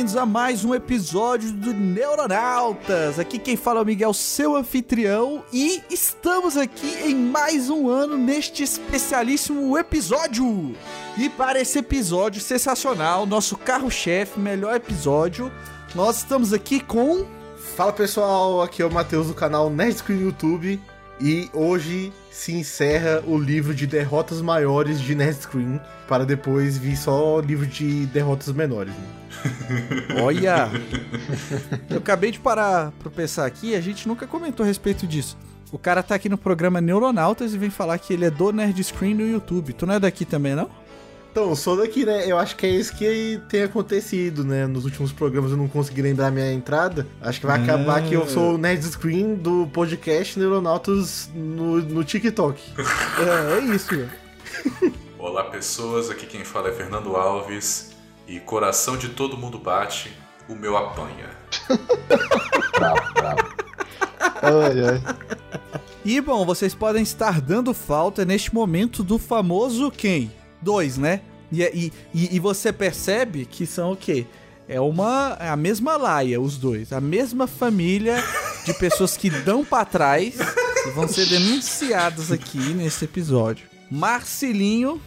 Bem-vindos a mais um episódio do Neuronautas. Aqui quem fala é o Miguel, seu anfitrião, e estamos aqui em mais um ano neste especialíssimo episódio. E para esse episódio sensacional, nosso carro-chefe, melhor episódio, nós estamos aqui com. Fala pessoal, aqui é o Matheus do canal Nerd Screen YouTube e hoje se encerra o livro de derrotas maiores de Nerd Screen para depois vir só o livro de derrotas menores. né? Olha! Eu acabei de parar pra pensar aqui, a gente nunca comentou a respeito disso. O cara tá aqui no programa Neuronautas e vem falar que ele é do Nerd Screen no YouTube. Tu não é daqui também, não? Então, eu sou daqui, né? Eu acho que é isso que tem acontecido, né? Nos últimos programas eu não consegui lembrar minha entrada. Acho que vai acabar que eu sou o Nerd Screen do podcast Neuronautas no, no TikTok. É, é isso, velho. Olá pessoas, aqui quem fala é Fernando Alves e coração de todo mundo bate, o meu apanha. Ai, ai. E bom, vocês podem estar dando falta neste momento do famoso quem? Dois, né? E, e, e, e você percebe que são o quê? É uma. É a mesma laia, os dois. A mesma família de pessoas que dão pra trás e vão ser denunciadas aqui nesse episódio. Marcelinho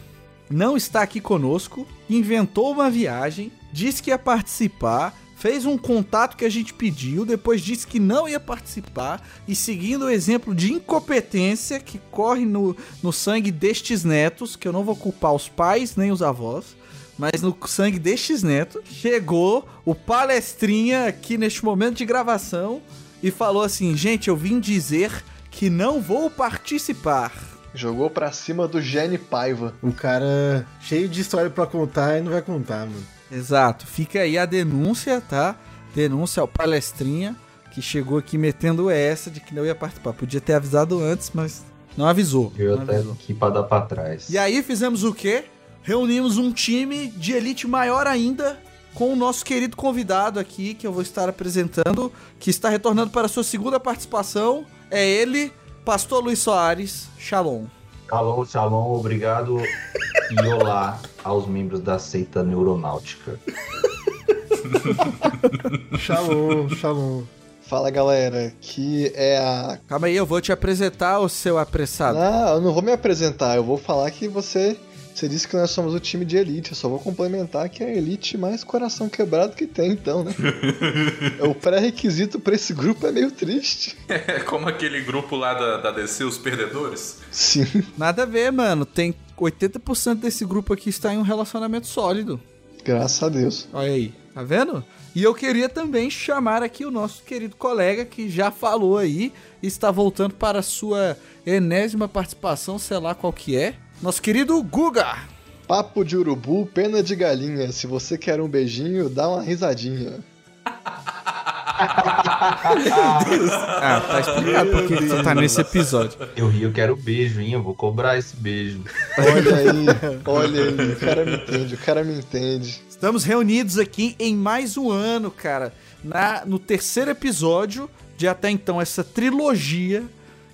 não está aqui conosco, inventou uma viagem, disse que ia participar, fez um contato que a gente pediu, depois disse que não ia participar e seguindo o exemplo de incompetência que corre no, no sangue destes netos, que eu não vou culpar os pais nem os avós, mas no sangue destes netos, chegou o palestrinha aqui neste momento de gravação e falou assim: gente, eu vim dizer que não vou participar. Jogou pra cima do Gene Paiva. Um cara cheio de história pra contar e não vai contar, mano. Exato, fica aí a denúncia, tá? Denúncia ao palestrinha que chegou aqui metendo essa de que não ia participar. Podia ter avisado antes, mas não avisou. Eu não até avisou. aqui pra dar pra trás. E aí fizemos o quê? Reunimos um time de elite maior ainda com o nosso querido convidado aqui, que eu vou estar apresentando, que está retornando para a sua segunda participação. É ele, Pastor Luiz Soares. Shalom. Shalom, shalom, obrigado e olá aos membros da seita neuronáutica. Shalom, shalom. Fala galera, que é a. Calma aí, eu vou te apresentar o seu apressado. Não, eu não vou me apresentar, eu vou falar que você. Você disse que nós somos o time de elite, eu só vou complementar que é a elite mais coração quebrado que tem, então, né? o pré-requisito pra esse grupo é meio triste. É como aquele grupo lá da, da DC, os perdedores. Sim. Nada a ver, mano. Tem 80% desse grupo aqui está em um relacionamento sólido. Graças a Deus. Olha aí, tá vendo? E eu queria também chamar aqui o nosso querido colega que já falou aí, está voltando para a sua enésima participação, sei lá qual que é. Nosso querido Guga. Papo de urubu, pena de galinha. Se você quer um beijinho, dá uma risadinha. Ah, tá explicado por que que você tá nesse episódio. Eu ri, eu quero beijo, hein? Eu vou cobrar esse beijo. Olha aí, olha aí. O cara me entende, o cara me entende. Estamos reunidos aqui em mais um ano, cara, na, no terceiro episódio de até então essa trilogia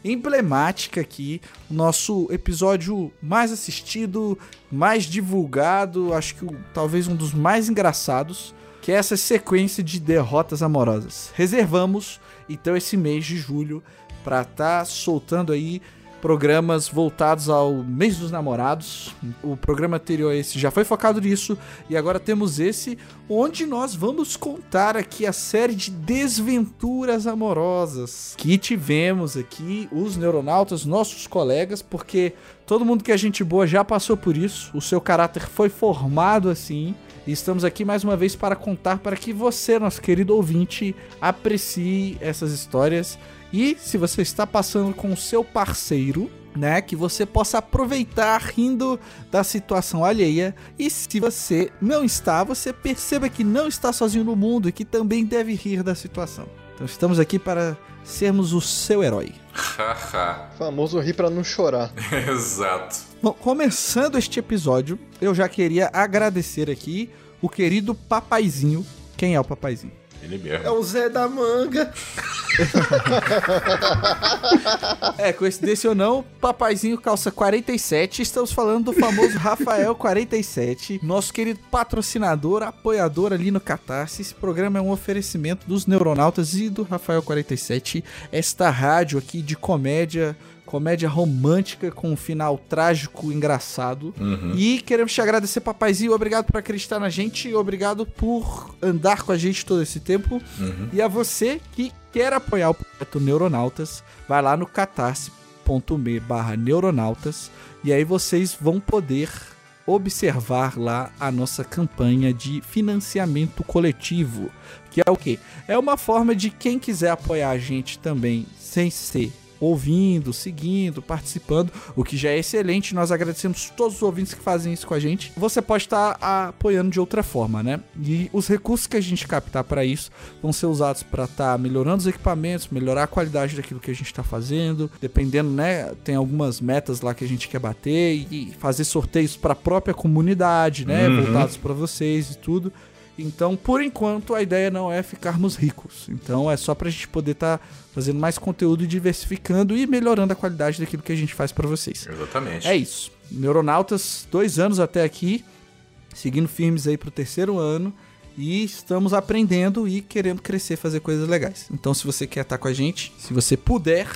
emblemática aqui, o nosso episódio mais assistido, mais divulgado, acho que talvez um dos mais engraçados, que é essa sequência de derrotas amorosas. Reservamos então esse mês de julho para estar soltando aí programas voltados ao mês dos namorados. O programa anterior a esse já foi focado nisso e agora temos esse onde nós vamos contar aqui a série de desventuras amorosas que tivemos aqui os neuronautas, nossos colegas, porque todo mundo que é gente boa já passou por isso, o seu caráter foi formado assim. E estamos aqui mais uma vez para contar para que você, nosso querido ouvinte, aprecie essas histórias. E se você está passando com o seu parceiro, né? Que você possa aproveitar rindo da situação alheia. E se você não está, você perceba que não está sozinho no mundo e que também deve rir da situação. Então estamos aqui para sermos o seu herói. Haha. Famoso rir pra não chorar. Exato. Bom, começando este episódio, eu já queria agradecer aqui o querido papaizinho. Quem é o papaizinho? Ele mesmo. É o Zé da Manga. É, coincidência ou não, papaizinho calça 47. Estamos falando do famoso Rafael 47, nosso querido patrocinador, apoiador ali no Catarse. Esse programa é um oferecimento dos Neuronautas e do Rafael 47, esta rádio aqui de comédia. Comédia romântica com um final trágico, engraçado. Uhum. E queremos te agradecer, papaizinho. Obrigado por acreditar na gente. Obrigado por andar com a gente todo esse tempo. Uhum. E a você que quer apoiar o projeto Neuronautas, vai lá no catarse.me barra neuronautas e aí vocês vão poder observar lá a nossa campanha de financiamento coletivo, que é o quê? É uma forma de quem quiser apoiar a gente também sem ser ouvindo, seguindo, participando, o que já é excelente. Nós agradecemos todos os ouvintes que fazem isso com a gente. Você pode estar apoiando de outra forma, né? E os recursos que a gente captar para isso vão ser usados para estar melhorando os equipamentos, melhorar a qualidade daquilo que a gente está fazendo, dependendo, né? Tem algumas metas lá que a gente quer bater e fazer sorteios para a própria comunidade, né? Uhum. Voltados para vocês e tudo. Então, por enquanto, a ideia não é ficarmos ricos. Então, é só pra gente poder estar fazendo mais conteúdo e diversificando e melhorando a qualidade daquilo que a gente faz pra vocês. Exatamente. É isso. Neuronautas, dois anos até aqui, seguindo firmes aí pro terceiro ano. E estamos aprendendo e querendo crescer, fazer coisas legais. Então, se você quer estar com a gente, se você puder,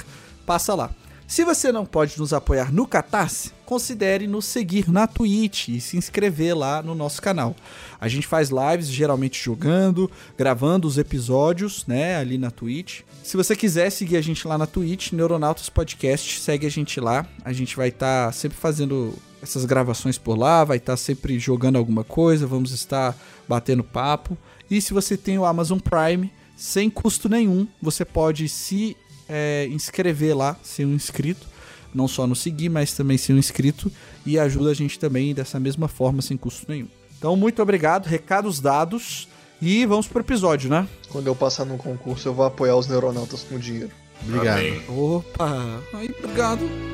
passa lá. Se você não pode nos apoiar no Catarse, considere nos seguir na Twitch e se inscrever lá no nosso canal. A gente faz lives geralmente jogando, gravando os episódios, né, ali na Twitch. Se você quiser seguir a gente lá na Twitch, Neuronautas Podcast, segue a gente lá. A gente vai estar sempre fazendo essas gravações por lá, vai estar sempre jogando alguma coisa, vamos estar batendo papo. E se você tem o Amazon Prime, sem custo nenhum, você pode se é, inscrever lá, ser um inscrito. Não só nos seguir, mas também ser um inscrito. E ajuda a gente também dessa mesma forma, sem custo nenhum. Então, muito obrigado, recados dados. E vamos pro episódio, né? Quando eu passar num concurso, eu vou apoiar os neuronautas com dinheiro. Obrigado. Amém. Opa! Aí, obrigado.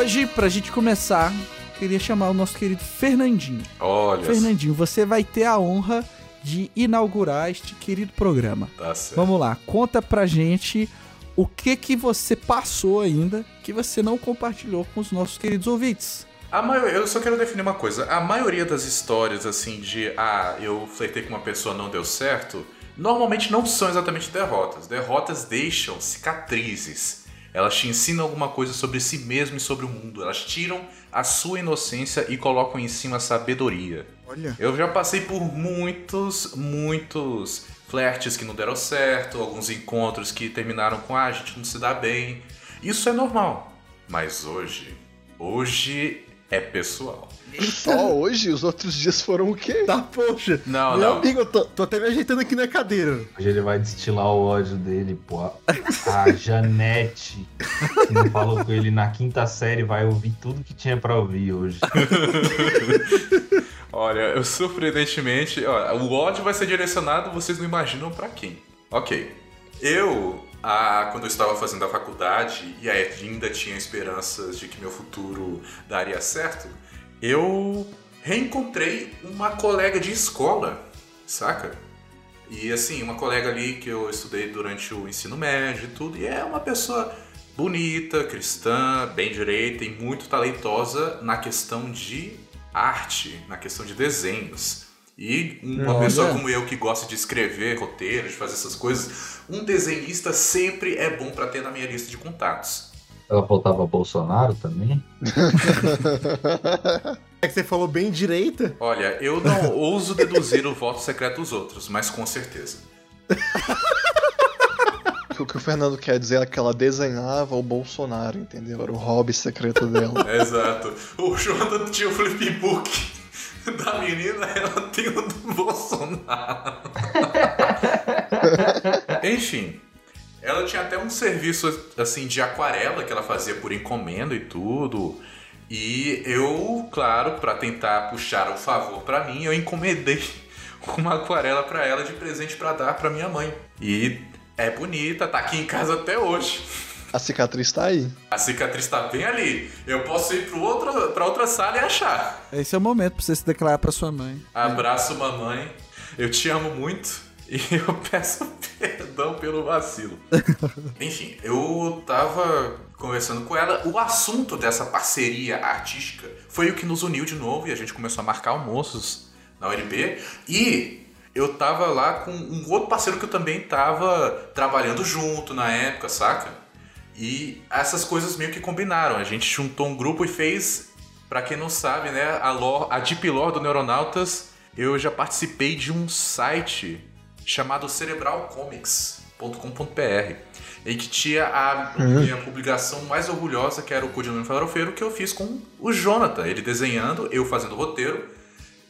Hoje, pra gente começar, queria chamar o nosso querido Fernandinho. Olha, Fernandinho, você vai ter a honra de inaugurar este querido programa. tá certo. Vamos lá, conta pra gente o que que você passou ainda que você não compartilhou com os nossos queridos ouvintes. A maio- Eu só quero definir uma coisa. A maioria das histórias, assim, de ah, eu flertei com uma pessoa não deu certo, normalmente não são exatamente derrotas. Derrotas deixam cicatrizes. Elas te ensinam alguma coisa sobre si mesmo e sobre o mundo. Elas tiram a sua inocência e colocam em cima a sabedoria. Olha. Eu já passei por muitos, muitos flertes que não deram certo, alguns encontros que terminaram com ah, a gente não se dá bem. Isso é normal. Mas hoje, hoje é pessoal. Só hoje? Os outros dias foram o quê? Tá, poxa. Não, Meu não. amigo, eu tô, tô até me ajeitando aqui na cadeira. Hoje ele vai destilar o ódio dele, pô. A- A Janete, que não falou com ele na quinta série, vai ouvir tudo que tinha pra ouvir hoje. Olha, eu surpreendentemente, ó, o ódio vai ser direcionado, vocês não imaginam pra quem. Ok. Eu, ah, quando eu estava fazendo a faculdade e ainda tinha esperanças de que meu futuro daria certo, eu reencontrei uma colega de escola, saca? E assim, uma colega ali que eu estudei durante o ensino médio e tudo, e é uma pessoa bonita, cristã, bem direita e muito talentosa na questão de arte, na questão de desenhos. E uma Olha. pessoa como eu que gosta de escrever roteiros, de fazer essas coisas, um desenhista sempre é bom pra ter na minha lista de contatos. Ela faltava Bolsonaro também? É que você falou bem direita. Olha, eu não ouso deduzir o voto secreto dos outros, mas com certeza. o que o Fernando quer dizer é que ela desenhava o Bolsonaro, entendeu? Era o hobby secreto dela. Exato. O Jonathan tinha o flipbook da menina, ela tem o do Bolsonaro. Enfim, ela tinha até um serviço assim de aquarela que ela fazia por encomenda e tudo. E eu, claro, pra tentar puxar o favor pra mim, eu encomendei uma aquarela pra ela de presente pra dar pra minha mãe. E é bonita, tá aqui em casa até hoje. A cicatriz tá aí. A cicatriz tá bem ali. Eu posso ir pro outro, pra outra sala e achar. Esse é o momento pra você se declarar pra sua mãe. Abraço, mamãe. Eu te amo muito e eu peço perdão pelo vacilo. Enfim, eu tava conversando com ela. O assunto dessa parceria artística foi o que nos uniu de novo e a gente começou a marcar almoços na UNB. E eu tava lá com um outro parceiro que eu também tava trabalhando junto na época, saca? E essas coisas meio que combinaram. A gente juntou um grupo e fez, pra quem não sabe, né, a, lore, a Deep Lore do Neuronautas. Eu já participei de um site chamado cerebralcomics.com.br em que tinha a minha publicação mais orgulhosa, que era o Codinome Farofeiro, que eu fiz com o Jonathan, ele desenhando, eu fazendo o roteiro.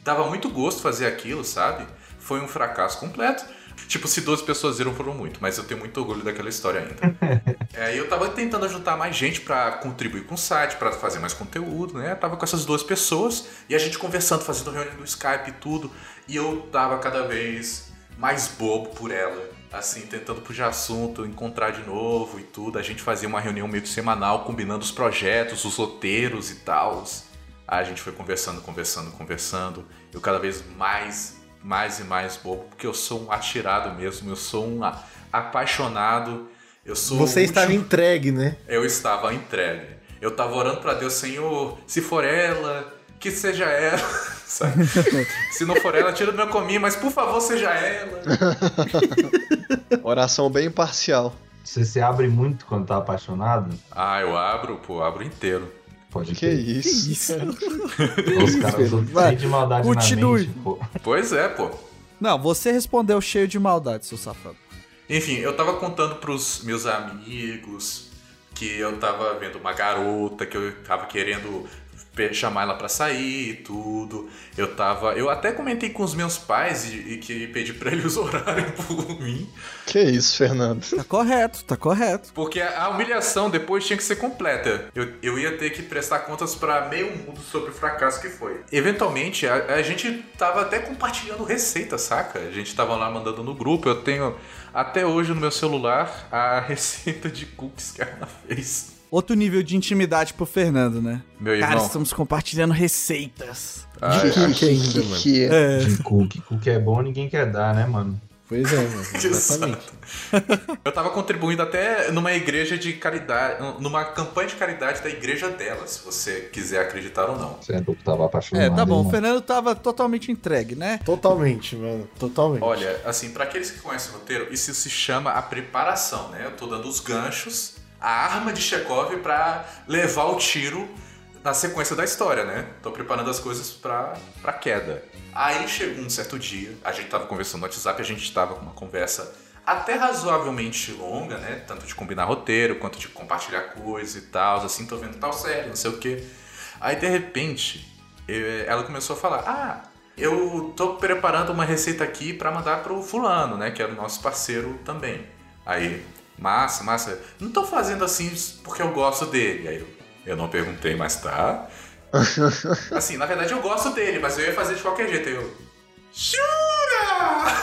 Dava muito gosto fazer aquilo, sabe? Foi um fracasso completo. Tipo, se 12 pessoas viram, foram muito, mas eu tenho muito orgulho daquela história ainda. é, eu tava tentando juntar mais gente pra contribuir com o site, pra fazer mais conteúdo, né? Eu tava com essas duas pessoas e a gente conversando, fazendo reunião no Skype e tudo. E eu tava cada vez mais bobo por ela. Assim, tentando puxar assunto, encontrar de novo e tudo. A gente fazia uma reunião meio que semanal, combinando os projetos, os roteiros e tal. A gente foi conversando, conversando, conversando. Eu cada vez mais mais e mais bobo, porque eu sou um atirado mesmo, eu sou um apaixonado, eu sou Você estava último- entregue, né? Eu estava entregue. Eu tava orando pra Deus, Senhor, se for ela, que seja ela. sabe? se não for ela, tira do meu cominho, mas por favor, seja ela. Oração bem imparcial. Você se abre muito quando tá apaixonado? Ah, eu abro, pô, abro inteiro. Pode Que crer. isso? Isso. Os caras cheios de maldade continue. na mente, pô. Pois é, pô. Não, você respondeu cheio de maldade, seu safado. Enfim, eu tava contando pros meus amigos que eu tava vendo uma garota, que eu tava querendo chamar ela pra sair e tudo. Eu tava. Eu até comentei com os meus pais e, e que pedi pra eles orarem por mim. Que isso, Fernando? Tá correto, tá correto. Porque a a humilhação depois tinha que ser completa. Eu, eu ia ter que prestar contas pra meio mundo sobre o fracasso que foi. Eventualmente, a, a gente tava até compartilhando receita, saca? A gente tava lá mandando no grupo. Eu tenho até hoje no meu celular a receita de cookies que ela fez. Outro nível de intimidade pro Fernando, né? Meu Cara, irmão. estamos compartilhando receitas. Ah, que ainda, mano. Que é? É. De cookie. Cookie é bom, ninguém quer dar, né, mano? Pois é, mano. Exatamente. Eu tava contribuindo até numa igreja de caridade, numa campanha de caridade da igreja dela, se você quiser acreditar ou não. Você é que tava apaixonado. É, tá bom. O. Fernando tava totalmente entregue, né? Totalmente, mano. Totalmente. Olha, assim, pra aqueles que conhecem o roteiro, isso se chama a preparação, né? Eu tô dando os ganchos, a arma de Chekhov pra levar o tiro na sequência da história, né? Tô preparando as coisas pra, pra queda. Aí chegou um certo dia, a gente tava conversando no WhatsApp, a gente tava com uma conversa até razoavelmente longa, né? Tanto de combinar roteiro, quanto de compartilhar coisas e tal, assim, tô vendo tal série, não sei o quê. Aí, de repente, eh, ela começou a falar, ah, eu tô preparando uma receita aqui pra mandar pro fulano, né? Que era o nosso parceiro também. Aí, massa, massa. Não tô fazendo assim porque eu gosto dele. Aí eu, eu não perguntei, mas tá. Assim, na verdade eu gosto dele, mas eu ia fazer de qualquer jeito. Aí eu. Jura?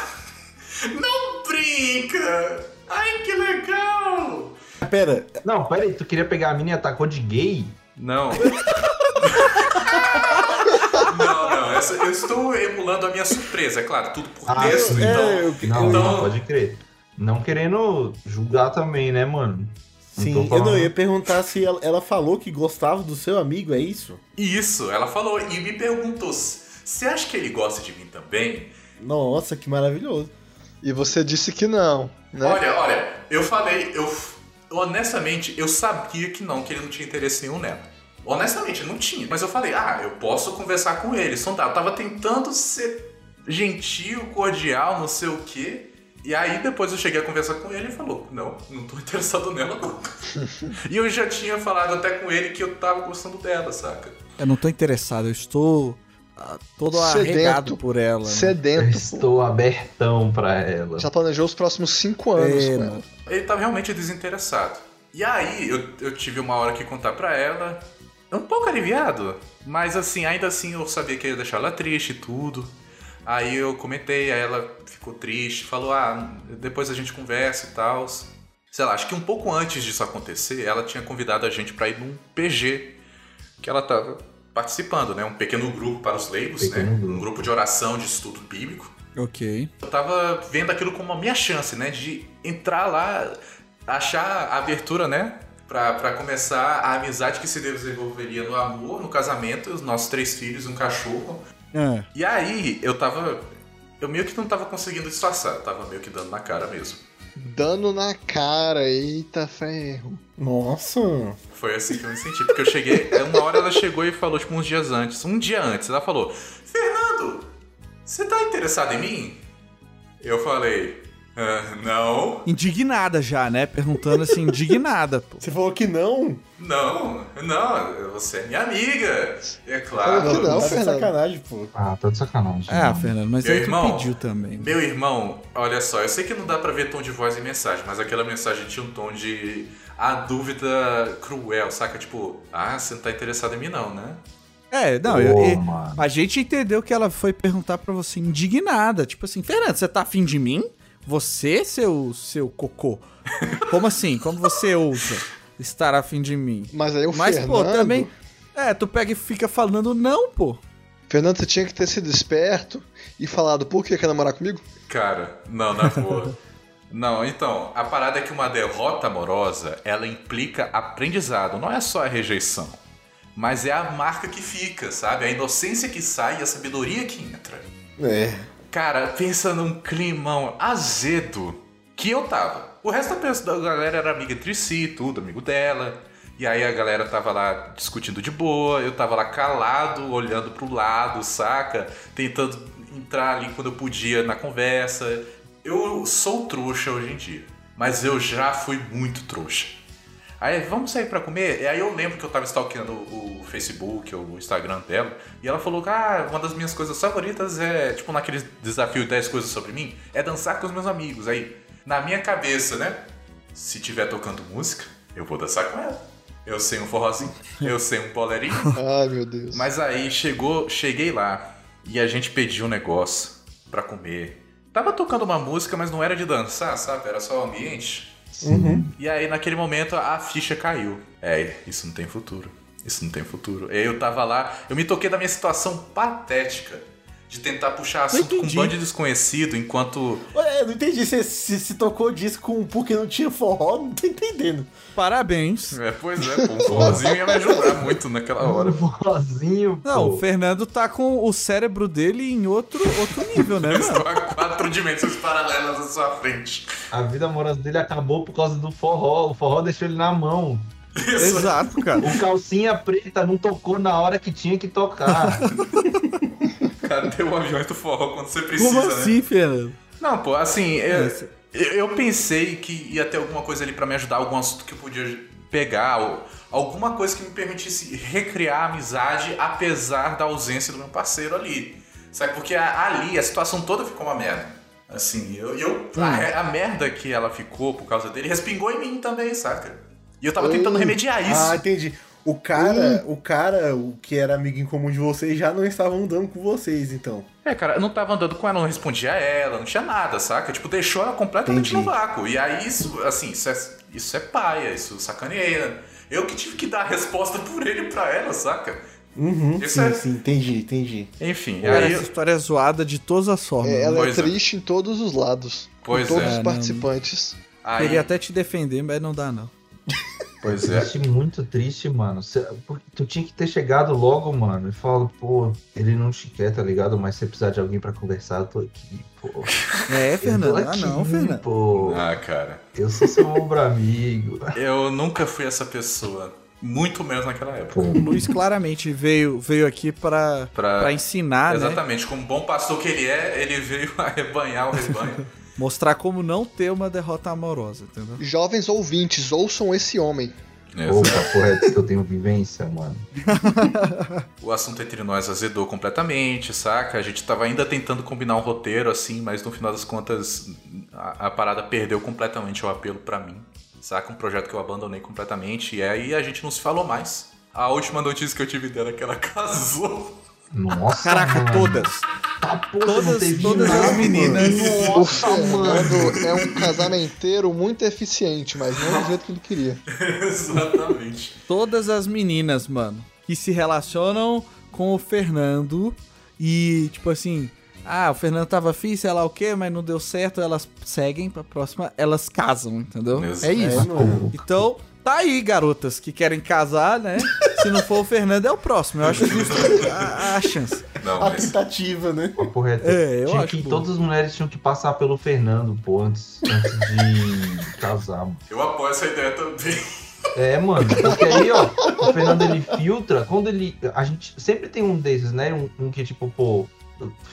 Não brinca! Ai, que legal! Pera, Não, pera aí, tu queria pegar a mina e atacou de gay? Não. não, não. essa- eu estou emulando a minha surpresa, é claro, tudo por Ah, texto, então. é, eu, Não, eu- não, pode crer. Não querendo julgar também, né, mano? Não sim, eu não ia perguntar se ela, ela falou que gostava do seu amigo, é isso? Isso, ela falou e me perguntou: você acha que ele gosta de mim também? Nossa, que maravilhoso. E você disse que não, né? Olha, olha, eu falei, eu honestamente, eu sabia que não, que ele não tinha interesse nenhum nela. Honestamente, não tinha. Mas eu falei, ah, eu posso conversar com ele, sondar. Eu tava tentando ser gentil, cordial, não sei o quê. E aí depois eu cheguei a conversar com ele e falou, não, não tô interessado nela não. e eu já tinha falado até com ele que eu tava gostando dela, saca? Eu não tô interessado, eu estou ah, todo Sedento. arregado por ela. né? Eu Sedento, pô. estou abertão pra ela. Já planejou os próximos cinco anos É, com ela. Ele tava realmente desinteressado. E aí eu, eu tive uma hora que contar pra ela, um pouco aliviado, mas assim, ainda assim eu sabia que ia deixar ela triste e tudo. Aí eu comentei, aí ela ficou triste, falou: ah, depois a gente conversa e tal. Sei lá, acho que um pouco antes disso acontecer, ela tinha convidado a gente pra ir num PG que ela tava participando, né? Um pequeno grupo para os leigos, Pequeno né? grupo. Um grupo de oração, de estudo bíblico. Ok. Eu tava vendo aquilo como a minha chance, né? De entrar lá, achar a abertura, né? Pra, pra começar a amizade que se desenvolveria no amor, no casamento, os nossos três filhos, um cachorro. Ah, E aí, eu tava. Eu meio que não tava conseguindo disfarçar, eu tava meio que dando na cara mesmo. Dano na cara, eita ferro. Nossa. Foi assim que eu me senti, porque eu cheguei. Uma hora ela chegou e falou, tipo, uns dias antes, um dia antes, ela falou: Fernando, você tá interessado em mim? Eu falei: "Ah, não. indignada já, né? Perguntando assim, indignada, pô. Você falou que não? Não, não, você é minha amiga. É claro. que não. tá de sacanagem, pô. Ah, tá de sacanagem. Ah, não. Fernando, mas Meu aí tu irmão. pediu também. Meu irmão, olha só, eu sei que não dá pra ver tom de voz em mensagem, mas aquela mensagem tinha um tom de a dúvida cruel, saca? Tipo, ah, você não tá interessado em mim não, né? É, não, eu- eu- a gente entendeu que ela foi perguntar pra você indignada. Tipo assim, Fernando, você tá afim de mim? Você, seu, seu cocô? Como assim? Como você ousa estar afim de mim? Mas aí o Mas, Fernando... pô, também. É, tu pega e fica falando não, pô. Fernando, você tinha que ter sido esperto e falado por que quer namorar comigo? Cara, não, na boa. Não, então, a parada é que uma derrota amorosa, ela implica aprendizado, não é só a rejeição. Mas é a marca que fica, sabe? A inocência que sai e a sabedoria que entra. É. Cara, pensa num climão azedo que eu tava. O resto da, galera era amiga entre si, tudo, amigo dela. E aí a galera tava lá discutindo de boa, eu tava lá calado, olhando pro lado, saca? Tentando entrar ali quando eu podia na conversa. Eu sou trouxa hoje em dia, mas eu já fui muito trouxa. Aí, vamos sair pra comer? E aí eu lembro que eu tava stalkeando o Facebook ou o Instagram dela. E ela falou que ah, uma das minhas coisas favoritas é, tipo, naquele desafio 10 coisas sobre mim, é dançar com os meus amigos. Aí, na minha cabeça, né? Se tiver tocando música, eu vou dançar com ela. Eu sei um forrozinho, eu sei um bolerinho. Ai, meu Deus. Mas aí chegou, cheguei lá e a gente pediu um negócio pra comer. Tava tocando uma música, mas não era de dançar, sabe? Era só o ambiente. E aí, naquele momento, a ficha caiu. É, isso não tem futuro. Isso não tem futuro. Eu tava lá, eu me toquei da minha situação patética de tentar puxar assunto com um bando de desconhecido enquanto. Ué, eu não entendi. Você se, se tocou disso com porque não tinha forró, não tô entendendo. Parabéns. É, pois é, pô, um forrozinho ia me ajudar muito naquela hora. Forrozinho, Não, pô. o Fernando tá com o cérebro dele em outro, outro nível, né, mano? A quatro dimensões paralelas à sua frente. A vida amorosa dele acabou por causa do forró. O forró deixou ele na mão. Exato, cara. O calcinha preta não tocou na hora que tinha que tocar. Cadê o avião do forró quando você precisa, Como né? assim, Fernando? Não, pô, assim, eu, Essa- eu- eu pensei que ia ter alguma coisa ali pra me ajudar, algum assunto que eu podia pegar, ou alguma coisa que me permitisse recriar a amizade apesar da ausência do meu parceiro ali. Sabe? Porque ali a situação toda ficou uma merda. Assim, eu, eu a, a merda que ela ficou por causa dele respingou em mim também, saca? E eu tava tentando Hum. remediar isso. Ah, entendi. O cara, o cara, o que era amigo em comum de vocês, já não estava andando com vocês, então. É, cara, eu não tava andando com ela, não respondia a ela, não tinha nada, saca? Tipo, deixou ela completamente Entendi. no vácuo. E aí, isso, assim, isso é, isso é paia, isso sacaneia. Eu que tive que dar a resposta por ele pra ela, saca? Uhum, Isso sim, é- sim, entendi, entendi. Enfim, Cara, aí. essa história é zoada de todas as formas. É, né? ela Pois é é. triste em todos os lados. Pois com todos é, os não. participantes. aí Queria até te defender, mas não dá, não. Pois é. Triste, muito triste, mano. Cê- porque tu tinha que ter chegado logo, mano. E falado, pô, ele não te quer, tá ligado? Mas se você precisar de alguém pra conversar, eu tô aqui, pô. É, Fernando. Ah, aqui, não, Fernando. Pô, Ah, cara. eu sou seu ombro amigo. Eu nunca fui essa pessoa. Muito menos naquela época. O Luiz claramente veio, veio aqui pra, Pra- pra ensinar, né? Exatamente, como bom pastor que ele é, ele veio a rebanhar o rebanho. Mostrar como não ter uma derrota amorosa, entendeu? Jovens ouvintes, ouçam esse homem. Opa, correto, que eu tenho vivência, mano. O assunto entre nós azedou completamente, saca? A gente tava ainda tentando combinar um roteiro assim, mas no final das contas a, a parada perdeu completamente o apelo pra mim, saca? Um projeto que eu abandonei completamente e aí a gente não se falou mais. A última notícia que eu tive dela é que ela casou. Nossa, Caraca, mano. todas. Tá, porra, Todas- todas nada, as meninas. mano. o Nossa, mano. Fernando é um casamenteiro muito eficiente, mas não do jeito que ele queria. Exatamente. Todas as meninas, mano, que se relacionam com o Fernando e, tipo assim, ah, o Fernando tava afim, sei lá o quê, mas não deu certo, elas seguem pra próxima, elas casam, entendeu? É isso. É. Então, tá aí, garotas que querem casar, né? Se não for o Fernando, é o próximo. Eu acho justo a, a chance. Não, A mas tentativa, né? Papo reto. É, eu Tinha acho que, bom. todas as mulheres tinham que passar pelo Fernando, pô, antes, antes de casar, mano. eu apoio essa ideia também. É, mano, porque aí, ó, o Fernando ele filtra, quando ele. A gente sempre tem um desses, né? Um, um que, tipo, pô,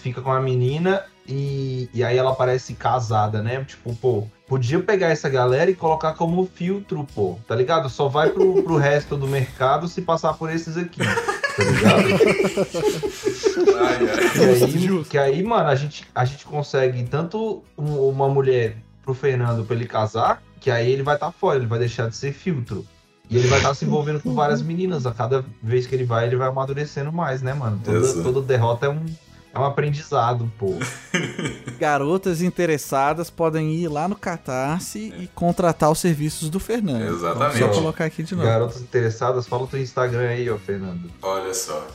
fica com a menina e, e aí ela parece casada, né? Tipo, pô, podia pegar essa galera e colocar como filtro, pô, tá ligado? Só vai pro, pro resto do mercado se passar por esses aqui, tá ligado? Ai, ai. Que aí, que aí, mano, a gente, a gente consegue tanto um- uma mulher pro Fernando pra ele casar, que aí ele vai estar fora, ele vai deixar de ser filtro. E ele vai estar se envolvendo com várias meninas. A cada vez que ele vai, ele vai amadurecendo mais, né, mano? Toda, toda derrota é um, é um aprendizado, pô. Garotas interessadas podem ir lá no Catarse e contratar os serviços do Fernando. Exatamente. Vamos só colocar aqui de novo. Garotas interessadas, fala o teu Instagram aí, ó, Fernando. Olha só.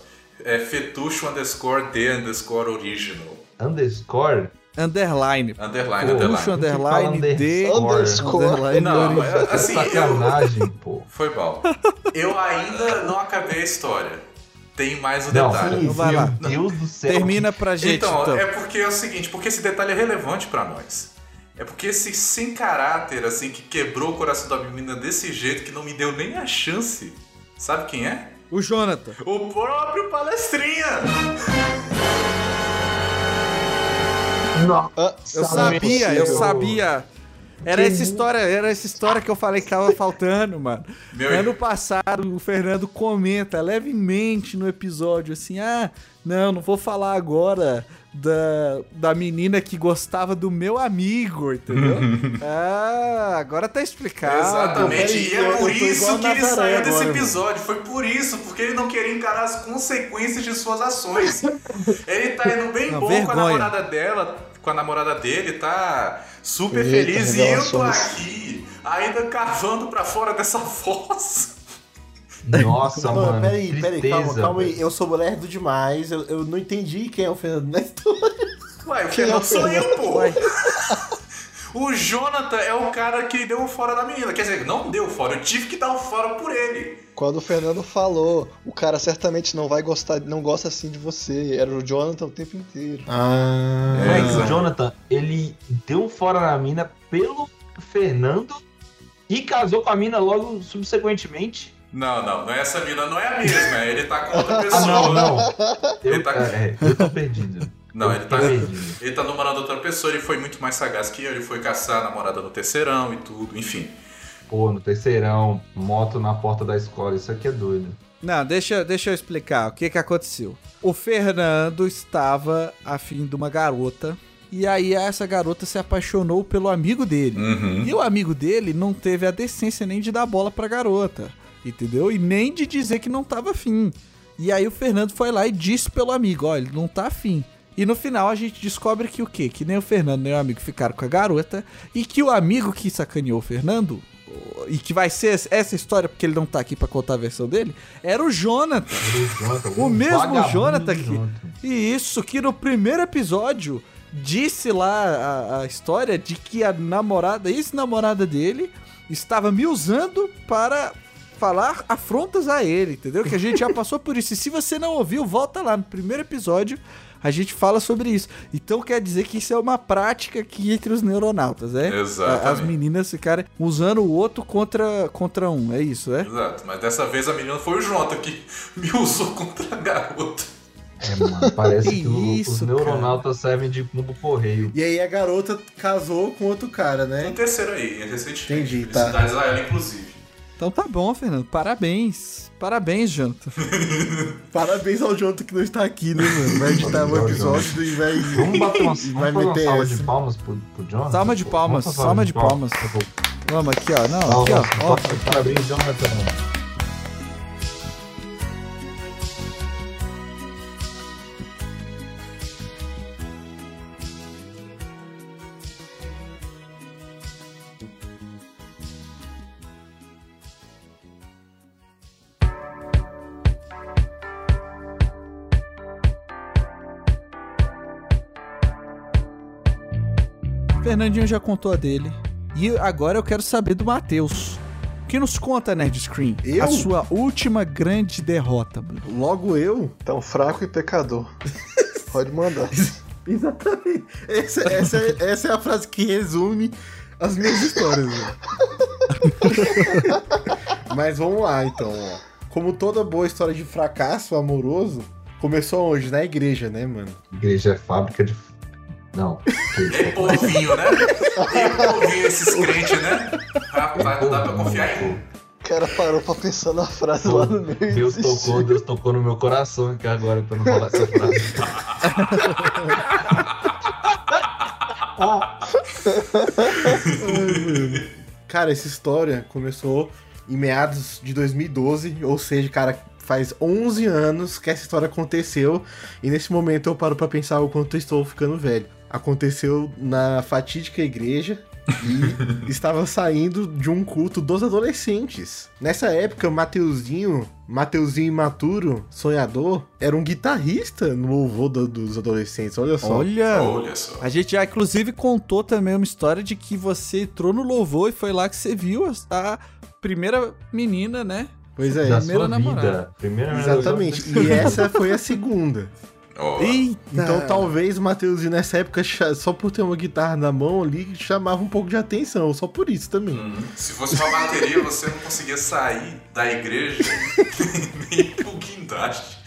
É fetucho underscore D underscore original. Underscore? Underline. Underline, Pô, underline. Underline, D, Underscore. underline, Não, é- assim, eu, Sacanagem, pô. foi mal. Eu ainda não acabei a história. Tem mais um Não, detalhe. Então vai lá. meu Deus do céu. Termina pra gente, Então, então. é porque é o seguinte, porque esse detalhe é relevante pra nós. É porque esse sem caráter, assim, que quebrou o coração da menina desse jeito, que não me deu nem a chance. Sabe quem é? O Jonathan. O próprio palestrinha! Não. Eu sabia, eu sabia. Era essa história, era essa história que eu falei que tava faltando, mano. Meu- Ano passado, o Fernando comenta levemente no episódio assim: ah, não, não vou falar agora da, da menina que gostava do meu amigo, entendeu? ah, agora tá explicado. Exatamente, peraí, e é por isso que ele saiu desse episódio. Foi por isso, porque ele não queria encarar as consequências de suas ações. ele tá indo bem Não, bom com a vergonha. namorada dela, com a namorada dele, tá super Eita, feliz. E eu tô aqui, ainda cavando pra fora dessa fossa. Nossa, Mano, mano. peraí, peraí, calma, tristeza, calma aí. Eu sou lerdo demais, eu, eu não entendi quem é o Fernando na história. Ué, o é Fernando sou eu, pô. O Jonathan é o cara que deu o fora da menina. Quer dizer, não deu o fora, eu tive que dar o fora por ele. Quando o Fernando falou, o cara certamente não vai gostar, não gosta assim de você. Era o Jonathan o tempo inteiro. Ah, É, o Jonathan, ele deu fora na mina pelo Fernando e casou com a mina logo subsequentemente. Não, não, não é essa mina, não é a mesma. Ele tá com outra Ah, pessoa. não, não. Eu, Ele tá- é, eu tô perdido. Não, ele tá, ele tá namorando outra pessoa, ele foi muito mais sagaz que eu, ele foi caçar a namorada no terceirão e tudo, enfim. Pô, no terceirão, moto na porta da escola, isso aqui é doido. Não, deixa, deixa eu explicar o que que aconteceu. O Fernando estava afim de uma garota. E aí essa garota se apaixonou pelo amigo dele. Uhum. E o amigo dele não teve a decência nem de dar bola pra garota. Entendeu? E nem de dizer que não tava afim. E aí o Fernando foi lá e disse pelo amigo, ó, ele não tá afim. E no final a gente descobre que o quê? Que nem o Fernando nem o amigo ficaram com a garota. E que o amigo que sacaneou o Fernando, e que vai ser essa história porque ele não tá aqui pra contar a versão dele, era o Jonathan. O, Jonathan, O mesmo Jonathan que-. E isso que no primeiro episódio disse lá a, a história de que a namorada, ex-namorada dele, estava me usando para falar afrontas a ele, entendeu? Que a gente já passou por isso. E se você não ouviu, volta lá no primeiro episódio, a gente fala sobre isso. Então quer dizer que isso é uma prática aqui entre os neuronautas, é? Exatamente. As meninas ficarem usando o outro contra, contra um, é isso, é? Exato, mas dessa vez a menina foi o Jonathan que me usou contra a garota. É, mano, parece Que que, o- isso, os neuronautas servem de no correio. E aí a garota casou com outro cara, Tem um né? terceiro aí, recentemente. Entendi, tá. Ela, inclusive. Então tá bom, Fernando. Parabéns. Parabéns, Jonathan. Parabéns ao Jonathan que não está aqui, né, mano? Vai editar o episódio e vai. Vamos bater uma, e vamos vai fazer uma meter salva essa. de palmas pro, pro Jonathan? Salva de palmas, salva de palmas. Vamos aqui, ó. Não, aqui, Palmas, ó. ó. palmas. Parabéns, Jonathan. Fernandinho já contou a dele. E agora eu quero saber do Matheus. O que nos conta, Nerd Screen? Eu? A sua última grande derrota, Bruno. Logo eu. Tão fraco e pecador. Pode mandar. Exatamente. Essa, essa, é- essa é a frase que resume as minhas histórias, velho. Mas vamos lá, então, ó. Como toda boa história de fracasso amoroso, começou hoje na igreja, né, mano? Igreja é fábrica de. Não. E povinho, né? E povinho esses crentes, né? Rapaz, não dá pra confiar em. O cara parou pra pensar na frase lá no meio. Deus desistiu. tocou, Deus tocou no meu coração aqui agora pra não falar essa frase. Cara, essa história começou em meados de 2012, ou seja, cara, faz 11 anos que essa história aconteceu, e nesse momento eu paro pra pensar o quanto eu estou ficando velho. Aconteceu na fatídica igreja e estava saindo de um culto dos adolescentes. Nessa época, Mateuzinho, Mateuzinho imaturo, sonhador, era um guitarrista no louvor do- dos adolescentes, olha só. Olha, Olha só. a gente já inclusive contou também uma história de que você entrou no louvor e foi lá que você viu a, a primeira menina, né? Pois é, da primeira sua namorada. vida. Primeira exatamente. E essa foi a segunda. Eita! Então talvez o Mateuzinho nessa época, só por ter uma guitarra na mão ali, chamava um pouco de atenção, só por isso também. hum, se fosse uma bateria, você não conseguia sair da igreja nem pro guindaste.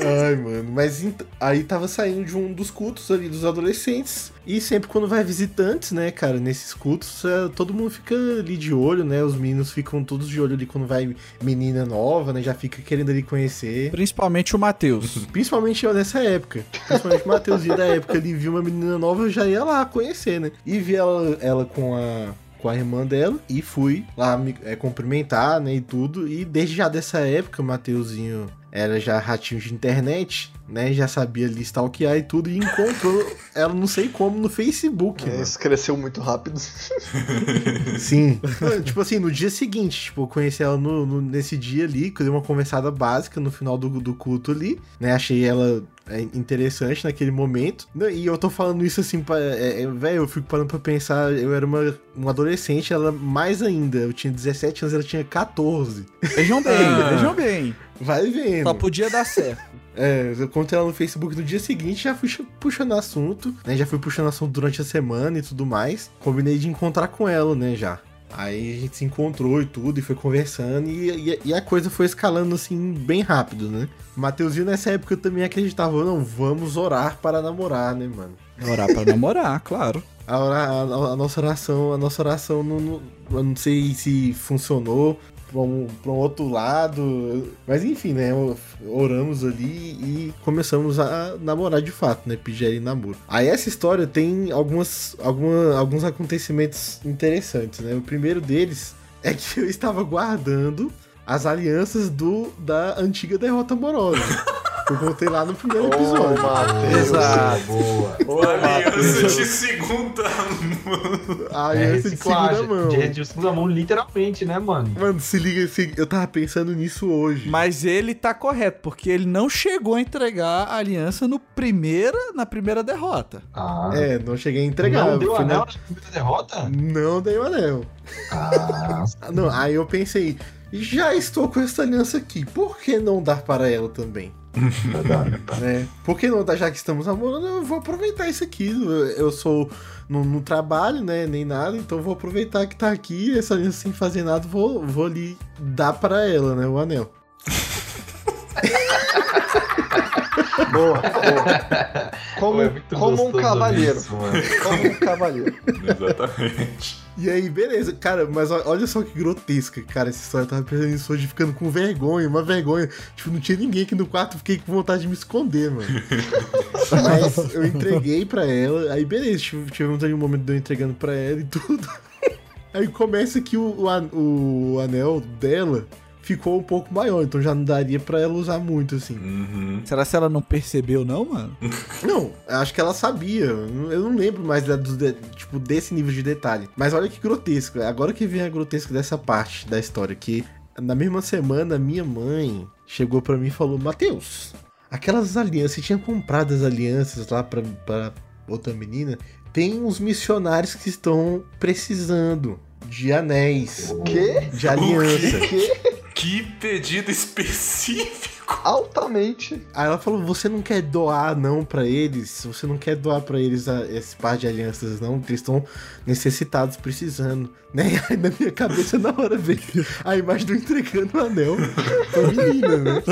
Ai, mano, mas aí tava saindo de um dos cultos ali dos adolescentes. E sempre quando vai visitantes, né, cara, nesses cultos, é, todo mundo fica ali de olho, né? Os meninos ficam todos de olho ali quando vai menina nova, né? Já fica querendo ali conhecer. Principalmente o Matheus. Principalmente eu nessa época. Principalmente o Mateuzinho da época, ele viu uma menina nova, eu já ia lá conhecer, né? E vi ela, ela com a. Com a irmã dela e fui lá me é, cumprimentar, né? E tudo. E desde já dessa época, o Mateuzinho era já ratinho de internet, né? Já sabia ali stalkear e tudo. E encontrou ela, não sei como, no Facebook. É, mano. isso cresceu muito rápido. Sim. tipo assim, no dia seguinte, tipo, eu conheci ela no, no- nesse dia ali, que eu dei uma conversada básica no final do, do culto ali, né? Achei ela é, interessante naquele momento. Né, E eu tô falando isso assim, é, é, velho, eu fico parando pra pensar, eu era uma, uma adolescente, ela mais ainda, eu tinha 17 anos, ela tinha 14. Vejam bem, Ah. vejam bem. Vai vendo. Só podia dar certo. É, eu encontrei ela no Facebook no dia seguinte, já fui puxando assunto, né? Já fui puxando assunto durante a semana e tudo mais. Combinei de encontrar com ela, né, já. Aí a gente se encontrou e tudo, e foi conversando, e, e- e a coisa foi escalando assim, bem rápido, né? Mateuzinho nessa época também acreditava, não, vamos orar para namorar, né, mano? Orar pra namorar, claro. A, a- a nossa oração, a nossa oração não, não, eu não sei se funcionou para um, pra um outro lado, mas enfim, né? Oramos ali e começamos a namorar de fato, né? Pedir namoro. Aí essa história tem algumas, alguma, alguns acontecimentos interessantes, né? O primeiro deles é que eu estava guardando as alianças do da antiga derrota amorosa. eu contei lá no primeiro episódio. Matheus. Exato. Boa. Ô, Matheus. de segunda mão. É aliança de segunda reciclagem. mão. De, de segunda mão, literalmente, né, mano? Mano, se liga, se- eu tava pensando nisso hoje. Mas ele tá correto, porque ele não chegou a entregar a aliança no primeira, na primeira derrota. Ah. É, não cheguei a entregar. Não deu anel na- na primeira derrota? Não dei o anel. Ah, Ah, Não, aí eu pensei, já estou com essa aliança aqui, por que não dar para ela também? Né? Por que não já que estamos namorando, eu vou aproveitar isso aqui. Eu, sou no, no trabalho, né? Nem nada, então vou aproveitar que tá aqui, essa aliança sem fazer nada, vou, vou ali dar para ela, né? O anel. Boa, boa. Como, É como um cavalheiro. isso. Como um cavalheiro. Exatamente. E aí, beleza. Cara, mas olha só que grotesca, cara, essa história. Eu tava pensando nisso hoje, ficando com vergonha, uma vergonha. Tipo, não tinha ninguém aqui no quarto, fiquei com vontade de me esconder, mano. mas eu entreguei pra ela, aí beleza, tive- tivemos aí um momento de eu entregando pra ela e tudo. Aí começa que o, o, o anel dela ficou um pouco maior, então já não daria pra ela usar muito, assim. Uhum. Será que ela não percebeu, não, mano? Não, acho que ela sabia. Eu não lembro mais da- dos de- tipo, desse nível de detalhe. Mas olha que grotesco. Agora que vem a grotesca dessa parte da história, que na mesma semana minha mãe chegou pra mim e falou: Matheus, aquelas alianças, você tinha comprado as alianças lá pra, pra outra menina. Tem uns missionários que estão precisando de anéis, Que? de aliança. Que? Que pedido específico! Altamente. Aí ela falou: Você não quer doar, não, pra eles? Você não quer doar pra eles a- esse par de alianças, não? Que eles estão necessitados, precisando. Né? Aí na minha cabeça, na hora veio a imagem do entregando o anel pra menina, né?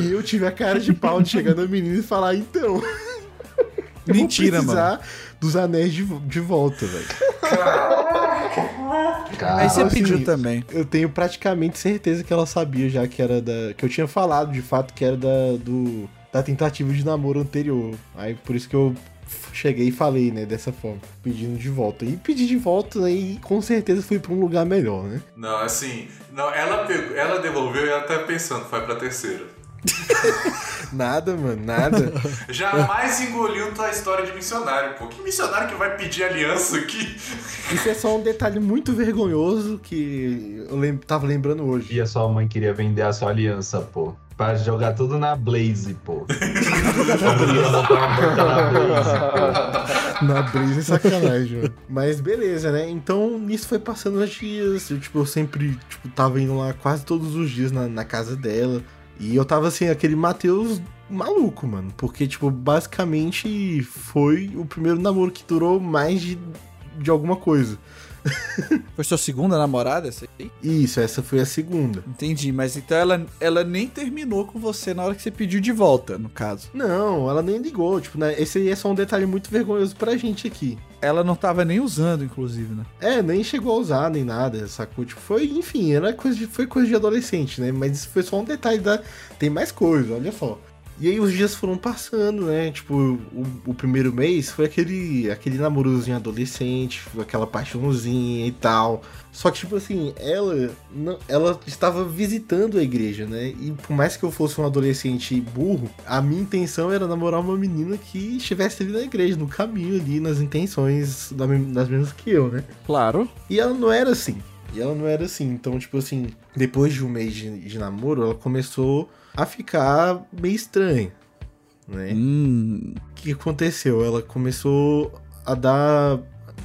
E eu tive a cara de pau de chegar na menina e falar: Então. eu vou Mentira, precisar dos anéis de, de volta, velho. Aí você assim, pediu também. Eu tenho praticamente certeza que ela sabia já que era da. Que eu tinha falado de fato que era da, do, da tentativa de namoro anterior. Aí por isso que eu cheguei e falei, né, dessa forma, pedindo de volta. E pedi de volta né, e com certeza fui pra um lugar melhor, né? Não, assim, não, ela pegou, ela devolveu e ela tá pensando, vai pra terceira. Nada, mano, nada. Jamais engoliu tua história de missionário, pô. Que missionário que vai pedir aliança aqui? Isso é só um detalhe muito vergonhoso que eu lem tava lembrando hoje. E a sua mãe queria vender a sua aliança, pô. Pra jogar tudo na Blaze, pô. Na Blaze. É sacanagem, mano. Mas beleza, né? Então, nisso foi passando os dias. Eu, tipo, eu sempre, tipo, tava indo lá quase todos os dias na, na casa dela. E eu tava, assim, aquele Matheus maluco, mano. Porque, tipo, basicamente foi o primeiro namoro que durou mais de, de alguma coisa. Foi sua segunda namorada essa aí? Isso, essa foi a segunda. Entendi, mas então ela, ela nem terminou com você na hora que você pediu de volta, no caso. Não, ela nem ligou. Tipo, né? Esse aí é só um detalhe muito vergonhoso pra gente aqui. Ela não tava nem usando, inclusive, né? É, nem chegou a usar nem nada, sacou? Tipo, foi, enfim, era coisa de, foi coisa de adolescente, né? Mas isso foi só um detalhe da. Tem mais coisa, olha só. E aí os dias foram passando, né? Tipo, o, o primeiro mês foi aquele, aquele namorozinho adolescente, aquela paixãozinha e tal. Só que, tipo assim, ela, não- ela estava visitando a igreja, né? E por mais que eu fosse um adolescente burro, a minha intenção era namorar uma menina que estivesse ali na igreja, no caminho ali, nas intenções da das mesmas que eu, né? Claro. E ela não era assim. E ela não era assim. Então, tipo assim, depois de um mês de, de namoro, ela começou a ficar meio estranha, né? Hum. O que aconteceu? Ela começou a dar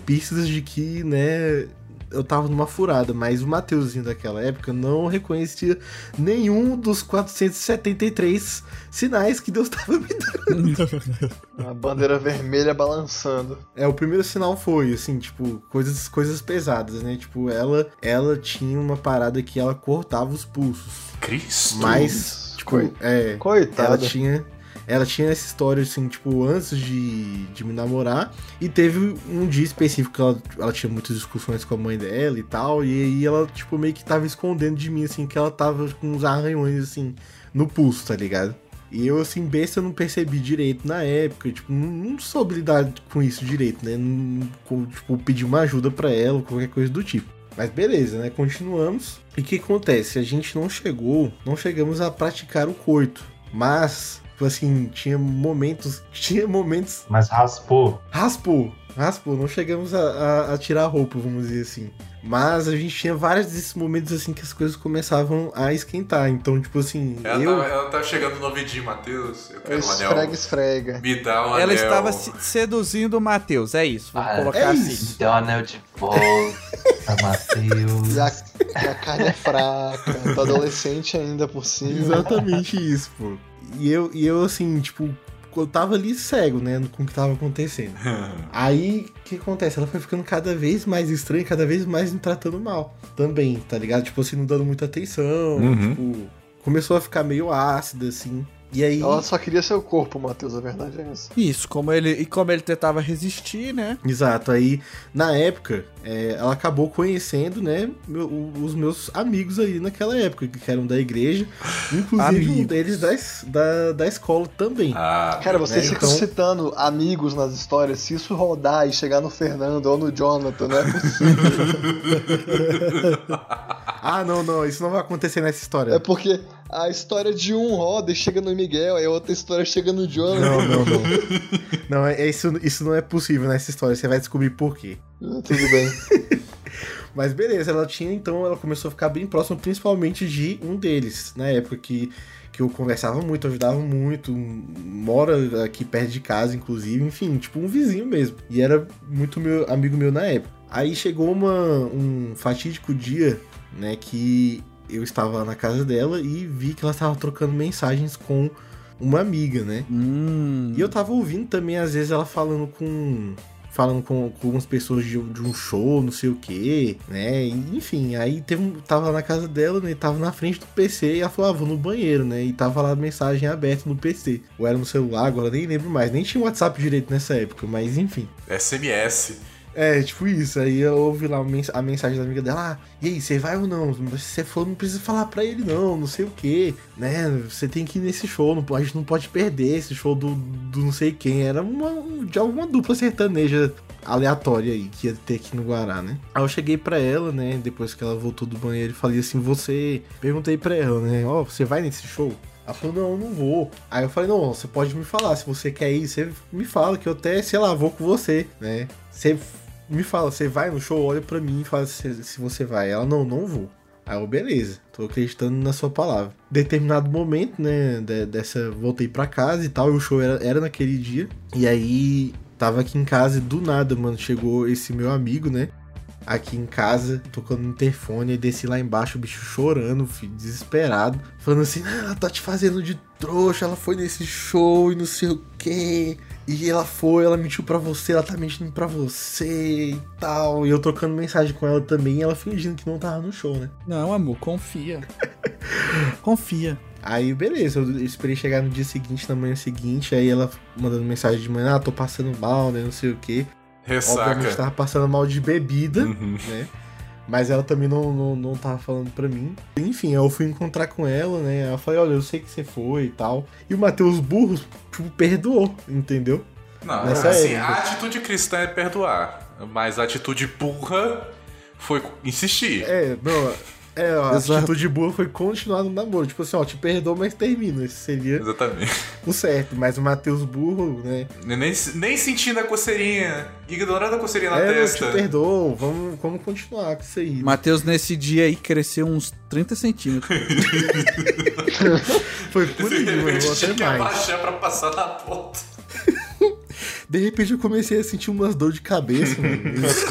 pistas de que, né, eu tava numa furada, mas o Mateuzinho daquela época não reconhecia nenhum dos 473 sinais que Deus tava me dando. A bandeira vermelha balançando. É, o primeiro sinal foi, assim, tipo, coisas, coisas pesadas, né? Tipo, ela, ela tinha uma parada que ela cortava os pulsos. Cristo! Mas, tipo, é. Ela Coitada. tinha. Ela tinha essa história, assim, tipo, antes de, de me namorar. E teve um dia específico que ela, ela tinha muitas discussões com a mãe dela e tal. E aí ela, tipo, meio que tava escondendo de mim, assim, que ela tava com uns arranhões, assim, no pulso, tá ligado? E eu, assim, besta, não percebi direito na época. Tipo, não, não soube lidar com isso direito, né? Não, tipo, pedir uma ajuda pra ela, qualquer coisa do tipo. Mas beleza, né? Continuamos. E o que acontece? A gente não chegou, não chegamos a praticar o coito. Mas, tipo assim, tinha momentos. Tinha momentos. Mas raspou. Raspou! Raspou, não chegamos a, a- a tirar a roupa, vamos dizer assim. Mas a gente tinha vários desses momentos assim que as coisas começavam a esquentar. Então, tipo assim, Ela, eu. tá, ela tá chegando no ouvidinho, Matheus. Eu quero um Esfrega, anel. esfrega. Me dá um Ela anel. estava se- seduzindo o Matheus, é isso. Vamos Ah, colocar é assim. isso. Deu o anel de volta, Matheus. E a, e a carne é fraca. Tá adolescente ainda por cima. Exatamente isso, pô. E eu, e eu assim, tipo, eu tava ali cego, né, com o que tava acontecendo. Aí, o que acontece? Ela foi ficando cada vez mais estranha, cada vez mais me tratando mal. Também, tá ligado? Tipo assim, não dando muita atenção, Uhum. tipo, começou a ficar meio ácida, assim. E aí. Ela só queria seu corpo, Matheus, a verdade é essa. Isso, como ele, e como ele tentava resistir, né? Exato, aí na época é, ela acabou conhecendo, né, meu- os meus amigos aí naquela época, que eram da igreja, inclusive um deles da, da, da escola também. Ah, Cara, vocês né, ficam então- citando amigos nas histórias. Se isso rodar e chegar no Fernando ou no Jonathan, não é possível. Ah, não, não, isso não vai acontecer nessa história. é porque a história de um roda e chega no Miguel, aí a outra história chega no Jonathan. Não, não, não. Não, é, é isso, isso não é possível nessa história, você vai descobrir por quê. Ah, Tudo bem. Mas beleza, ela tinha então, ela começou a ficar bem próxima, principalmente de um deles, na época que, que eu conversava muito, ajudava muito, mora aqui perto de casa, inclusive, enfim, tipo um vizinho mesmo. E era muito meu amigo meu na época. Aí chegou uma, um fatídico dia, né, que eu estava lá na casa dela e vi que ela estava trocando mensagens com uma amiga, né? Hum. E eu tava ouvindo também, às vezes, ela falando com. Falando com, com algumas pessoas de, de um show, não sei o que, né? E, enfim, aí teve um, tava lá na casa dela, né? Tava na frente do PC e ela falou, ah, vou no banheiro, né? E tava lá a mensagem aberta no PC. Ou era no celular, agora nem lembro mais. Nem tinha WhatsApp direito nessa época, mas enfim. SMS. É, tipo isso. Aí eu ouvi lá a mens- a mensagem da amiga dela: ah, e aí, você vai ou não? Se você for, não precisa falar pra ele, não, não sei o que, né? Você tem que ir nesse show, não a gente não pode perder esse show do, do não sei quem. Era uma, de alguma dupla sertaneja aleatória aí que ia ter aqui no Guará, né? Aí eu cheguei pra ela, né? Depois que ela voltou do banheiro falei assim: você. Perguntei pra ela, né? Ó, você vai nesse show? Ela falou, não, eu não vou. Aí eu falei, não, você pode me falar, se você quer ir, você me fala, que eu até, sei lá, vou com você, né? Você me fala, você vai no show, olha pra mim e fala se, se você vai. Ela, não, não vou. Aí eu, beleza, tô acreditando na sua palavra. Determinado momento, né, de- dessa, voltei pra casa e tal, e o show era, era naquele dia. E aí, tava aqui em casa e do nada, mano, chegou esse meu amigo, né? Aqui em casa, tocando no interfone, e desci lá embaixo, o bicho chorando, filho, desesperado. Falando assim, ah, ela tá te fazendo de trouxa, ela foi nesse show e não sei o quê. E ela foi, ela mentiu pra você, ela tá mentindo pra você e tal. E eu trocando mensagem com ela também, ela fingindo que não tava no show, né? Não, amor, confia. confia. Aí, beleza, eu esperei chegar no dia seguinte, na manhã seguinte, aí ela mandando mensagem de manhã, ah, tô passando mal, né, não sei o quê. Obviamente Ressaca. tava passando mal de bebida, Uhum. né? Mas ela também não, não, não tava falando pra mim. Enfim, eu fui encontrar com ela, né? Ela falou, olha, eu sei que você foi e tal. E o Matheus Burros, tipo, perdoou, entendeu? Não, Nessa assim, época. a atitude cristã é perdoar. Mas a atitude burra foi insistir. É, não, é, a Exato. atitude boa foi continuar no namoro. Tipo assim, ó, te perdoo, mas termina. Esse seria Exatamente. o certo. Mas o Matheus Burro, né? Nem, nem sentindo a coceirinha. Ignorando a coceirinha na é, eu te testa. perdoo, vamos, vamos continuar com isso aí. Matheus, nesse dia aí, cresceu uns 30 centímetros. Foi por De aí, mano, tinha que mais. abaixar pra passar na ponta. De repente eu comecei a sentir umas dor de cabeça, mano.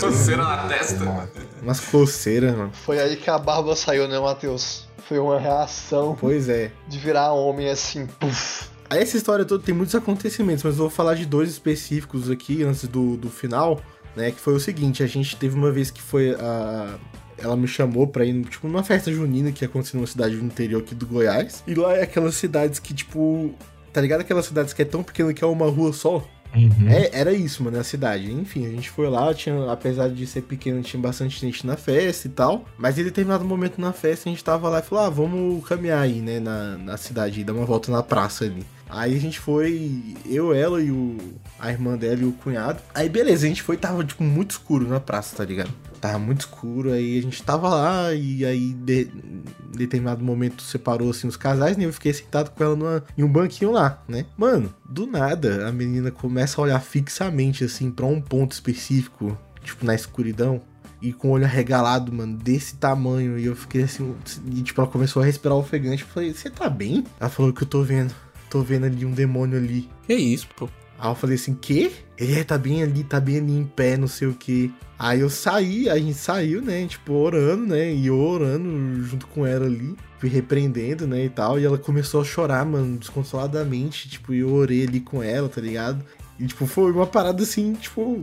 Coceira na testa. Umas coceiras, mano. Foi aí que a barba saiu, né, Matheus? Foi uma reação Pois é. de virar homem assim, puf. Aí Essa história toda tem muitos acontecimentos, mas eu vou falar de dois específicos aqui antes do, do final, né? Que foi o seguinte, a gente teve uma vez que foi a. Ela me chamou pra ir, tipo, numa festa junina que aconteceu numa cidade do interior aqui do Goiás. E lá é aquelas cidades que, tipo. Tá ligado? Aquelas cidades que é tão pequena que é uma rua só. Uhum. É, era isso, mano, a cidade. Enfim, a gente foi lá, tinha, apesar de ser pequeno, tinha bastante gente na festa e tal. Mas em determinado momento na festa, a gente tava lá e falou: ah, vamos caminhar aí, né, na, na cidade, dar uma volta na praça ali. Aí a gente foi, eu, ela e o, a irmã dela e o cunhado. Aí beleza, a gente foi, tava tipo muito escuro na praça, tá ligado? Tava muito escuro, aí a gente tava lá e aí de, em determinado momento separou assim os casais, né? Eu fiquei sentado com ela numa, em um banquinho lá, né? Mano, do nada a menina começa a olhar fixamente assim pra um ponto específico, tipo na escuridão. E com o olho arregalado, mano, desse tamanho. E eu fiquei assim. E tipo, ela começou a respirar ofegante. Eu falei, você tá bem? Ela falou que eu tô vendo. Tô vendo ali um demônio ali. Que isso, pô. Aí eu falei assim, quê? Ele é, tá bem ali, tá bem ali em pé, não sei o que. Aí eu saí, a gente saiu, né? Tipo, orando, né? E eu orando junto com ela ali. Fui repreendendo, né? E tal. E ela começou a chorar, mano, desconsoladamente. Tipo, eu orei ali com ela, tá ligado? E, tipo, foi uma parada assim, tipo,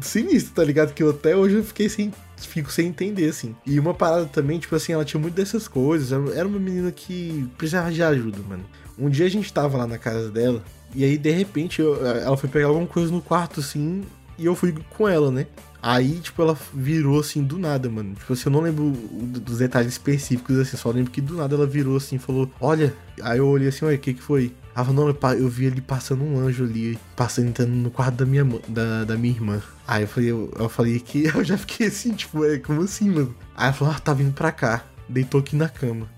sinistra, tá ligado? Que eu até hoje eu fiquei sem, fico sem entender, assim. E uma parada também, tipo assim, ela tinha muito dessas coisas. Era era uma menina que precisava de ajuda, mano. Um dia a gente tava lá na casa dela, e aí, de repente, eu- ela foi pegar alguma coisa no quarto, assim, e eu fui com ela, né? Aí, tipo, ela virou assim do nada, mano. Tipo assim, eu não lembro dos detalhes específicos, assim, só lembro que do nada ela virou assim e falou: Olha. Aí eu olhei assim, olha, o que que foi? Ela falou, não, eu vi ali passando um anjo ali, passando, entrando no quarto da minha, da, da minha irmã. Aí eu falei, eu, eu falei que eu já fiquei assim, tipo, é como assim, mano? Aí ela falou, ah, tá vindo pra cá. Deitou aqui na cama.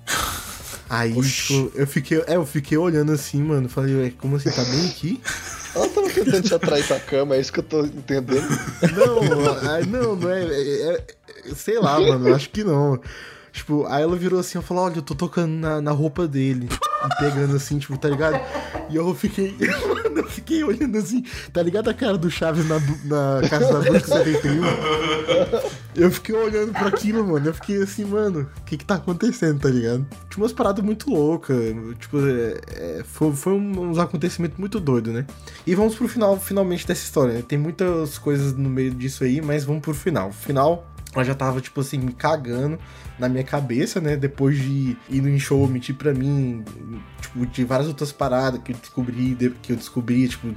Aí, tipo, eu fiquei, é, eu fiquei olhando assim, mano. Falei, ué, como assim, tá bem aqui? Ela tava tentando te atrair pra cama, é isso que eu tô entendendo. Não, não, não é, é- é- Sei lá, mano, acho que não. Tipo, aí ela virou assim, ela falou, olha, eu tô tocando na, na roupa dele. E pegando assim, tipo, tá ligado? E eu fiquei. Mano, eu fiquei olhando assim, tá ligado a cara do Chaves na, na Casa da Bruxa 71? Eu fiquei olhando pra aquilo, mano. Eu fiquei assim, mano, o que que tá acontecendo, tá ligado? Tinha umas paradas muito loucas. Tipo, é, é, foi, foi um- uns acontecimentos muito doidos, né? E vamos pro final, finalmente, dessa história, né? Tem muitas coisas no meio disso aí, mas vamos pro final. Final, ela já tava, tipo assim, me cagando na minha cabeça, né? Depois de ir no show, mentir pra mim, tipo, de várias outras paradas que eu descobri, de- que eu descobri, tipo,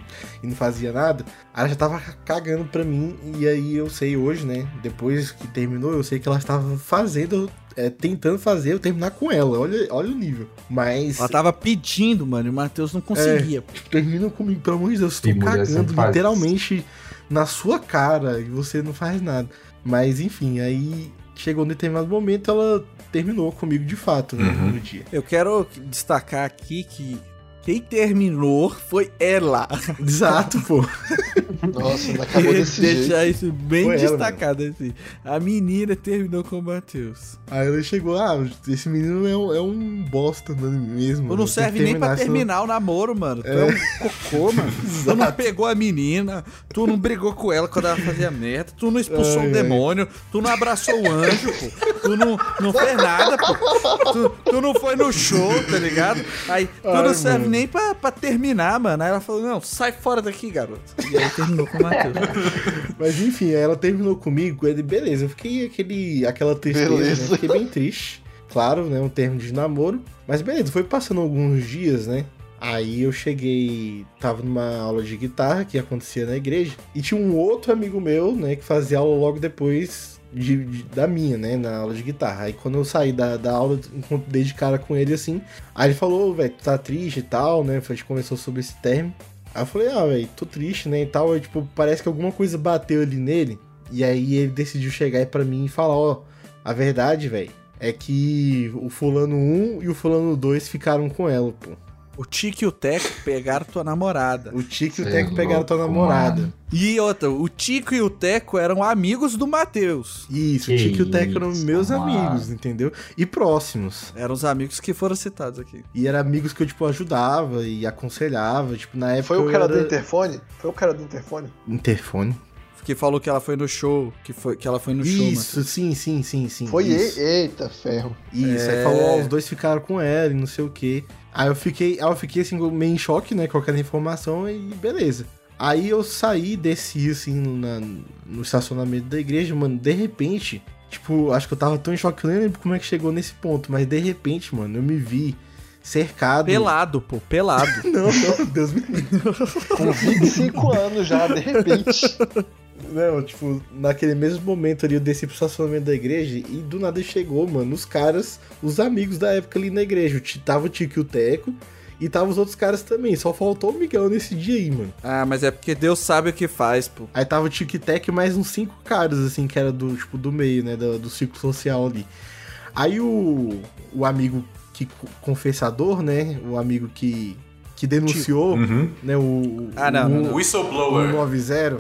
e não fazia nada. Ela já tava cagando pra mim, e aí eu sei hoje, né? Depois que terminou, eu sei que ela estava fazendo, é, tentando fazer eu terminar com ela. Olha, olha o nível. Mas. Ela tava pedindo, mano, e o Matheus não conseguia. termina comigo, pelo amor de Deus, E tô mulher cagando literalmente na sua cara e você não faz nada. Mas enfim, aí chegou um determinado momento, ela terminou comigo de fato, né, Uhum. no dia. Eu quero destacar aqui que quem terminou foi ela. Exato, pô. Nossa, não acabou desse jeito. Deixar isso bem Foi ela, destacado assim. A menina terminou com o Matheus. Aí ela chegou, ah, esse menino é um, é um bosta né, mesmo. Tu não serve nem pra terminar, senão- o namoro, mano. Tu é, um cocô, mano. tu não pegou a menina, tu não brigou com ela quando ela fazia merda, tu não expulsou Ai, o ai. demônio, tu não abraçou o anjo, pô. Tu não, não fez nada, pô. Tu, tu não foi no show, tá ligado? Aí tu Ai, não serve mano. nem pra, pra terminar, mano. Aí ela falou, não, sai fora daqui, garoto. E aí terminou com o Matheus. Mas enfim, aí ela terminou comigo, aí beleza, eu fiquei aquele, aquela tristeza, Beleza. né? Fiquei bem triste. Claro, né? Um termo de namoro. Mas beleza, foi passando alguns dias, né? Aí eu cheguei, tava numa aula de guitarra que acontecia na igreja, e tinha um outro amigo meu, né, que fazia aula logo depois de, de- da minha, né, na aula de guitarra. Aí quando eu saí da, da aula, dei de cara com ele assim, aí ele falou, velho, tu tá triste e tal, né, a gente conversou sobre esse termo. Aí eu falei, ah, velho, tô triste, né, e tal. Aí, tipo, parece que alguma coisa bateu ali nele. E aí ele decidiu chegar aí pra mim e falar, ó, a verdade, velho, é que o fulano 1 e o fulano 2 ficaram com ela, pô. O Tico e o Teco pegaram tua namorada. O Tico e o Cê Teco é pegaram tua namorada. mano. E outra, o Tico e o Teco eram amigos do Matheus. Isso, o Que Tico e o Teco eram isso, meus mano. amigos, entendeu? E próximos. Eram os amigos que foram citados aqui. E eram amigos que eu, tipo, ajudava e aconselhava. Tipo, na época. Foi o cara era... do interfone? Foi o cara do interfone? Interfone. Que falou que ela foi no show. Que, foi, que ela foi no show, Isso, sim, sim, sim, sim. Foi isso. Eita, ferro. Isso, É. aí falou, ó, os dois ficaram com ela e não sei o quê. Aí eu fiquei, aí eu fiquei assim, meio em choque, né, com aquela informação e beleza. Aí eu saí, desci assim na- no estacionamento da igreja, mano, de repente, tipo, acho que eu tava tão em choque que eu nem lembro como é que chegou nesse ponto, mas de repente, mano, eu me vi cercado. Pelado, pô, pelado. Não, não, Deus me livre. Com 25 anos já, de repente. Não, tipo, naquele mesmo momento ali eu desci pro estacionamento da igreja e do nada chegou, mano, os caras, os amigos da época ali na igreja. Tava o Tico e o Teco e tava os outros caras também. Só faltou o Miguel nesse dia aí, mano. ah, mas é porque Deus sabe o que faz, pô. Aí tava o Tico e Teco e mais uns cinco caras, assim, que era do, tipo, do meio, né, do, do círculo social ali. Aí o, o amigo que confessador, né, o amigo que, que denunciou, Uhum. né, o... Ah, não, o, não, não. O Whistleblower. 90.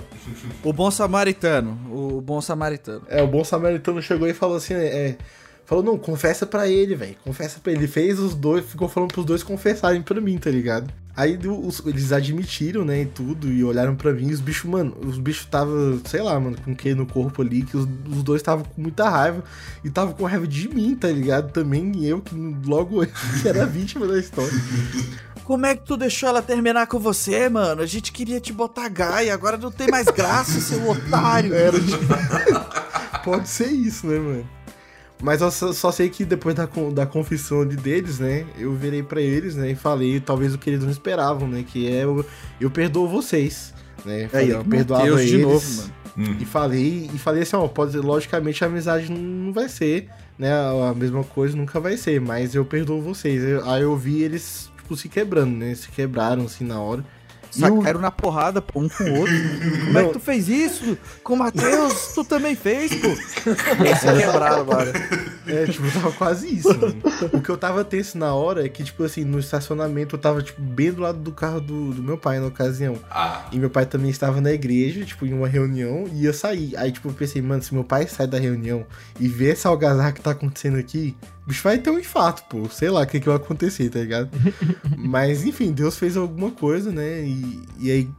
O bom samaritano. O bom samaritano. É, o bom samaritano chegou e falou assim, é, falou, não, confessa pra ele, velho, confessa pra ele. Ele fez os dois, ficou falando pros dois confessarem pra mim, tá ligado? Aí os- eles admitiram, né, e tudo, e olharam pra mim, e os bichos, mano, os bichos tava, sei lá, mano, com o que no corpo ali, que os, os dois estavam com muita raiva, e tava com raiva de mim, tá ligado? Também, eu, que logo que era vítima da história. Como é que tu deixou ela terminar com você, mano? A gente queria te botar gaia, agora não tem mais graça, seu otário. Era tipo... pode ser isso, né, mano? Mas eu só, só sei que depois da, da confissão de deles, né? Eu virei pra eles, né? E falei talvez o que eles não esperavam, né? Que é eu, eu perdoo vocês, né? Falei Aí, ó, que perdoava Mateus eles. de novo, mano. Hum. E falei, e falei assim, ó, pode logicamente a amizade não vai ser, né? A mesma coisa nunca vai ser, mas eu perdoo vocês. Eu- aí eu vi eles, tipo, se quebrando, né? Se quebraram assim na hora. E o- Sacaram na porrada, pô, um com o outro. Como é que tu fez isso? Com o Matheus, tu também fez, pô. E aí se quebraram, mano. É, tipo, tava quase isso, mano. O que eu tava tenso na hora é que, tipo assim, no estacionamento eu tava, tipo, bem do lado do carro do, do meu pai na ocasião. Ah, E meu pai também estava na igreja, tipo, em uma reunião, e ia sair. Aí, tipo, eu pensei, mano, se meu pai sai da reunião e vê essa algazarra que tá acontecendo aqui, bicho vai ter um infarto, pô. Sei lá o que, que vai acontecer, tá ligado? Mas, enfim, Deus fez alguma coisa, né? E, e aí,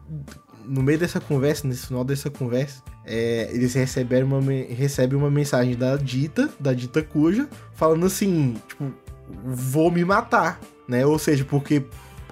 no meio dessa conversa, nesse final dessa conversa, é, eles receberam uma, recebem uma mensagem da Dita, da Dita Cuja, falando assim, tipo, vou me matar, né? Ou seja, porque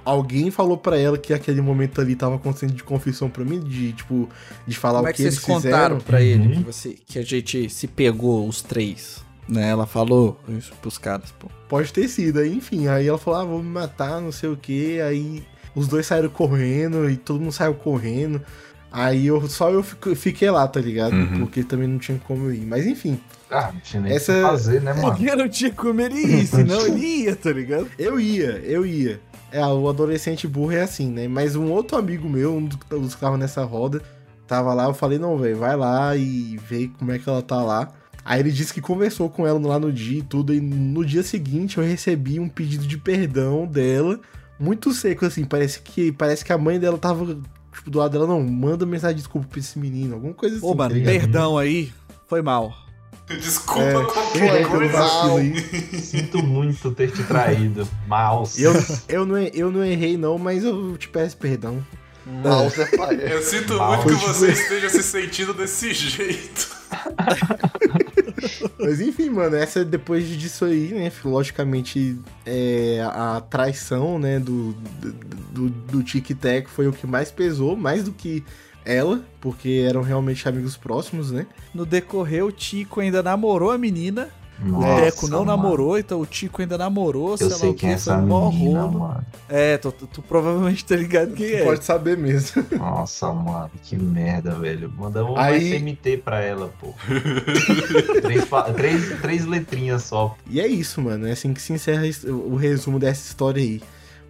alguém falou pra ela que aquele momento ali tava acontecendo de confissão pra mim, de, tipo, de falar Como o é que, que eles vocês contaram pra ele Uhum. que, você, que a gente se pegou, os três? Né? Ela falou isso pros caras, pô. Pode ter sido, aí, enfim. Aí ela falou, ah, vou me matar, não sei o que. Aí os dois saíram correndo e todo mundo saiu correndo. Aí eu, só eu fico- fiquei lá, tá ligado? Uhum. Porque também não tinha como eu ir. Mas enfim, Ah, não tinha nem Essa- que fazer, né, mano? Porque não tinha como ele ir, senão ele ia, tá ligado? eu ia, eu ia. É, o adolescente burro é assim, né? Mas um outro amigo meu, um dos dos que tava nessa roda, tava lá, eu falei, não, velho, vai lá e vê como é que ela tá lá. Aí ele disse que conversou com ela lá no dia e tudo, e no dia seguinte eu recebi um pedido de perdão dela, muito seco, assim, parece que, parece que a mãe dela tava, tipo, do lado dela, não, manda mensagem de desculpa pra esse menino, alguma coisa assim. Ô, mano, tá perdão aí, foi mal. desculpa É, qualquer pelo coisa. Sinto muito ter te traído. Mouse. Eu, eu, não, eu não errei não, mas eu te peço perdão. Mouse é pai. Eu sinto muito que você esteja se sentindo desse jeito. Mas enfim, mano, essa depois disso aí, né? Logicamente, é, a traição, né, do, do, do, Tic Tac foi o que mais pesou, mais do que ela, porque eram realmente amigos próximos, né? No decorrer, o Tico ainda namorou a menina. O Nossa, Teco não mano. namorou, então o Tico ainda namorou. Eu sei lá sei o quem é que, foi um mó rolo. mano. É, tu, tu- tu provavelmente tá ligado quem é. Pode saber mesmo. Nossa, mano, que merda, velho. Mandamos um Aí- SMT pra ela, pô. três, três, três letrinhas só. E é isso, mano. É assim que se encerra o resumo dessa história aí.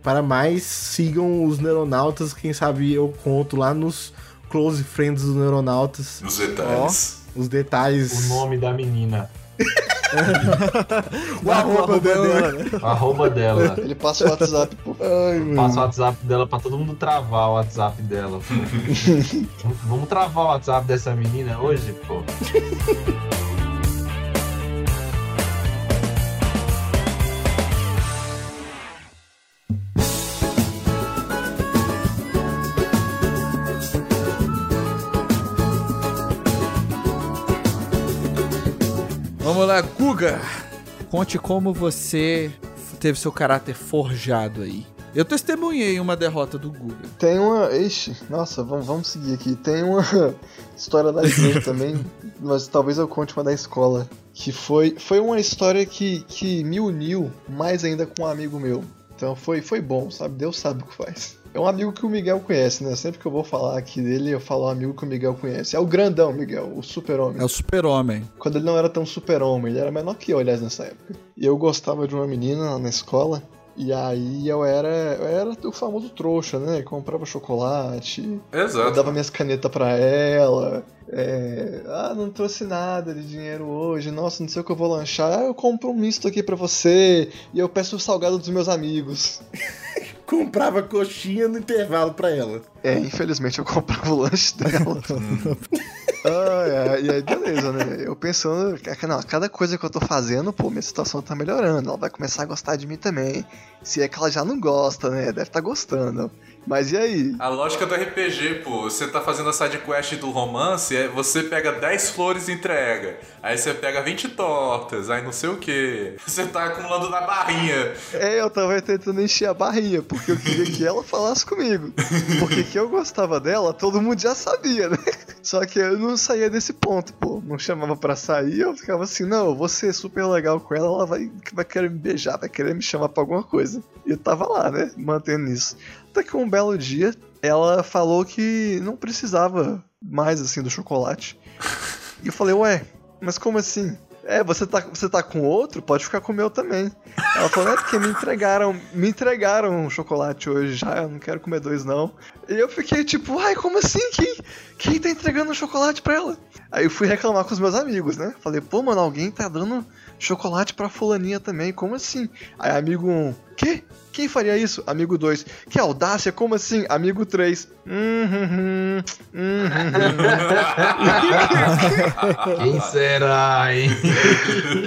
Para mais, sigam os Neuronautas. Quem sabe eu conto lá nos Close Friends dos Neuronautas Nos detalhes. os detalhes. O nome da menina. O arroba dela. né? O arroba dela. Ele passa o WhatsApp, pô. Ai. Passa o WhatsApp dela pra todo mundo travar o WhatsApp dela, pô. Vamos- Vamos travar o WhatsApp dessa menina hoje, pô. Vamos lá, Guga. Conte como você teve seu caráter forjado aí. Eu testemunhei uma derrota do Guga. Tem uma. Ixi, nossa, vamos, vamos seguir aqui. Tem uma história da igreja também, mas talvez eu conte uma da escola. Que foi, foi uma história que, que me uniu mais ainda com um amigo meu. Então foi, foi bom, sabe? Deus sabe o que faz. É um amigo que o Miguel conhece, né? Sempre que eu vou falar aqui dele, eu falo um amigo que o Miguel conhece. É o grandão, Miguel, o super-homem. É o super-homem. Quando ele não era tão super-homem, ele era menor que eu, aliás, nessa época. E eu gostava de uma menina lá na escola. E aí eu era, eu era o famoso trouxa, né? Comprava chocolate, eu Exato. dava minhas canetas pra ela. é, ah, não trouxe nada de dinheiro hoje. Nossa, não sei o que eu vou lanchar. Ah, eu compro um misto aqui pra você. E eu peço o salgado dos meus amigos. Comprava coxinha no intervalo pra ela. É, infelizmente eu comprava o lanche dela. ah, é, e aí, beleza, né? Eu pensando, que, não, cada coisa que eu tô fazendo, pô, minha situação tá melhorando. Ela vai começar a gostar de mim também. Se é que ela já não gosta, né? Deve tá gostando. Mas e aí? A lógica do RPG, pô, você tá fazendo a side quest do romance, você pega 10 flores e entrega. Aí você pega 20 tortas, aí não sei o que. Você tá acumulando na barrinha. É, eu tava tentando encher a barrinha, porque eu queria que ela falasse comigo. Porque que eu gostava dela, todo mundo já sabia, né? Só que eu não saía desse ponto, pô. Não chamava pra sair, eu ficava assim, não, eu vou ser super legal com ela, ela vai, vai querer me beijar, vai querer me chamar pra alguma coisa. E eu tava lá, né, mantendo isso. Até que um belo dia, ela falou que não precisava mais, assim, do chocolate. E eu falei, ué, mas como assim? É, você tá, você tá com outro? Pode ficar com o meu também. Ela falou, é porque me entregaram, me entregaram um chocolate hoje já, eu não quero comer dois não. E eu fiquei tipo, ai, como assim? Quem, quem tá entregando um chocolate pra ela? Aí eu fui reclamar com os meus amigos, né? Falei, pô, mano, alguém tá dando chocolate pra fulaninha também, como assim? Aí amigo 1, um, quê? Quem faria isso? Amigo 2, que audácia, como assim? Amigo 3, hum, hum, hum, Quem será, hein?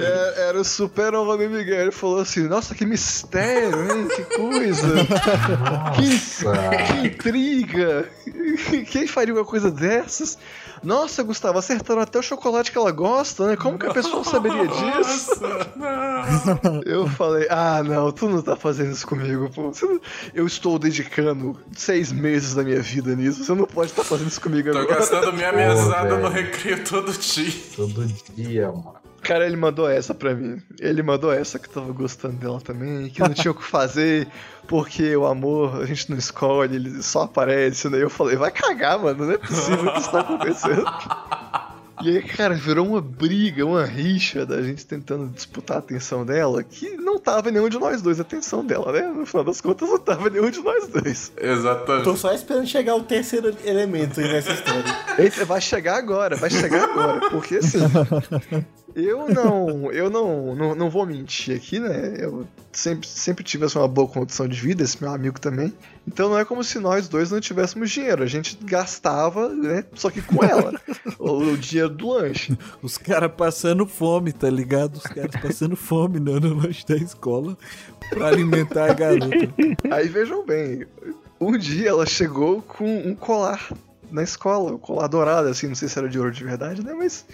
É, era o super homem Miguel. Ele falou assim: Nossa, que mistério, hein? Que coisa. Nossa. Que intriga. Quem faria uma coisa dessas? Nossa, Gustavo, acertaram até o chocolate que ela gosta, né? Como que a pessoa saberia disso? Eu falei, ah, não, tu não tá fazendo isso comigo, pô. Eu estou dedicando seis meses da minha vida nisso. Você não pode estar fazendo isso comigo Tô agora. gastando minha Pô, mesada no recreio todo dia. Todo dia, mano. Cara, ele mandou essa pra mim. Ele mandou essa que eu tava gostando dela também, que não tinha o que fazer, porque o amor a gente não escolhe, ele só aparece, né? Eu falei, vai cagar, mano, não é possível que isso tá acontecendo. E aí, cara, virou uma briga, uma rixa da gente tentando disputar a atenção dela, que não tava em nenhum de nós dois a atenção dela, né? No final das contas, não tava em nenhum de nós dois. Exatamente. Tô só esperando chegar o terceiro elemento aí nessa história. Esse vai chegar agora, vai chegar agora, porque assim. Eu não, eu não, não, não vou mentir aqui, né? Eu sempre, sempre tive uma boa condição de vida, esse meu amigo também. Então não é como se nós dois não tivéssemos dinheiro. A gente gastava, né? Só que com ela. o, o dinheiro do lanche. Os caras passando fome, tá ligado? Os caras passando fome no, no lanche da escola pra alimentar a garota. Aí vejam bem, um dia ela chegou com um colar na escola, um colar dourado, assim, não sei se era de ouro de verdade, né? Mas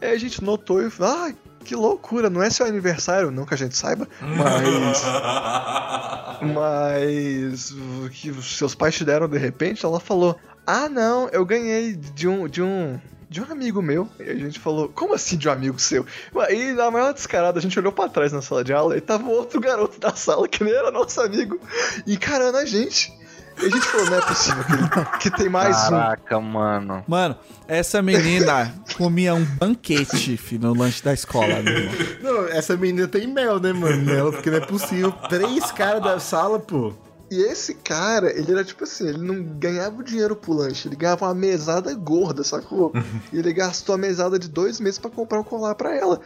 aí a gente notou e falou, ah, que loucura, não é seu aniversário, não que a gente saiba, mas. Mas que seus pais te deram de repente, ela falou: Ah, não, eu ganhei de um. De um de um amigo meu. E a gente falou, como assim de um amigo seu? E na maior descarada, a gente olhou pra trás na sala de aula e tava outro garoto da sala que nem era nosso amigo, encarando a gente. E a gente falou, não é possível que, que tem mais um. Caraca, mano. Mano, essa menina comia um banquete, filho, no lanche da escola, meu irmão. Não, essa menina tem mel, né, mano? Nela, porque não é possível. Três caras da sala, pô. E esse cara, ele era tipo assim, ele não ganhava dinheiro pro lanche, ele ganhava uma mesada gorda, sacou? e ele gastou a mesada de dois meses pra comprar um colar pra ela.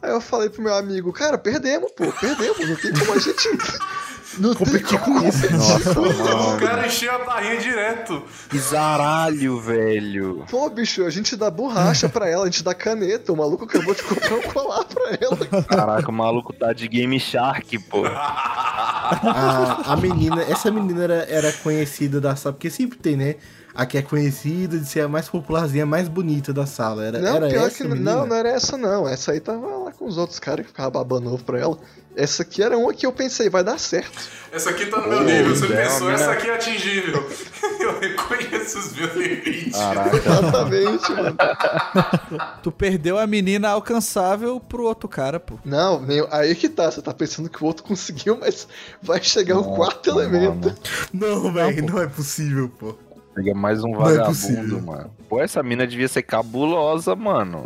Aí eu falei pro meu amigo, cara, perdemos, pô, perdemos, não tem como a gente. Não Competir com isso. Nossa, O mano. cara encheu a barrinha direto. Que zaralho, velho. Pô, bicho, a gente dá borracha pra ela, a gente dá caneta, o maluco acabou de comprar um colar pra ela. Caraca, o maluco tá de Game Shark, pô. A, a menina, essa menina era, era conhecida da sala, porque sempre tem, né? A que é conhecida de ser a mais popularzinha, a mais bonita da sala. Era, Não, era pior essa que menina? não, não era essa não. Essa aí tava lá com os outros caras que ficavam babando ovo pra ela. Essa aqui era uma que eu pensei, vai dar certo. Essa aqui tá no meu nível. Você é, pensou, essa aqui é atingível. Eu reconheço os meus limites. Caraca. Exatamente, mano. Tu perdeu a menina alcançável pro outro cara, pô. Não, meu, aí que tá. Você tá pensando que o outro conseguiu, mas vai chegar o quarto elemento. mano. Não, velho, não é possível, pô. Pega mais um é vagabundo, possível. mano. Pô, essa mina devia ser cabulosa, mano.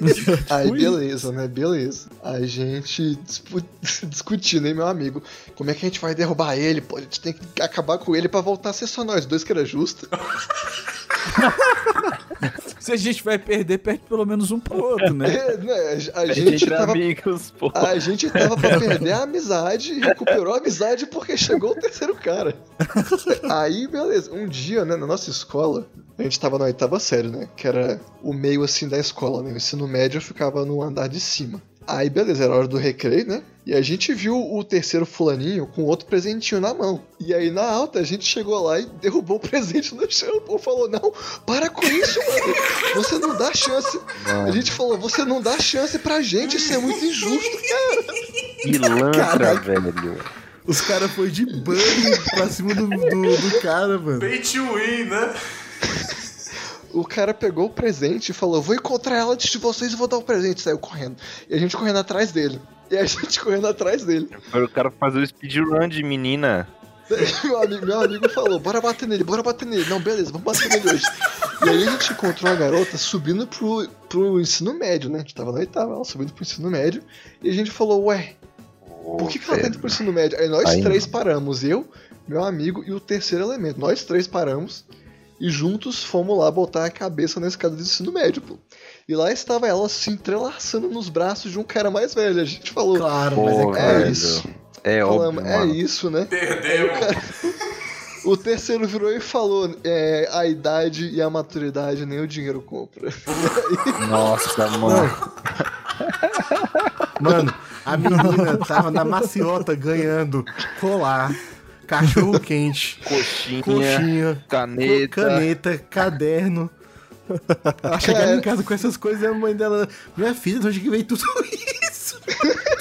Aí beleza, né? Beleza. A gente dispu- discutindo, hein, meu amigo? Como é que a gente vai derrubar ele? Pô, a gente tem que acabar com ele pra voltar a ser só nós dois, que era justo. Se a gente vai perder, perde pelo menos um pro outro, né? É, né, a, a gente gente tava amigos, pô. A gente tava pra perder a amizade e recuperou a amizade porque chegou o terceiro cara. Aí, beleza. Um dia, né, na nossa escola, a gente tava na oitava série, né? Que era o meio assim da escola, né? O ensino médio eu ficava no andar de cima. Aí, beleza, era hora do recreio, né? E a gente viu o terceiro fulaninho com outro presentinho na mão. E aí, na alta, a gente chegou lá e derrubou o presente no chão. Pô, falou, não, para com isso, mano. Você não dá chance. A gente falou, você não dá chance pra gente, isso é muito injusto, cara. Pilantra, velho. Os caras foi de banho pra cima do, do, do cara, mano. Pay to win, né? O cara pegou o presente e falou: Vou encontrar ela antes de vocês e vou dar o presente. Saiu correndo. E a gente correndo atrás dele. E a gente correndo atrás dele. Foi o cara fazer o speedrun de menina. Meu amigo, meu amigo falou: Bora bater nele, bora bater nele. Não, beleza, vamos bater nele hoje. E aí a gente encontrou a garota subindo pro, pro ensino médio, né? A gente tava na oitava, ela subindo pro ensino médio. E a gente falou: Ué, por que, que ela tá indo pro ensino médio? Aí nós três paramos, eu, meu amigo e o terceiro elemento. Nós três paramos e juntos fomos lá botar a cabeça na escada do ensino médio, pô. E lá estava ela se entrelaçando nos braços de um cara mais velho. A gente falou, Claro, mas é é velho. isso. É Falamos, óbvio, é mano. isso, né? Perdemos. O terceiro virou e falou: é, a idade e a maturidade nem o dinheiro compra. Nossa, mano. Mano, a menina tava na maciota ganhando colar, cachorro quente, Coxinha, coxinha, caneta. caneta, caderno. Ela chegava em casa com essas coisas e a mãe dela, minha filha, de onde que veio tudo isso?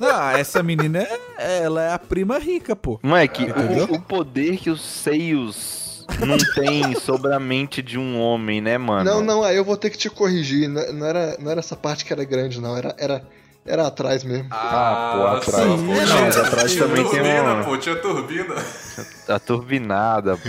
Ah, essa menina, é, ela é a prima rica, pô. Moleque, Entendeu? o, o poder que os seios não têm sobre a mente de um homem, né, mano? Não, não, aí eu vou ter que te corrigir. Não, não era, não era essa parte que era grande, não. Era, era, era atrás mesmo. Ah, pô, atrás. Sim, pô, não, mas atrás tinha também tem turbina, uma- pô, tinha turbina. A turbinada, pô.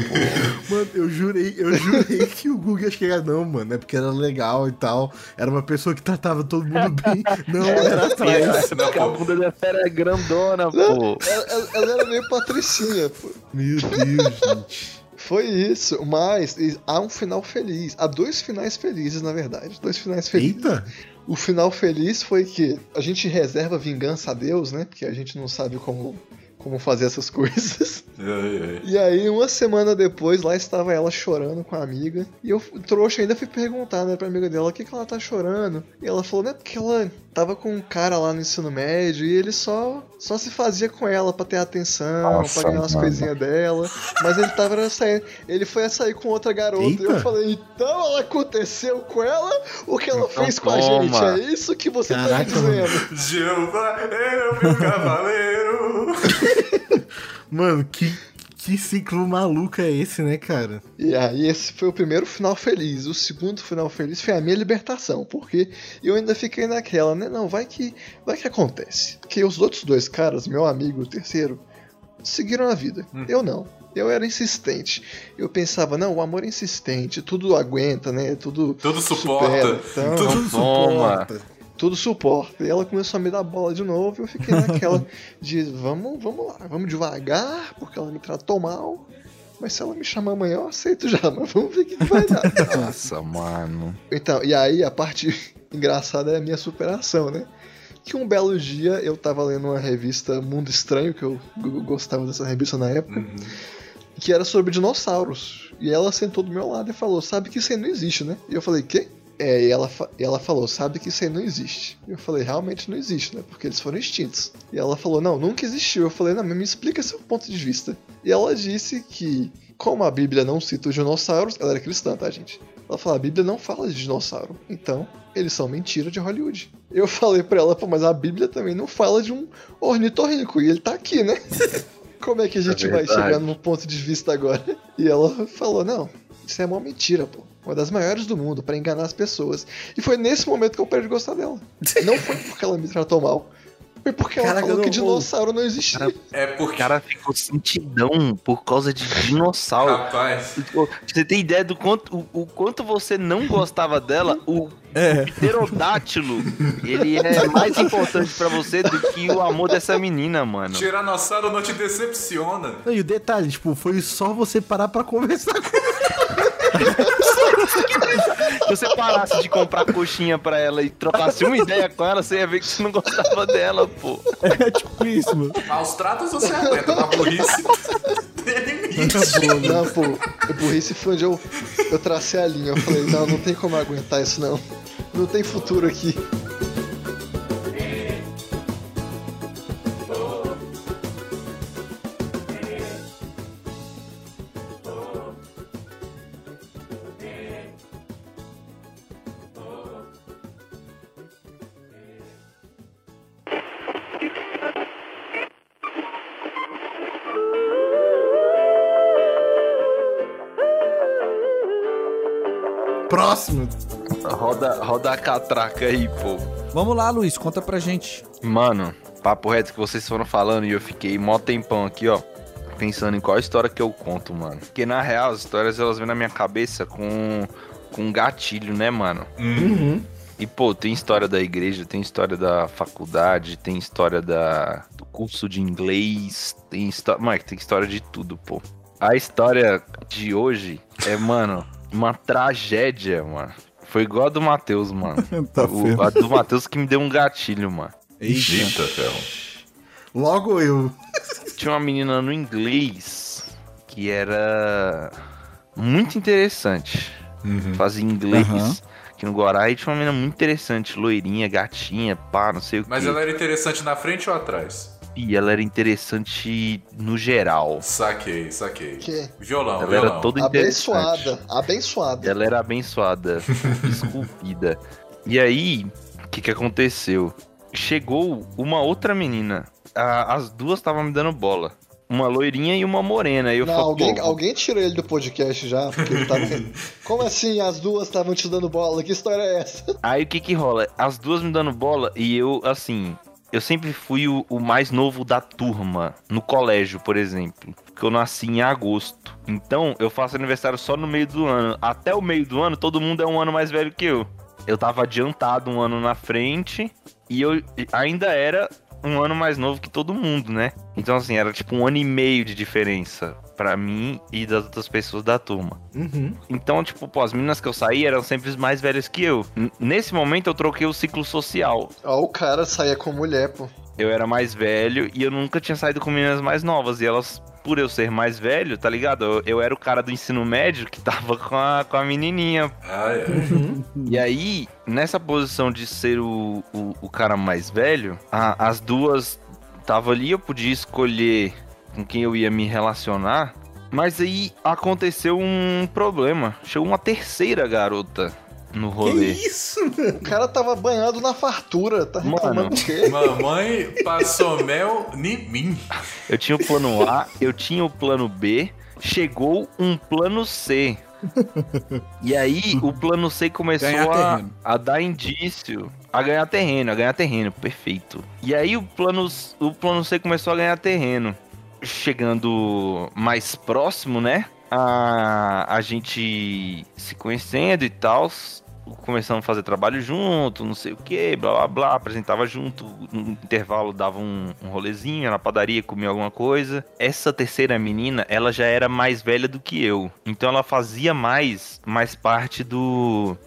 Mano, eu jurei, eu jurei que o Google ia chegar, não, mano, é porque era legal e tal. Era uma pessoa que tratava todo mundo bem. Não, era atrás. Não, Porque a bunda dessa era grandona, pô. Ela, ela- ela era meio patricinha, pô. Meu Deus, gente. Foi isso, mas há um final feliz. Há dois finais felizes, na verdade. Dois finais felizes. Eita! O final feliz foi que a gente reserva vingança a Deus, né? Porque a gente não sabe como, como fazer essas coisas. Ai, ai. E aí, uma semana depois, lá estava ela chorando com a amiga. E eu, trouxa, ainda fui perguntar, né, pra amiga dela, o que, que ela tá chorando? E ela falou, né, porque ela tava com um cara lá no ensino médio e ele só, só se fazia com ela pra ter atenção, Nossa, pra ganhar as mano. coisinhas dela. Mas ele tava saindo, ele foi a sair com outra garota. E Eita. eu falei, então ela aconteceu com ela o que ela Então fez com a toma. gente. É isso que você tá me Caraca, dizendo. Jeová o meu cavaleiro. Mano, que, que ciclo maluco é esse, né, cara? E aí esse foi o primeiro final feliz. O segundo final feliz foi a minha libertação, porque eu ainda fiquei naquela, né? Não, vai que vai que acontece. Porque os outros dois caras, meu amigo, o terceiro, seguiram a vida. Eu não. Eu era insistente. Eu pensava, não, o amor é insistente, tudo aguenta, né? Tudo Tudo suporta. supera, então, Tudo- Tudo Toma. suporta. Tudo suporta. E ela começou a me dar bola de novo e eu fiquei naquela de vamos, vamos lá, vamos devagar, porque ela me tratou mal. Mas se ela me chamar amanhã, eu aceito já, mas vamos ver o que vai dar. Nossa, mano. Então, e aí a parte engraçada é a minha superação, né? Que um belo dia eu tava lendo uma revista Mundo Estranho, que eu gostava dessa revista na época, Uhum. que era sobre dinossauros. E ela sentou do meu lado e falou: Sabe que isso aí não existe, né? E eu falei: Quê? É, e ela, e ela falou: Sabe que isso aí não existe. E eu falei: Realmente não existe, né? Porque eles foram extintos. E ela falou: Não, nunca existiu. Eu falei: Não, mas me explica seu ponto de vista. E ela disse que, como a Bíblia não cita os dinossauros, ela era cristã, tá, gente? Ela falou: A Bíblia não fala de dinossauro. Então, eles são mentira de Hollywood. Eu falei pra ela: Pô, mas a Bíblia também não fala de um ornitorrinco. E ele tá aqui, né? Como é que a gente É vai chegar no ponto de vista agora? E ela falou: Não, isso é uma mentira, pô. Uma das maiores do mundo, pra enganar as pessoas. E foi nesse momento que eu parei de gostar dela. Não foi porque ela me tratou mal. Foi porque ela Caraca, falou eu que dinossauro não existia. Cara, É O porque. cara ficou sentidão por causa de dinossauro. Rapaz. Você tem ideia do quanto, o, o quanto você não gostava dela? O É. pterodátilo, ele é mais importante pra você do que o amor dessa menina, mano. Tiranossauro não te decepciona. Não, e o detalhe, tipo, foi só você parar pra conversar com Se você parasse de comprar coxinha pra ela e trocasse uma ideia com ela, você ia ver que você não gostava dela, pô. É tipo isso, mano. Maus tratos você aguenta, na burrice tem limite. Não, pô, a burrice foi onde eu, eu tracei a linha. Eu falei, não, não tem como aguentar isso não. Não tem futuro aqui. Catraca aí, pô. Vamos lá, Luiz, conta pra gente. Mano, papo reto que vocês foram falando e eu fiquei mó tempão aqui, ó. Pensando em qual história que eu conto, mano. Porque na real, as histórias elas vêm na minha cabeça com, com um gatilho, né, mano? Uhum. E, pô, tem história da igreja, tem história da faculdade, tem história da, do curso de inglês, tem história. Mano, tem história de tudo, pô. A história de hoje é, mano, uma tragédia, mano. Foi igual a do Matheus, mano. Tá O- a do Matheus que me deu um gatilho, mano. Eita, ferro. Logo eu. Tinha uma menina no inglês que era muito interessante. Uhum. Fazia inglês Aham. aqui no Guará e tinha uma menina muito interessante, loirinha, gatinha, pá, não sei o Mas quê. ela era interessante na frente ou atrás? E ela era interessante no geral. Saquei, saquei. Que? Violão, Ela violão. era toda interessante. Abençoada. Abençoada. Ela era abençoada, esculpida. E aí, o que, que aconteceu? Chegou uma outra menina. A- as duas estavam me dando bola. Uma loirinha e uma morena. E eu Não, falei, alguém, alguém tirou ele do podcast já, porque ele tava. Como assim as duas estavam te dando bola? Que história é essa? Aí o que que rola? As duas me dando bola e eu, assim, eu sempre fui o, o mais novo da turma, no colégio, por exemplo. Porque eu nasci em agosto. Então, eu faço aniversário só no meio do ano. Até o meio do ano, todo mundo é um ano mais velho que eu. Eu tava adiantado um ano na frente e eu ainda era um ano mais novo que todo mundo, né? Então, assim, era tipo um ano e meio de diferença pra mim e das outras pessoas da turma. Uhum. Então, tipo, pô, as meninas que eu saí eram sempre as mais velhas que eu. N- nesse momento eu troquei o ciclo social. Ó, o cara saía com mulher, pô. Eu era mais velho e eu nunca tinha saído com meninas mais novas. E elas, por eu ser mais velho, tá ligado? Eu, eu era o cara do ensino médio que tava com a, com a menininha. Ah, é. E aí, nessa posição de ser o, o, o cara mais velho, a- as duas tava ali, eu podia escolher com quem eu ia me relacionar. Mas aí aconteceu um problema. Chegou uma terceira garota no Que rolê. isso? O cara tava banhado na fartura, tá Mano. reclamando o quê? Mamãe passou mel em mim. Eu tinha o plano A, eu tinha o plano B, chegou um plano C. E aí o plano C começou a, a dar indício, a ganhar terreno, a ganhar terreno, perfeito. E aí o plano, o plano C começou a ganhar terreno. Chegando mais próximo, né? A, a gente se conhecendo e tal. Começamos a fazer trabalho junto, não sei o que, blá blá blá, apresentava junto, no intervalo dava um, um rolezinho na padaria, comia alguma coisa. Essa terceira menina, ela já era mais velha do que eu, então ela fazia mais, mais parte do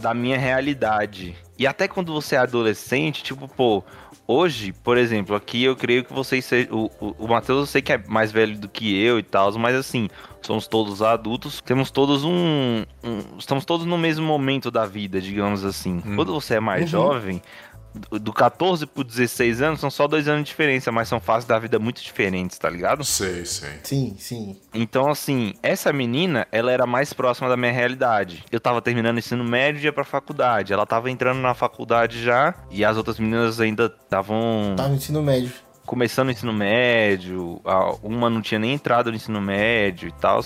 da minha realidade. E até quando você é adolescente, tipo, pô, hoje, por exemplo, aqui eu creio que vocês sejam. O, o, o Matheus eu sei que é mais velho do que eu e tal, mas assim, somos todos adultos, temos todos um, um- Estamos todos no mesmo momento da vida, digamos assim. Hum. Quando você é mais jovem. Do do 14 pro 16 anos são só dois anos de diferença, mas são fases da vida muito diferentes, tá ligado? Sei, sei. Sim, sim. Então, assim, essa menina, ela era mais próxima da minha realidade. Eu tava terminando o ensino médio e ia pra faculdade. Ela tava entrando na faculdade já, e as outras meninas ainda estavam Tá no ensino médio. começando o ensino médio. a- Uma não tinha nem entrado no ensino médio e tal.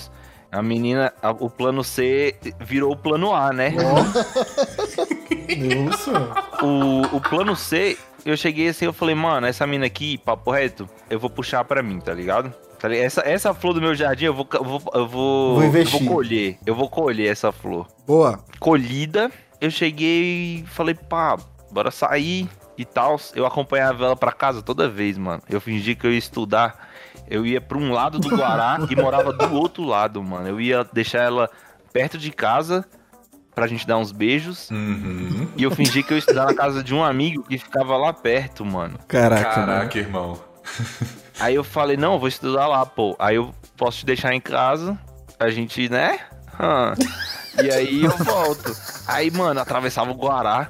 A menina, o plano C virou o plano A, né? Nossa. o, o plano C, eu cheguei assim, eu falei, mano, essa mina aqui, papo reto, eu vou puxar pra mim, tá ligado? Tá? Essa, essa flor do meu jardim, eu vou, eu vou, eu vou, Vou eu vou colher. Eu vou colher essa flor. Boa. Colhida, eu cheguei e falei, pá, bora sair e tal. Eu acompanhava ela pra casa toda vez, mano. Eu fingi que eu ia estudar. Eu ia pra um lado do Guará e morava do outro lado, mano. Eu ia deixar ela perto de casa pra gente dar uns beijos. Uhum. E eu fingi que eu ia estudar na casa de um amigo que ficava lá perto, mano. Caraca, mano. Caraca, irmão. Aí eu falei, não, eu vou estudar lá, pô. Aí eu posso te deixar em casa, a gente, né? E aí eu volto. Aí, mano, atravessava o Guará.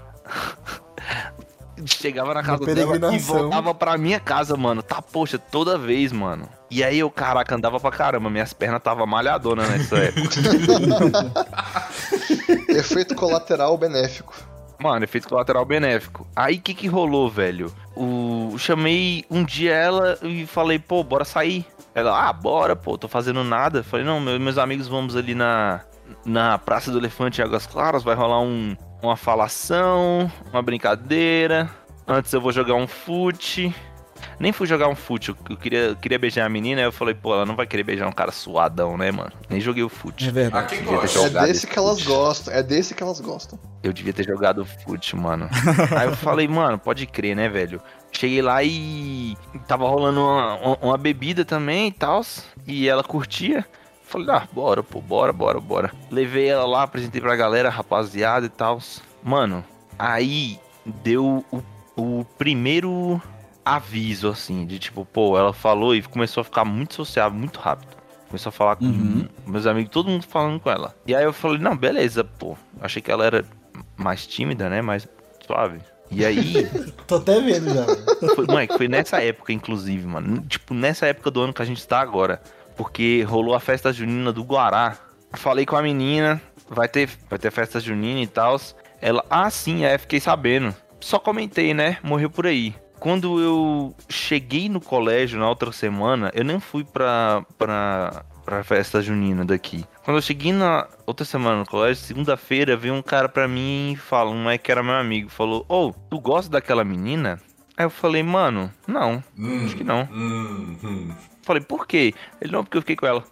Chegava na casa dela e voltava pra minha casa, mano. Tá, poxa, toda vez, mano. E aí eu, caraca, andava pra caramba. Minhas pernas tava malhadona nessa época. Efeito colateral benéfico. Mano, efeito colateral benéfico. Aí o que que rolou, velho? O... Chamei um dia ela e falei, pô, bora sair. Ela, ah, bora, pô, tô fazendo nada. Falei, não, meu- meus amigos vamos ali na, na Praça do Elefante em Águas Claras, vai rolar um, uma falação, uma brincadeira. Antes eu vou jogar um fute. Nem fui jogar um fute, eu queria, eu queria beijar a menina, aí eu falei, pô, ela não vai querer beijar um cara suadão, né, mano? Nem joguei o fute. É verdade. quem Devia ter gosta? É desse esse que elas fute. gostam. É desse que elas gostam. Eu devia ter jogado fute, mano. Aí eu falei, mano, pode crer, né, velho? Cheguei lá e tava rolando uma, uma- uma bebida também e tal. E ela curtia. Falei, ah, bora, pô, bora, bora, bora. Levei ela lá, apresentei pra galera, rapaziada e tal. Mano, aí deu o, o primeiro aviso, assim, de tipo, pô, ela falou e começou a ficar muito sociável, muito rápido. Começou a falar com Uhum. meus amigos, todo mundo falando com ela. E aí eu falei, não, beleza, pô. Achei que ela era mais tímida, né? Mais suave. E aí, Tô até vendo já. foi, mãe, foi nessa época, inclusive, mano. Tipo, nessa época do ano que a gente tá agora. Porque rolou a festa junina do Guará. Falei com a menina, vai ter, vai ter festa junina e tal. Ela, ah, sim, é, fiquei sabendo. Só comentei, né? Morreu por aí. Quando eu cheguei no colégio na outra semana, eu nem fui pra, pra, pra festa junina daqui. Quando eu cheguei na outra semana no colégio, segunda-feira, veio um cara pra mim e fala, um moleque que era meu amigo, falou, ô, tu gosta daquela menina? Aí eu falei, mano, não, Hum, acho que não. hum, hum. Falei, por quê? Ele, não, porque eu fiquei com ela.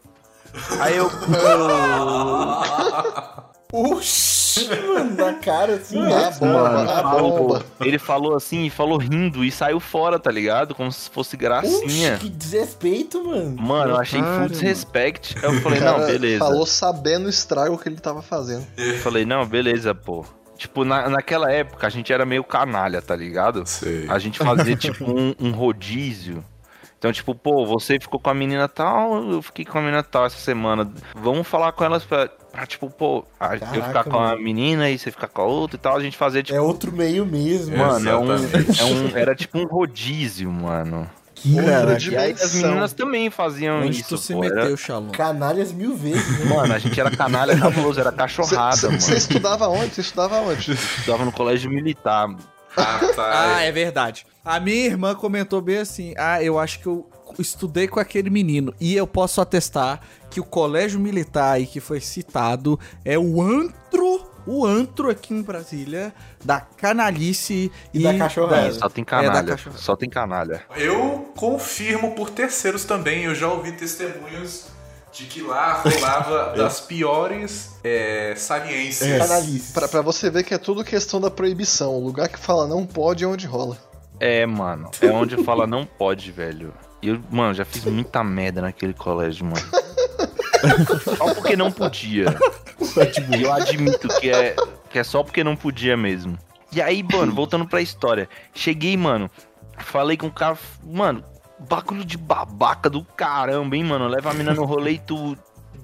Aí eu, Oxi, mano, na cara assim. A né? bomba, a bomba. ele falou assim, falou rindo e saiu fora, tá ligado? Como se fosse gracinha. Oxi, que desrespeito, mano. Mano, eu achei full. Aí eu falei, não, beleza. Falou sabendo o estrago que ele tava fazendo. Eu falei, não, beleza, pô. Tipo, na, naquela época a gente era meio canalha, tá ligado? Sei. A gente fazia tipo um, um rodízio. Então, tipo, pô, você ficou com a menina tal, eu fiquei com a menina tal essa semana. Vamos falar com elas pra, pra, tipo, pô, a- eu Caraca, ficar com a mano. menina e você ficar com a outra e tal. A gente fazia, tipo, É outro meio mesmo. mano, é um, é um- era tipo um rodízio, mano. Que Outra E aí as meninas também faziam Onde isso, tu se pô. Era- meteu, Shalom? canalhas mil vezes, né? Mano, a gente era canalha cabuloso, era cachorrada, Você mano. estudava onde? Você estudava onde? Estudava no colégio militar. Ah, tá. Ah, é verdade. A minha irmã comentou bem assim: Ah, eu acho que eu estudei com aquele menino. E eu posso atestar que o colégio militar aí que foi citado é o antro, o antro aqui em Brasília, da canalice E da cachorrada. Só tem É, canalha. cachorra. só tem canalha. Eu confirmo por terceiros também, eu já ouvi testemunhos de que lá rolava das piores é, saliências. Pra, pra você ver que é tudo questão da proibição. O lugar que fala não pode é onde rola. É, mano. É onde fala não pode, velho. Eu, mano, já fiz muita merda naquele colégio, mano. Só porque não podia. E eu admito que é, que é só porque não podia mesmo. E aí, mano, voltando pra história. Cheguei, mano. Falei com o cara. Mano, bagulho de babaca do caramba, hein, mano. Leva a mina no rolê e tu.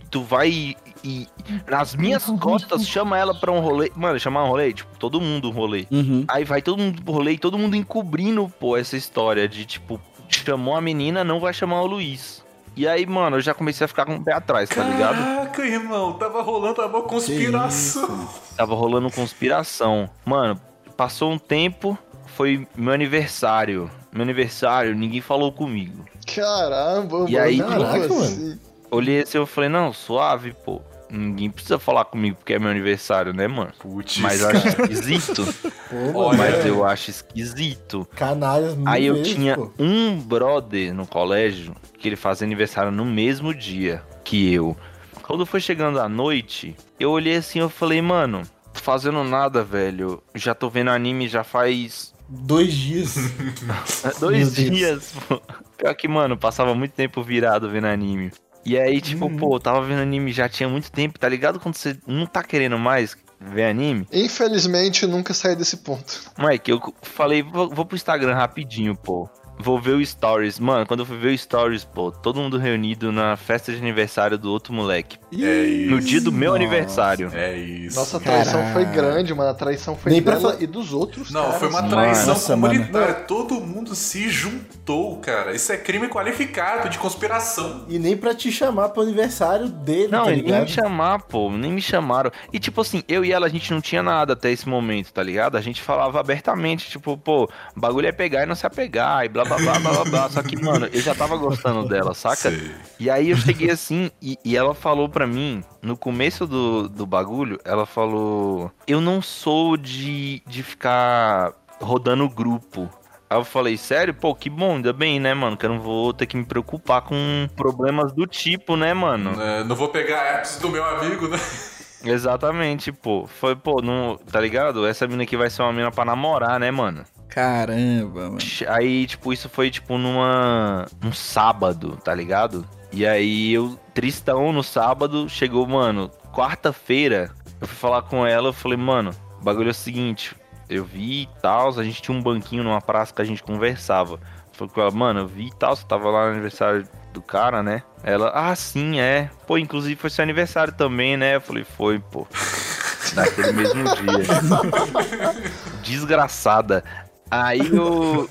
Tu vai e. e- nas minhas costas chama ela pra um rolê. Mano, chamar um rolê, tipo, todo mundo um rolê. Uhum. Aí vai todo mundo pro rolê e todo mundo encobrindo, pô, essa história de, tipo, chamou a menina, não vai chamar o Luiz. E aí, mano, eu já comecei a ficar com o pé atrás, tá ligado? Caraca, irmão, tava rolando uma conspiração. Tava rolando conspiração. Mano, passou um tempo, foi meu aniversário. Meu aniversário, ninguém falou comigo. Caramba, E aí, como caraca, assim? Olhei assim, eu falei, não, suave, pô. Ninguém precisa falar comigo porque é meu aniversário, né, mano? Putz. Mas eu acho esquisito. Pô, mas é eu acho esquisito. Canalhas mil Aí eu vezes, tinha pô. um brother no colégio que ele fazia aniversário no mesmo dia que eu. Quando foi chegando a noite, eu olhei assim e falei, mano, tô fazendo nada, velho. Já tô vendo anime já faz Dois dias. dois dias. pô. Pior que, mano, passava muito tempo virado vendo anime. E aí, tipo, Uhum. pô, eu tava vendo anime já tinha muito tempo, tá ligado? Quando você não tá querendo mais ver anime. Infelizmente, nunca saí desse ponto. Mike, eu falei, vou, vou pro Instagram rapidinho, pô. Vou ver o Stories. Mano, quando eu fui ver o Stories, pô, todo mundo reunido na festa de aniversário do outro moleque. É isso. No dia do meu Nossa. aniversário. É isso. Nossa, a traição Caralho. foi grande, mano. A traição foi Nem pra dela fa- e dos outros. Não, caras. foi uma Mano. traição Nossa, mano. comunitária. Todo mundo se juntou, cara. Isso é crime qualificado de conspiração. E nem pra te chamar pro aniversário dele, Não, tá nem me chamar, pô, nem me chamaram. E tipo assim, eu e ela, a gente não tinha nada até esse momento, tá ligado? A gente falava abertamente, tipo, pô, o bagulho é pegar e não se apegar, e blá blá, blá, blá, blá. Só que, mano, eu já tava gostando dela, saca? E aí eu cheguei assim, e, e ela falou pra mim, no começo do, do bagulho, ela falou: Eu não sou de, de ficar rodando grupo. Aí eu falei, sério? Pô, que bom, ainda bem, né, mano? Que eu não vou ter que me preocupar com problemas do tipo, né, mano? É, não vou pegar apps do meu amigo, né? Exatamente, pô. Foi, pô, não, tá ligado? Essa mina aqui vai ser uma mina pra namorar, né, mano? Caramba, mano. Aí, tipo, isso foi, tipo, numa. um sábado, tá ligado? E aí eu, tristão no sábado, chegou, mano, quarta-feira, eu fui falar com ela, eu falei, mano, o bagulho é o seguinte, eu vi e tal, a gente tinha um banquinho numa praça que a gente conversava. Falei com ela, mano, eu vi e tal, você tava lá no aniversário do cara, né? Ela, ah, sim, é. Pô, inclusive foi seu aniversário também, né? Eu falei, foi, pô. Naquele mesmo dia. Desgraçada. Aí eu.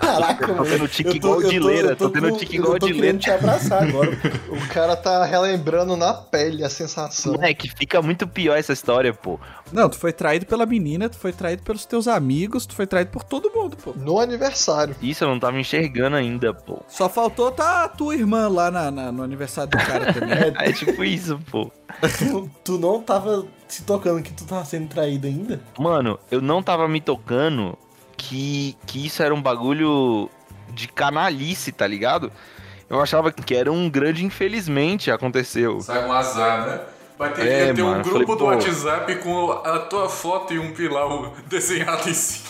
Caraca, Tô tendo tique eu igual de leira, tô tendo tique eu igual tô de leira. te abraçar agora. O cara tá relembrando na pele a sensação. Moleque, fica muito pior essa história, pô. Não, tu foi traído pela menina, tu foi traído pelos teus amigos, tu foi traído por todo mundo, pô. No aniversário. Isso eu não tava enxergando ainda, pô. Só faltou tá a tua irmã lá na, na- no aniversário do cara também. É tipo isso, pô. Tu, tu não tava se tocando que tu tava sendo traído ainda? Mano, eu não tava me tocando que, que isso era um bagulho de canalice, tá ligado? Eu achava que era um grande infelizmente aconteceu. Sai um azar, né? Vai ter, É, ia ter um mano, eu grupo falei, do. WhatsApp com a tua foto e um pilar desenhado em cima.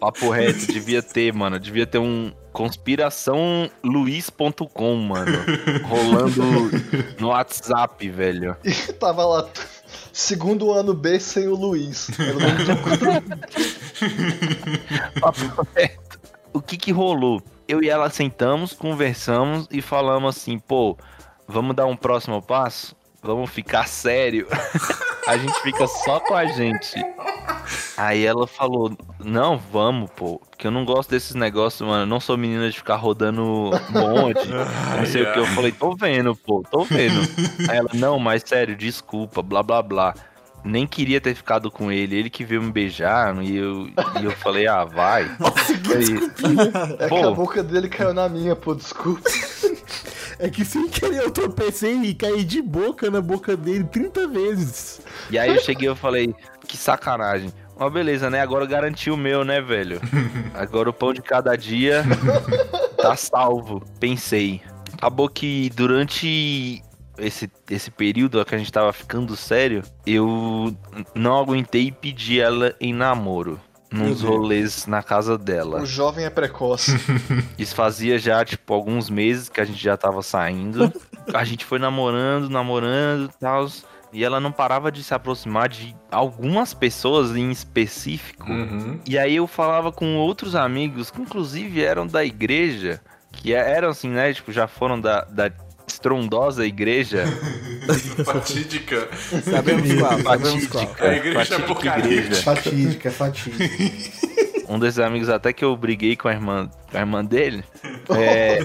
Papo reto, devia ter, mano. Devia ter um conspiraçãoluiz.com, mano. Rolando no WhatsApp, velho. E tava lá, segundo ano B sem o Luiz. O que que rolou? Eu e ela sentamos, conversamos e falamos assim, pô, vamos dar um próximo passo? Vamos ficar sério? a gente fica só com a gente. Aí ela falou, não, vamos, pô, porque eu não gosto desses negócios, mano. Eu não sou menina de ficar rodando monte, não sei o que. Eu falei, tô vendo, pô, tô vendo. Aí ela, não, mas sério, desculpa, blá blá blá. Nem queria ter ficado com ele, ele que veio me beijar, e eu, e eu falei, ah, vai. Aí, É Pô. que a boca dele caiu na minha, pô, desculpa. É que sem querer eu tropecei e caí de boca na boca dele 30 vezes. E aí eu cheguei e eu falei, que sacanagem. Mas beleza, né? Agora eu garanti o meu, né, velho? Agora o pão de cada dia tá salvo. Pensei. Acabou que durante esse, esse período que a gente tava ficando sério, eu não aguentei e pedi ela em namoro. Nos rolês na casa dela. O jovem é precoce. Isso fazia já, tipo, alguns meses que a gente já tava saindo. A gente foi namorando, namorando e tal. E ela não parava de se aproximar de algumas pessoas em específico. Uhum. E aí eu falava com outros amigos, que inclusive eram da igreja, que eram assim, né? Tipo, já foram da, da estrondosa igreja. Fatídica. Sabemos qual, sabemos qual. Fatídica, A igreja fatídica apocalíptica. igreja. Fatídica, fatídica. Um desses amigos até que eu briguei com a irmã, com a irmã dele. É,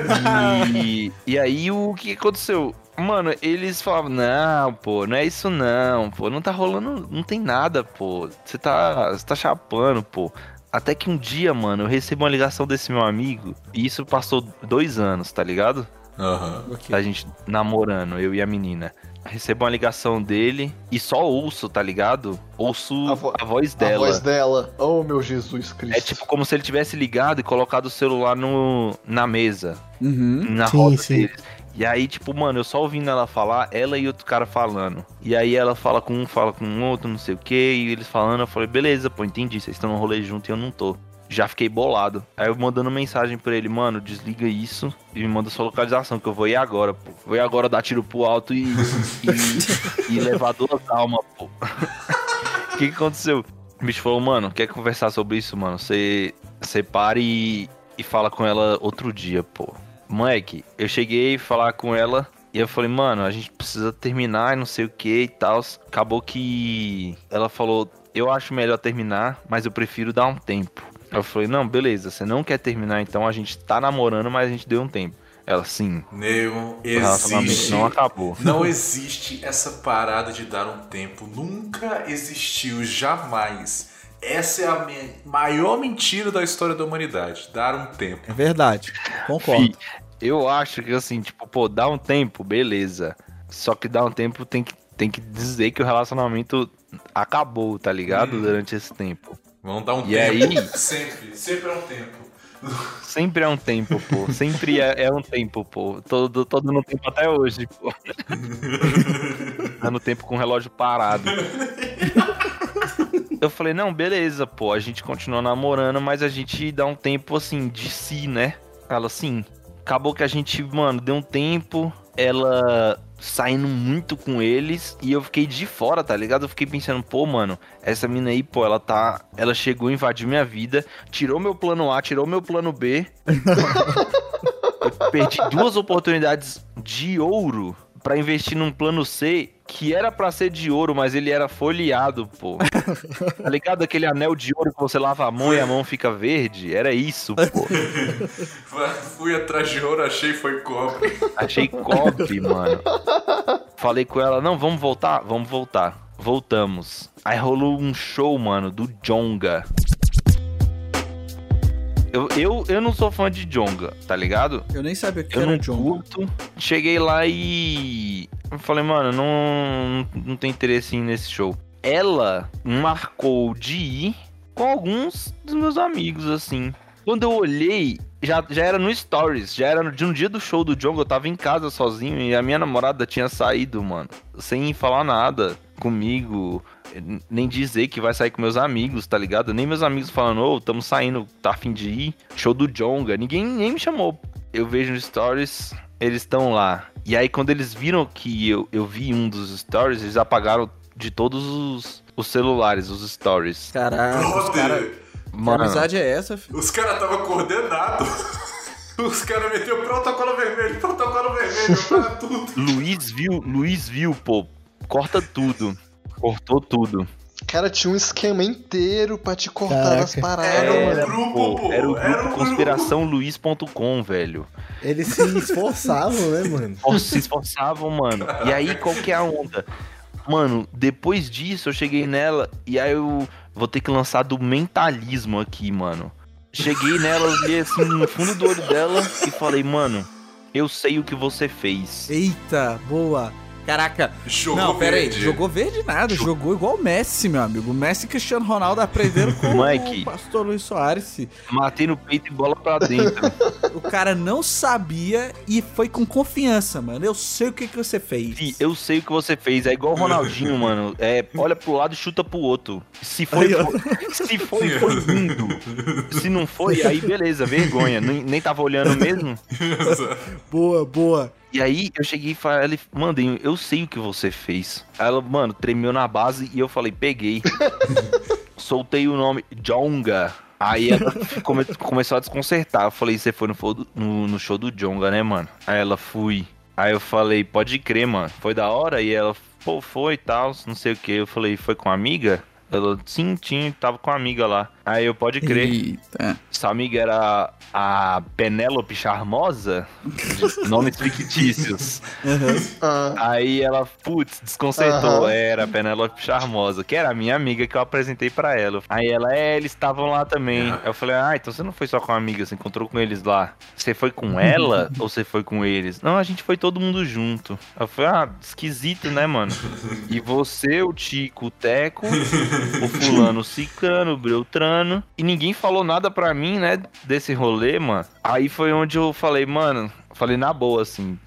e, e aí o que aconteceu? Mano, eles falavam, não, pô, não é isso não, pô, não tá rolando, não tem nada, pô. Você tá, você tá chapando, pô. Até que um dia, mano, eu recebo uma ligação desse meu amigo, e isso passou dois anos, tá ligado? Aham. A gente namorando, eu e a menina. Recebo uma ligação dele e só ouço, tá ligado? Ouço A vo- a voz A dela. voz dela. Oh, meu Jesus Cristo. É tipo como se ele tivesse ligado e colocado o celular no, na mesa, Uhum. na Sim, roda sim. deles. E aí, tipo, mano, eu só ouvindo ela falar, ela e outro cara falando. E aí ela fala com um, fala com o outro, não sei o que, e eles falando, eu falei, beleza, pô, entendi, vocês estão no rolê junto e eu não tô. Já fiquei bolado. Aí eu mandando mensagem pra ele, mano, desliga isso e me manda sua localização, que eu vou ir agora, pô. Vou ir agora dar tiro pro alto e, e, e levar duas almas, pô. O que, que aconteceu? O bicho falou, mano, quer conversar sobre isso, mano? Você para e, e fala com ela outro dia, pô. Moleque, eu cheguei a falar com ela e eu falei, mano, a gente precisa terminar e não sei o que e tal. Acabou que ela falou, eu acho melhor terminar, mas eu prefiro dar um tempo. Eu falei, não, beleza, você não quer terminar, então a gente tá namorando, mas a gente deu um tempo. Ela, sim, Nego, o relacionamento existe. não acabou. Não existe essa parada de dar um tempo. Nunca existiu, jamais. essa é a maior mentira da história da humanidade. Dar um tempo. É verdade. Concordo. Fi, eu acho que assim, tipo, pô, dá um tempo, beleza. Só que dá um tempo tem que, tem que dizer que o relacionamento acabou, tá ligado? Hum. Durante esse tempo. Vamos dar um E tempo. aí? Sempre, sempre é um tempo. Sempre é um tempo, pô. Sempre é, é um tempo, pô. Tô, tô dando tempo até hoje, pô. dando tempo com o relógio parado. Eu falei, não, beleza, pô. A gente continua namorando, mas a gente dá um tempo, assim, de si, né? Ela, assim, acabou que a gente, mano, deu um tempo. Ela saindo muito com eles e eu fiquei de fora, tá ligado? Eu fiquei pensando, pô, mano, essa mina aí, pô, ela tá. Ela chegou, invadiu minha vida, tirou meu plano A, tirou meu plano B. eu perdi duas oportunidades de ouro pra investir num plano C que era pra ser de ouro, mas ele era folheado, pô. tá ligado? Aquele anel de ouro que você lava a mão e a mão fica verde? Era isso, pô. Fui atrás de ouro, achei foi cobre. Achei cobre, mano. Falei com ela, não, vamos voltar? Vamos voltar. Voltamos. Aí rolou um show, mano, do Jonga. Eu, eu, eu não sou fã de Jonga, tá ligado? Eu nem sabia que Eu era John. curto. Cheguei lá e. Falei, mano, não, não tem interesse em ir nesse show. Ela marcou de ir com alguns dos meus amigos, assim. Quando eu olhei, já, já era no Stories, já era de um dia do show do Jonga, eu tava em casa sozinho e a minha namorada tinha saído, mano. Sem falar nada comigo, nem dizer que vai sair com meus amigos, tá ligado? Nem meus amigos falando, ô, tamo saindo, tá a fim de ir. Show do Jonga, ninguém nem me chamou. Eu vejo Stories, eles estão lá. E aí, quando eles viram que eu, eu vi um dos Stories, eles apagaram de todos os, os celulares, os Stories. Caraca, caras. Brother, Que Mano, amizade é essa, filho? os caras estavam coordenados. Os caras meteu protocolo vermelho, protocolo vermelho, para tudo. Luiz viu, Luiz viu, pô, corta tudo. Cortou tudo. Cara, tinha um esquema inteiro pra te cortar Caraca. as paradas, Era mano. grupo, Pô, pô. era o grupo grupo. conspiraçãoluiz.com, velho. Eles se esforçavam, né, mano? Se esforçavam, mano. E aí, qual que é a onda? Mano, depois disso eu cheguei nela e aí eu vou ter que lançar do mentalismo aqui, mano. Cheguei nela, olhei assim no fundo do olho dela e falei, mano, eu sei o que você fez. Eita, boa. Caraca. Jogou não, pera aí. verde. Jogou verde nada. Jogou igual o Messi, meu amigo. O Messi e Cristiano Ronaldo aprenderam com Mike. o pastor Luiz Soares. Matei no peito e bola pra dentro. O cara não sabia e foi com confiança, mano. Eu sei o que, que você fez. Fi, eu sei o que você fez. É igual o Ronaldinho, mano. É, olha pro lado e chuta pro outro. Se foi, Aí, foi- se foi, foi lindo. Se não foi, aí beleza, vergonha. Nem, nem tava olhando mesmo. Boa, boa. E aí eu cheguei e falei, mandei, eu sei o que você fez. Aí ela, mano, tremeu na base e eu falei, peguei. Soltei o nome Jonga. Aí ela come- começou a desconcertar. Eu falei, você foi no, no- no show do Jonga, né, mano? Aí ela, fui. Aí eu falei, pode crer, mano. Foi da hora? E ela, pô, foi e tal, não sei o que. Eu falei, foi com a amiga? Ela, sim, tinha, tava com a amiga lá. Aí eu, pode crer. Eita. Essa amiga era a Penélope Charmosa, nomes fictícios. Ah, Aí ela, putz, desconcertou. Aham. Era a Penélope Charmosa, que era a minha amiga que eu apresentei pra ela. Aí ela, é, eles estavam lá também. Aí eu falei, ah, então você não foi só com a amiga, você encontrou com eles lá. Você foi com ela ou você foi com eles? Não, a gente foi todo mundo junto. Eu falei, ah, esquisito, né, mano? E você, o Tico, o Teco, o fulano, o Cicano, o Beltrano. E ninguém falou nada pra mim, né, desse rolê, mano. Aí foi onde eu falei, mano, falei na boa, assim.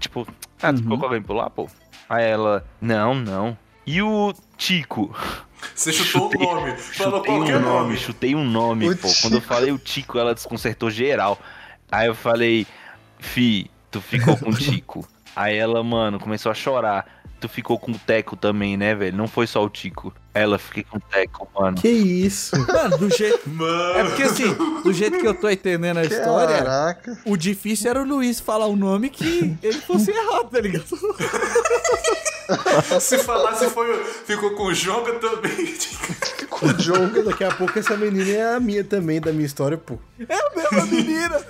Tipo, ah, tu Uhum. ficou com alguém por lá, pô? Aí ela, não, não. E o Tico? Você chutou Chutei- o nome. Falou Chutei qualquer um nome, nome. chutei um nome, O pô. Quando eu falei o Tico, ela desconcertou geral. Aí eu falei, Fi, tu ficou com o Tico. Aí ela, mano, começou a chorar. Tu ficou com o Teco também, né, velho? Não foi só o Tico. Ela, fiquei com o Teco, mano. Que isso? Mano, do jeito. Mano. É porque assim, do jeito que eu tô entendendo a história, caraca. o difícil era o Luiz falar o nome que ele fosse errado, tá ligado? Se falasse foi, ficou com o Jonga também. Com o Jonga. Daqui a pouco essa menina é a minha também, da minha história, pô. É a mesma menina.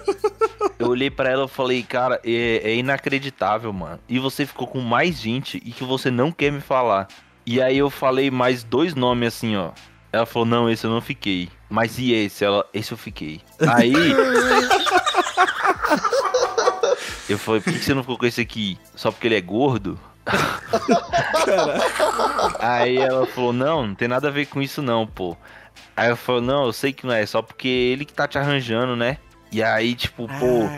Eu olhei pra ela e falei, cara, é, é inacreditável, mano. E você ficou com mais gente e que você não quer me falar. E aí eu falei mais dois nomes assim, ó. Ela falou, não, esse eu não fiquei. Mas e esse? Ela, esse eu fiquei. Aí. eu falei, por que você não ficou com esse aqui? Só porque ele é gordo? Aí ela falou, não, não tem nada a ver com isso não, pô. Aí eu falei, não, eu sei que não é, só porque ele que tá te arranjando, né? E aí, tipo, pô,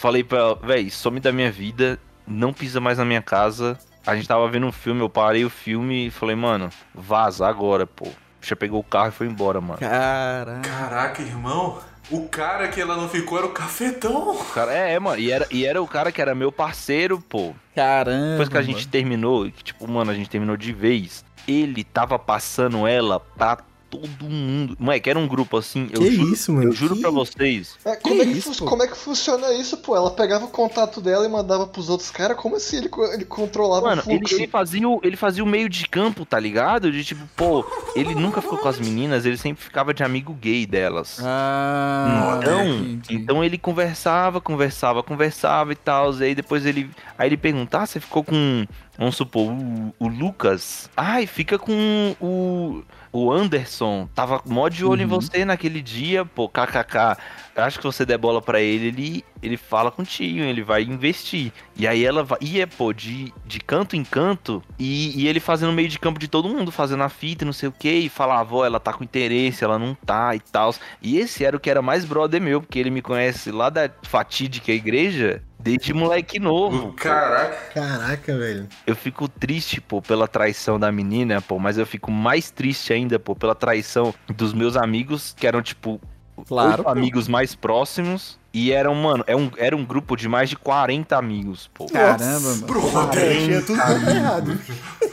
falei pra ela, véi, some da minha vida, não pisa mais na minha casa. A gente tava vendo um filme, eu parei o filme e falei, mano, vaza agora, pô. Já pegou o carro e foi embora, mano. Caraca. Caraca, irmão. O cara que ela não ficou era o cafetão. O cara, é, é, mano, e era, e era o cara que era meu parceiro, pô. Caramba. Depois que a gente terminou, que, tipo, mano, a gente terminou de vez, ele tava passando ela pra todo mundo. Moleque, era um grupo assim, eu Que juro, isso, mano? eu juro Que- pra vocês. É, como, é que isso, como é que funciona isso, pô? Ela pegava o contato dela e mandava pros outros caras? Como assim ele, ele controlava Mano, o ele, fluxo? ele fazia o, ele fazia o meio de campo, tá ligado? De tipo, pô, ele nunca ficou com as meninas, ele sempre ficava de amigo gay delas. Ah, Então, entendi. então ele conversava, conversava, conversava e tal. E aí depois ele. Aí ele pergunta: ah, você ficou com. Vamos supor, o, o Lucas. Ai, fica com o. O Anderson. Tava mó de olho em você naquele dia, pô, kkk. Eu acho que você der bola pra ele, ele, ele fala contigo, ele vai investir. E aí ela vai, ia, pô, de, de canto em canto, e, e ele fazendo meio de campo de todo mundo, fazendo a fita e não sei o que, e falava, ó, ela tá com interesse, ela não tá e tal. E esse era o que era mais brother meu, porque ele me conhece lá da fatídica igreja desde moleque novo. pô. Caraca. Caraca, velho. Eu fico triste, pô, pela traição da menina, pô, mas eu fico mais triste ainda, pô, pela traição dos meus amigos, que eram, tipo, Claro, amigos mais próximos. E eram, mano, é um, era um grupo de mais de 40 amigos, pô. Caramba, mano. Brother. Tinha tudo errado.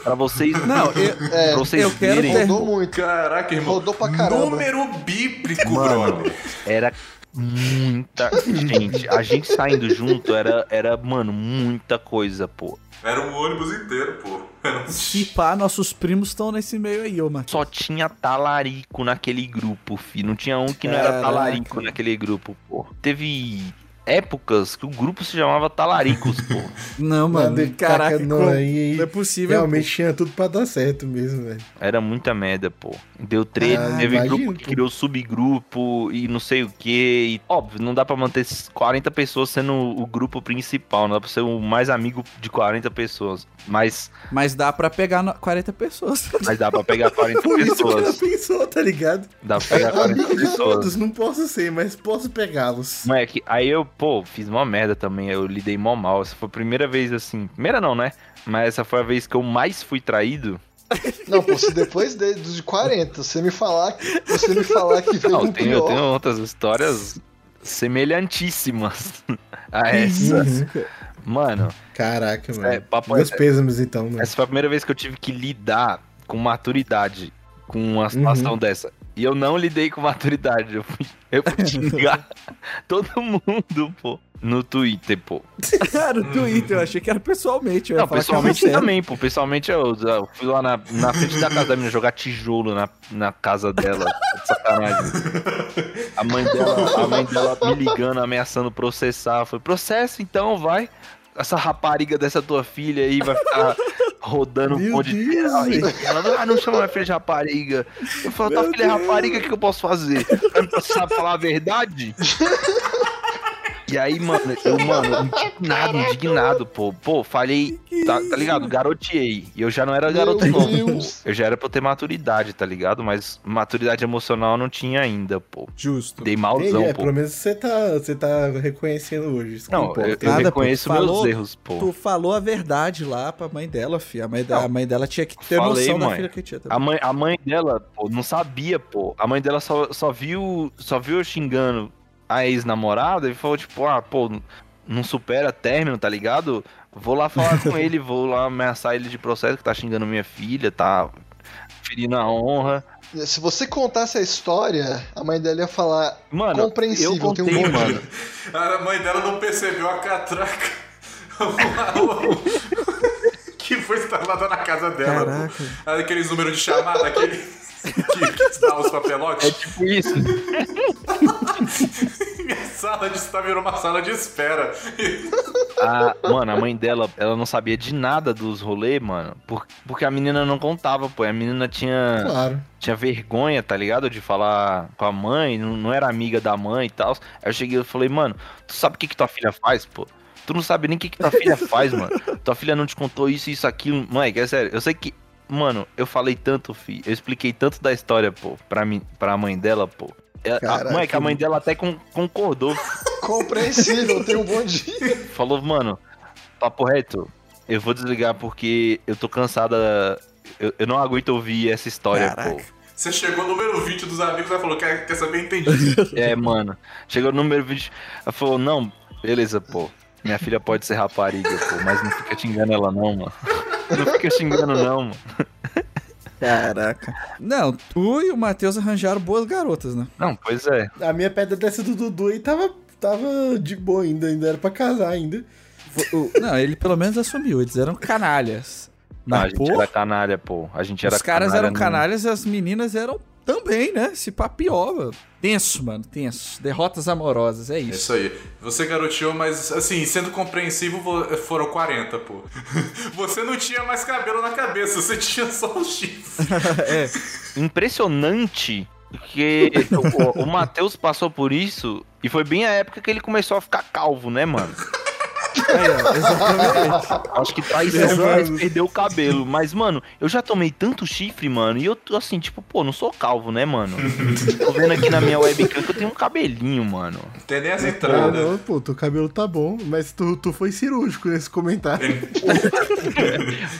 Pra vocês. Não, eu, É, pra vocês eu quero verem, rodou muito. Caraca, irmão. Rodou pra caramba. Número bíblico, Mano. brother. era muita gente. A gente saindo junto era, era, mano, muita coisa, pô. Era um ônibus inteiro, pô. Um- se pá, nossos primos estão nesse meio aí, ô, Marcos. Só tinha talarico naquele grupo, fi. Não tinha um que não era talarico naquele grupo, pô. Teve épocas que o grupo se chamava Talaricos, pô. Não, mano. Mano, caraca, não, como- aí não é possível. Realmente tinha tudo pra dar certo mesmo, velho. Era muita merda, pô. Deu treta, Ah, teve imagino, grupo que pô. criou subgrupo e não sei o que. Óbvio, não dá pra manter 40 pessoas sendo o grupo principal, não dá pra ser o mais amigo de 40 pessoas. Mas, Mas dá pra pegar no- 40 pessoas. mas dá pra pegar 40 Por isso que ela pessoas. pensou, tá ligado? Dá pra pegar 40 Amigo de pessoas. todos, não posso ser, mas posso pegá-los. Moleque, aí eu, pô, fiz uma merda também, eu lidei mó mal. Essa foi a primeira vez assim. Primeira não, né? Mas essa foi a vez que eu mais fui traído. Não, pô, se depois de, dos de 40 você me falar que, você me falar que veio Não, um eu tenho, eu pior, tenho outras histórias semelhantíssimas a essa. Uhum. Mano, Caraca, mano. é, papo Meus é- pêsames, então, mano. essa foi a primeira vez que eu tive que lidar com maturidade com uma situação dessa. E eu não lidei com maturidade. Eu fui, eu fui xingar todo mundo, pô. No Twitter, pô. Cara, no Twitter, eu achei que era pessoalmente. Eu Não, pessoalmente também, pô. Pessoalmente eu, eu fui lá na, na frente da casa da menina jogar tijolo na, na casa dela. de Sacanagem. A mãe dela, a mãe dela me ligando, ameaçando processar. Foi, processo então, vai. Essa rapariga dessa tua filha aí vai ficar rodando um Meu monte de ela, ah, não chama minha filha de rapariga. Eu falo, tua filha é rapariga, o que eu posso fazer? Me precisar falar a verdade? E aí, mano, eu, mano, indignado, indignado, pô. Pô, falei, tá, tá ligado? Garoteei. E eu já não era garoto Meu novo. Deus. Eu já era pra eu ter maturidade, tá ligado? Mas maturidade emocional eu não tinha ainda, pô. Justo. Dei malzão, é, pô. pelo menos você tá, você tá reconhecendo hoje. Não, eu, importa. eu Nada, pô. reconheço Falou- meus erros, pô. Tu falou a verdade lá pra mãe dela, filha. A mãe, da, a mãe dela tinha que ter Falei, noção da mãe. filha que tinha A também. mãe, a mãe dela, pô, não sabia, pô. A mãe dela só, só viu só viu eu xingando a ex-namorada e falou, tipo, ah, pô, não supera término, tá ligado? Vou lá falar com ele, vou lá ameaçar ele de processo que tá xingando minha filha, tá ferindo a honra. Se você contasse a história, a mãe dela ia falar Mano, compreensível, eu contei, tem um monte. mano. A mãe dela não percebeu a catraca que foi instalada na casa dela. Caraca. Aqueles números de chamada, aquele que, que dá os É papelotes. tipo isso. Minha sala de estar virou uma sala de espera. a, mano, a mãe dela, ela não sabia de nada dos rolês, mano. por- porque a menina não contava, pô. A menina tinha, Claro. tinha vergonha, tá ligado? De falar com a mãe, não, não era amiga da mãe e tal. Aí eu cheguei e falei, mano, tu sabe o que, que tua filha faz, pô? Tu não sabe nem o que, que tua filha faz, mano. Tua filha não te contou isso, isso, aquilo. Mãe, é sério, eu sei que. Mano, eu falei tanto, fi. Eu expliquei tanto da história, pô, pra, mim, pra mãe dela, pô. Ela- a, mãe, que a mãe dela até con- concordou. Compreensível, tenha um bom dia. Falou, mano, papo reto, eu vou desligar porque eu tô cansada. Eu, eu não aguento ouvir essa história, Caraca. pô. Você chegou no número 20 dos amigos e falou, quer, quer saber? Entendi. É, mano. Chegou no número 20. Ela falou, não, beleza, pô. Minha filha pode ser rapariga, pô, mas não fica xingando ela não, mano. Não fica xingando não, mano. Caraca. Não, tu e o Matheus arranjaram boas garotas, né? Não, pois é. A minha pedra dessa do Dudu aí tava, tava de boa ainda, ainda era pra casar ainda. Não, ele pelo menos assumiu, eles eram canalhas. Não, a Mas, gente pô, era canalha, pô. A gente era os caras canalha eram no- canalhas e as meninas eram também, né? Se papiou, mano. Tenso, mano, tenso. Derrotas amorosas, é É isso. isso aí. Você garoteou, mas assim, sendo compreensivo, vo- foram 40, pô. Você não tinha mais cabelo na cabeça, você tinha só os chifres. é. Impressionante. Porque o, o Matheus passou por isso e foi bem a época que ele começou a ficar calvo, né, mano? Aí, ó, exatamente. Acho que traição faz perder o cabelo. Mas, mano, eu já tomei tanto chifre, mano. E eu tô assim, tipo, pô, não sou calvo, né, mano? tô vendo aqui na minha webcam que eu tenho um cabelinho, mano. Tem nem as entradas. não, pô, teu cabelo tá bom, mas tu, tu foi cirúrgico nesse comentário.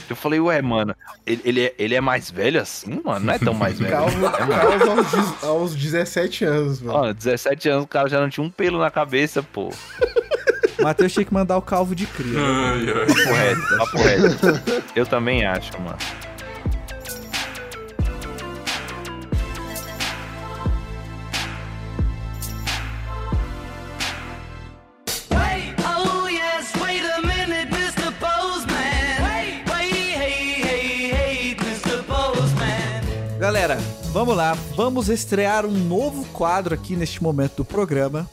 Eu falei, ué, mano, ele, ele, é, ele é mais velho assim, mano? Não é tão mais velho. Calvo, mano? calvo aos, aos 17 anos, mano. Ó, 17 anos o cara já não tinha um pelo na cabeça, pô. Matheus tinha que mandar o calvo de cria. Ai, ai. Papo reto, papo reto. Eu também acho, mano. Oh yes, wait a minute, Mr. Postman. Wait, wait, hey, hey, hey, Mr. Postman. Galera, vamos lá. Vamos estrear um novo quadro aqui neste momento do programa.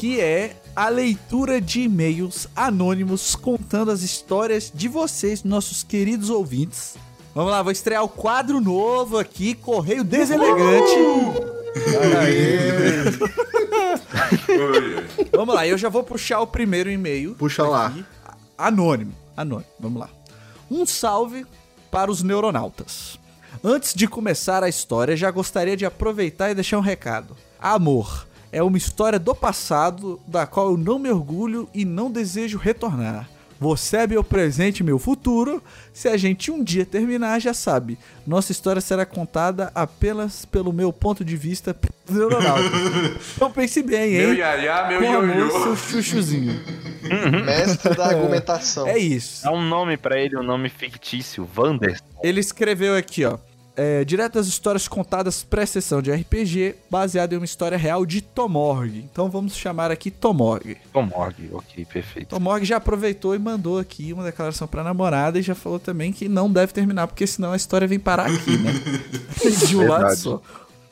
Que é a leitura de e-mails anônimos contando as histórias de vocês, nossos queridos ouvintes. Vamos lá, vou estrear o quadro novo aqui, Correio Deselegante. Oi. Vamos lá, eu já vou puxar o primeiro e-mail. Puxa lá. aqui. Anônimo, anônimo, vamos lá. Um salve para os neuronautas. Antes de começar a história, já gostaria de aproveitar e deixar um recado. Amor é uma história do passado da qual eu não me orgulho e não desejo retornar. Você é meu presente e meu futuro. Se a gente um dia terminar, já sabe. Nossa história será contada apenas pelo meu ponto de vista neuronauta. Então pense bem, hein? Meu iaiá, meu ioiô. seu chuchuzinho. Mestre da argumentação. É isso. Dá um nome pra ele, um nome fictício. Wanderson. Ele escreveu aqui, ó. É, direto das histórias contadas pré-sessão de RPG, baseado em uma história real de Tomorg. Então vamos chamar aqui Tomorg. Tomorg, ok, perfeito. Tomorg já aproveitou e mandou aqui uma declaração pra namorada e já falou também que não deve terminar, porque senão a história vem parar aqui, né? de um lado só.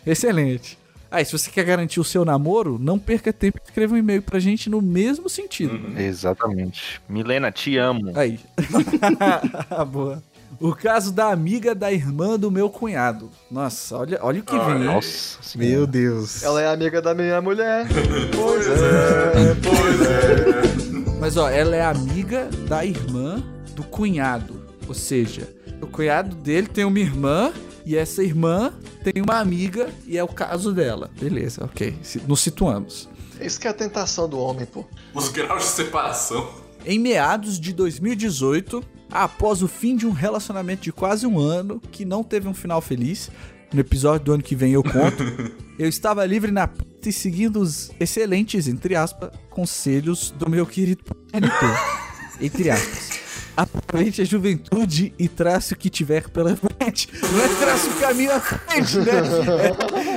Excelente. Aí, se você quer garantir o seu namoro, não perca tempo e escreva um e-mail pra gente no mesmo sentido. Exatamente. Milena, te amo. Aí. Boa. O caso da amiga da irmã do meu cunhado. Nossa, olha, olha o que vem. hein? Nossa senhora. Meu Deus. Ela é amiga da minha mulher. Pois é, pois é. Mas ó, ela é amiga da irmã do cunhado. Ou seja, o cunhado dele tem uma irmã e essa irmã tem uma amiga e é o caso dela. Beleza, ok. Nos situamos. Isso que é a tentação do homem, pô. Os graus de separação. Em meados de 2018, após o fim de um relacionamento de quase um ano, que não teve um final feliz, no episódio do ano que vem eu conto, eu estava livre na pista e seguindo os excelentes, entre aspas, conselhos do meu querido NT. Entre aspas. Aproveite a juventude e trace o que tiver pela frente. Não é trace o caminho à frente, né?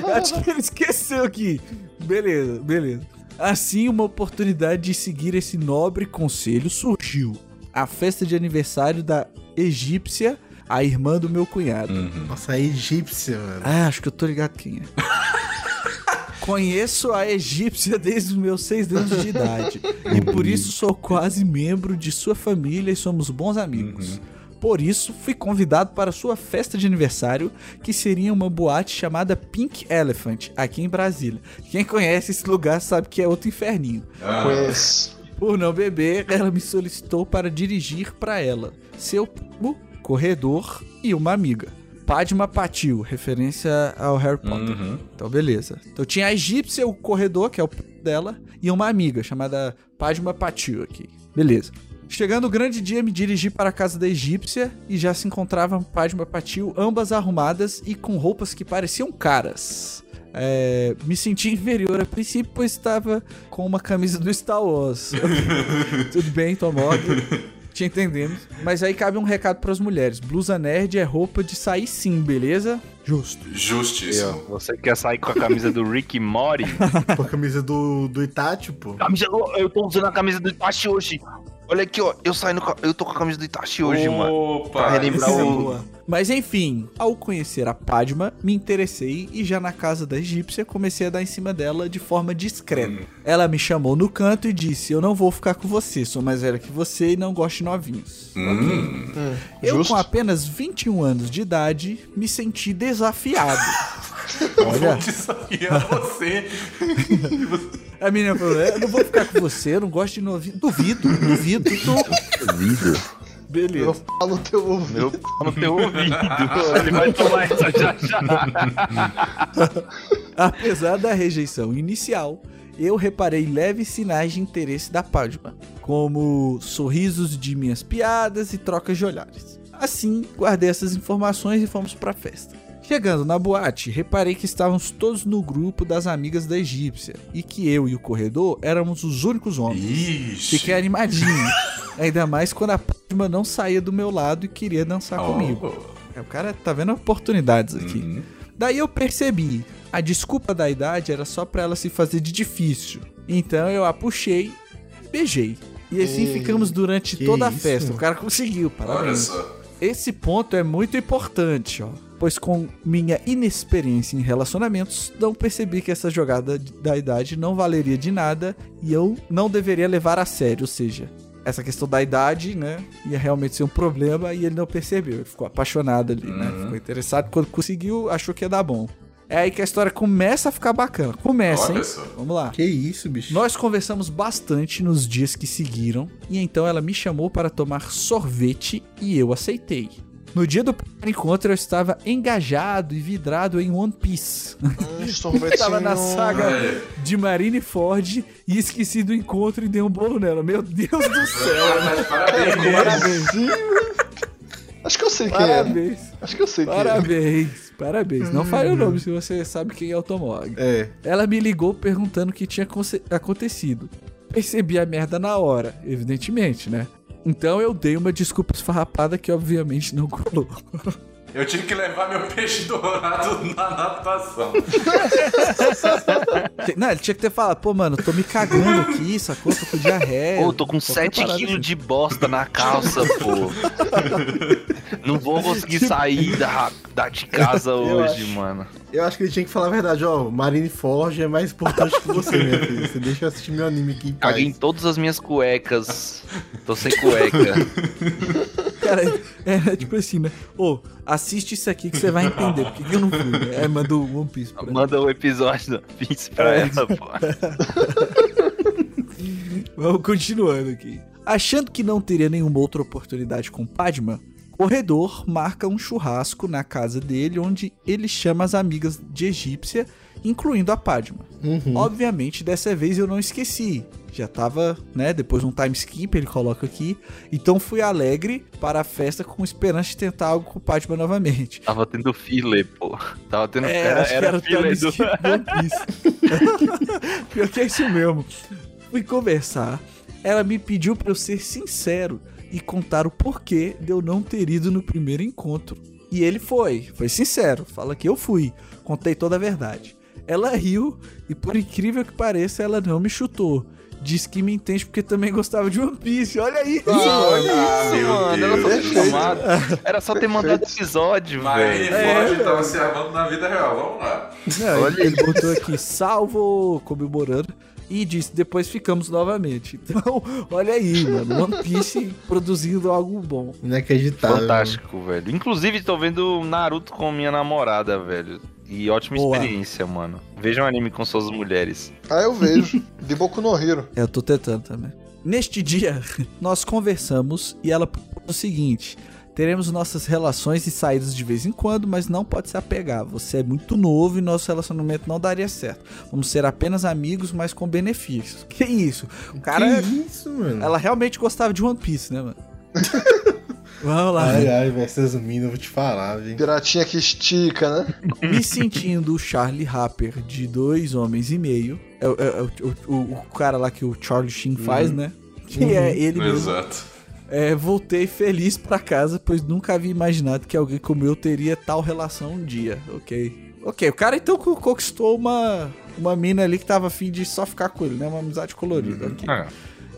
É, acho que ele esqueceu aqui. Beleza, beleza. Assim, uma oportunidade de seguir esse nobre conselho surgiu. A festa de aniversário da egípcia, a irmã do meu cunhado. Nossa, é egípcia, mano. Ah, acho que eu tô ligado quem é. Conheço a egípcia desde os meus seis anos de idade. e por isso sou quase membro de sua família e somos bons amigos. Por isso, fui convidado para sua festa de aniversário, que seria uma boate chamada Pink Elephant, aqui em Brasília. Quem conhece esse lugar sabe que é outro inferninho. Conheço. Por não beber, ela me solicitou para dirigir para ela, seu primo, corredor e uma amiga. Padma Patil, referência ao Harry Potter. Uhum. Então, beleza. Então tinha a egípcia, o corredor, que é o dela, e uma amiga chamada Padma Patil aqui. Beleza. Chegando o grande dia, me dirigi para a casa da egípcia e já se encontravam Padma Patil, ambas arrumadas e com roupas que pareciam caras. É, me senti inferior a princípio, pois estava com uma camisa do Star Wars. Tudo bem, Tomog. Te entendemos. Mas aí cabe um recado para as mulheres: blusa nerd é roupa de sair sim, beleza? Justo. Justíssimo. Você quer sair com a camisa do Rick Mori? Com a camisa do, do Itachi, pô. Camisa, eu tô usando a camisa do Itachi hoje. Olha aqui, ó. Eu saindo, eu tô com a camisa do Itachi hoje, mano. Opa! Pra relembrar é o- boa. Mas enfim, ao conhecer a Padma, me interessei e já na casa da egípcia comecei a dar em cima dela de forma discreta. Ela me chamou no canto e disse: Eu não vou ficar com você, sou mais velha que você e não gosto de novinhos. Hum. Eu, Justo. com apenas 21 anos de idade, me senti desafiado. Eu Olha. vou desafiar você. A menina falou: Eu não vou ficar com você, eu não gosto de novinho. Duvido, duvido. Tô... Beleza. Eu falo no teu ouvido. Meu p no teu ouvido. Ele vai tomar essa já já. Apesar da rejeição inicial, eu reparei leves sinais de interesse da Padma, como sorrisos de minhas piadas e trocas de olhares. Assim, guardei essas informações e fomos pra festa. Chegando na boate, reparei que estávamos todos no grupo das amigas da egípcia e que eu e o corredor éramos os únicos homens. Ixi. Fiquei animadinho, ainda mais quando a Padma não saía do meu lado e queria dançar Oh. comigo. É, O cara tá vendo oportunidades aqui. Uhum. Daí eu percebi, a desculpa da idade era só pra ela se fazer de difícil. Então eu a puxei e beijei. E assim Ei, ficamos durante toda a isso? festa. O cara conseguiu, Olha parabéns. só. Esse ponto é muito importante, ó. Pois com minha inexperiência em relacionamentos, não percebi que essa jogada da idade não valeria de nada e eu não deveria levar a sério. Ou seja, essa questão da idade, né, ia realmente ser um problema e ele não percebeu. Ele ficou apaixonado ali, né? Ficou interessado. Quando conseguiu, achou que ia dar bom. É aí que a história começa a ficar bacana. Começa, Olha hein? só. Vamos lá. Que isso, bicho. Nós conversamos bastante nos dias que seguiram e então ela me chamou para tomar sorvete e eu aceitei. No dia do primeiro encontro eu estava engajado e vidrado em One Piece. Hum, sorvetinho. Tava na saga É. de Marineford e esqueci do encontro e dei um bolo nela. Meu Deus do céu. Mas parabéns. Parabéns. Acho que eu sei quem é. Parabéns. Acho que eu sei quem é. Parabéns. Parabéns. Não fale o nome se você sabe quem é o Tomog. É. Ela me ligou perguntando o que tinha acontecido. Percebi a merda na hora, evidentemente, né? Então eu dei uma desculpa esfarrapada que obviamente não colou. Eu tive que levar meu peixe dourado na natação. Não, ele tinha que ter falado, pô, mano, tô me cagando aqui, sacou? Tô com diarreia. Pô, tô com Qualquer 7 parada quilos assim. de bosta na calça, pô. Não vou conseguir sair da, da de casa hoje, mano. Eu acho que ele tinha que falar a verdade, ó. Marineford é mais importante que você, minha filha. Você deixa eu assistir meu anime aqui em paz. Caguei em todas as minhas cuecas. Tô sem cueca. Cara, é tipo assim, né? Ô, assiste isso aqui que você vai entender. Por que eu não fui? né? Aí manda o One Piece pra ela. Manda o episódio do Piece pra É. ela, pô. Vamos continuando aqui. Achando que não teria nenhuma outra oportunidade com Padma, Corredor marca um churrasco na casa dele, onde ele chama as amigas de egípcia, incluindo a Padma. Uhum. Obviamente, dessa vez eu não esqueci. Já tava, né? Depois um time skip, ele coloca aqui. Então fui alegre para a festa com esperança de tentar algo com Padma novamente. Tava tendo filler, pô. Tava tendo. É, era acho que era era filler do. Pior que é isso mesmo. Fui conversar. Ela me pediu pra eu ser sincero e contar o porquê de eu não ter ido no primeiro encontro. E ele foi, foi sincero, fala que eu fui, contei toda a verdade. Ela riu e por incrível que pareça, ela não me chutou. Diz que me entende porque também gostava de One Piece. Olha aí. Ah, meu Mano, era só ter Deus. chamado. Era só ter mandado episódio, Mas aí, velho. Ford tava se armando na vida real. Vamos lá. Não, ele, ele botou aqui, salvo, comemorando. E disse, depois ficamos novamente. Então, olha aí, mano. One Piece produzindo algo bom. Inacreditável. Fantástico, velho. Inclusive, tô vendo Naruto com minha namorada, velho. E ótima Boa. experiência, mano. Veja um anime com suas mulheres. Ah, eu vejo. De Boku no Hero. É, eu tô tentando também. Neste dia, nós conversamos e ela propôs o seguinte: teremos nossas relações e saídas de vez em quando, mas não pode se apegar. Você é muito novo e nosso relacionamento não daria certo. Vamos ser apenas amigos, mas com benefícios. Que isso? O cara. Que isso, mano? Ela realmente gostava de One Piece, né, mano? Vamos lá. Ai, ai, velho, essas minas, eu vou te falar, velho. Piratinha que estica, né? Me sentindo o Charlie Harper de dois homens e meio. É, o- é o, o- o cara lá que o Charlie Sheen faz, né? Que é ele mesmo. Exato. É, voltei feliz pra casa, pois nunca havia imaginado que alguém como eu teria tal relação um dia, ok? Ok, o cara então co- conquistou uma, uma mina ali que tava afim de só ficar com ele, né? Uma amizade colorida, ok? Ah,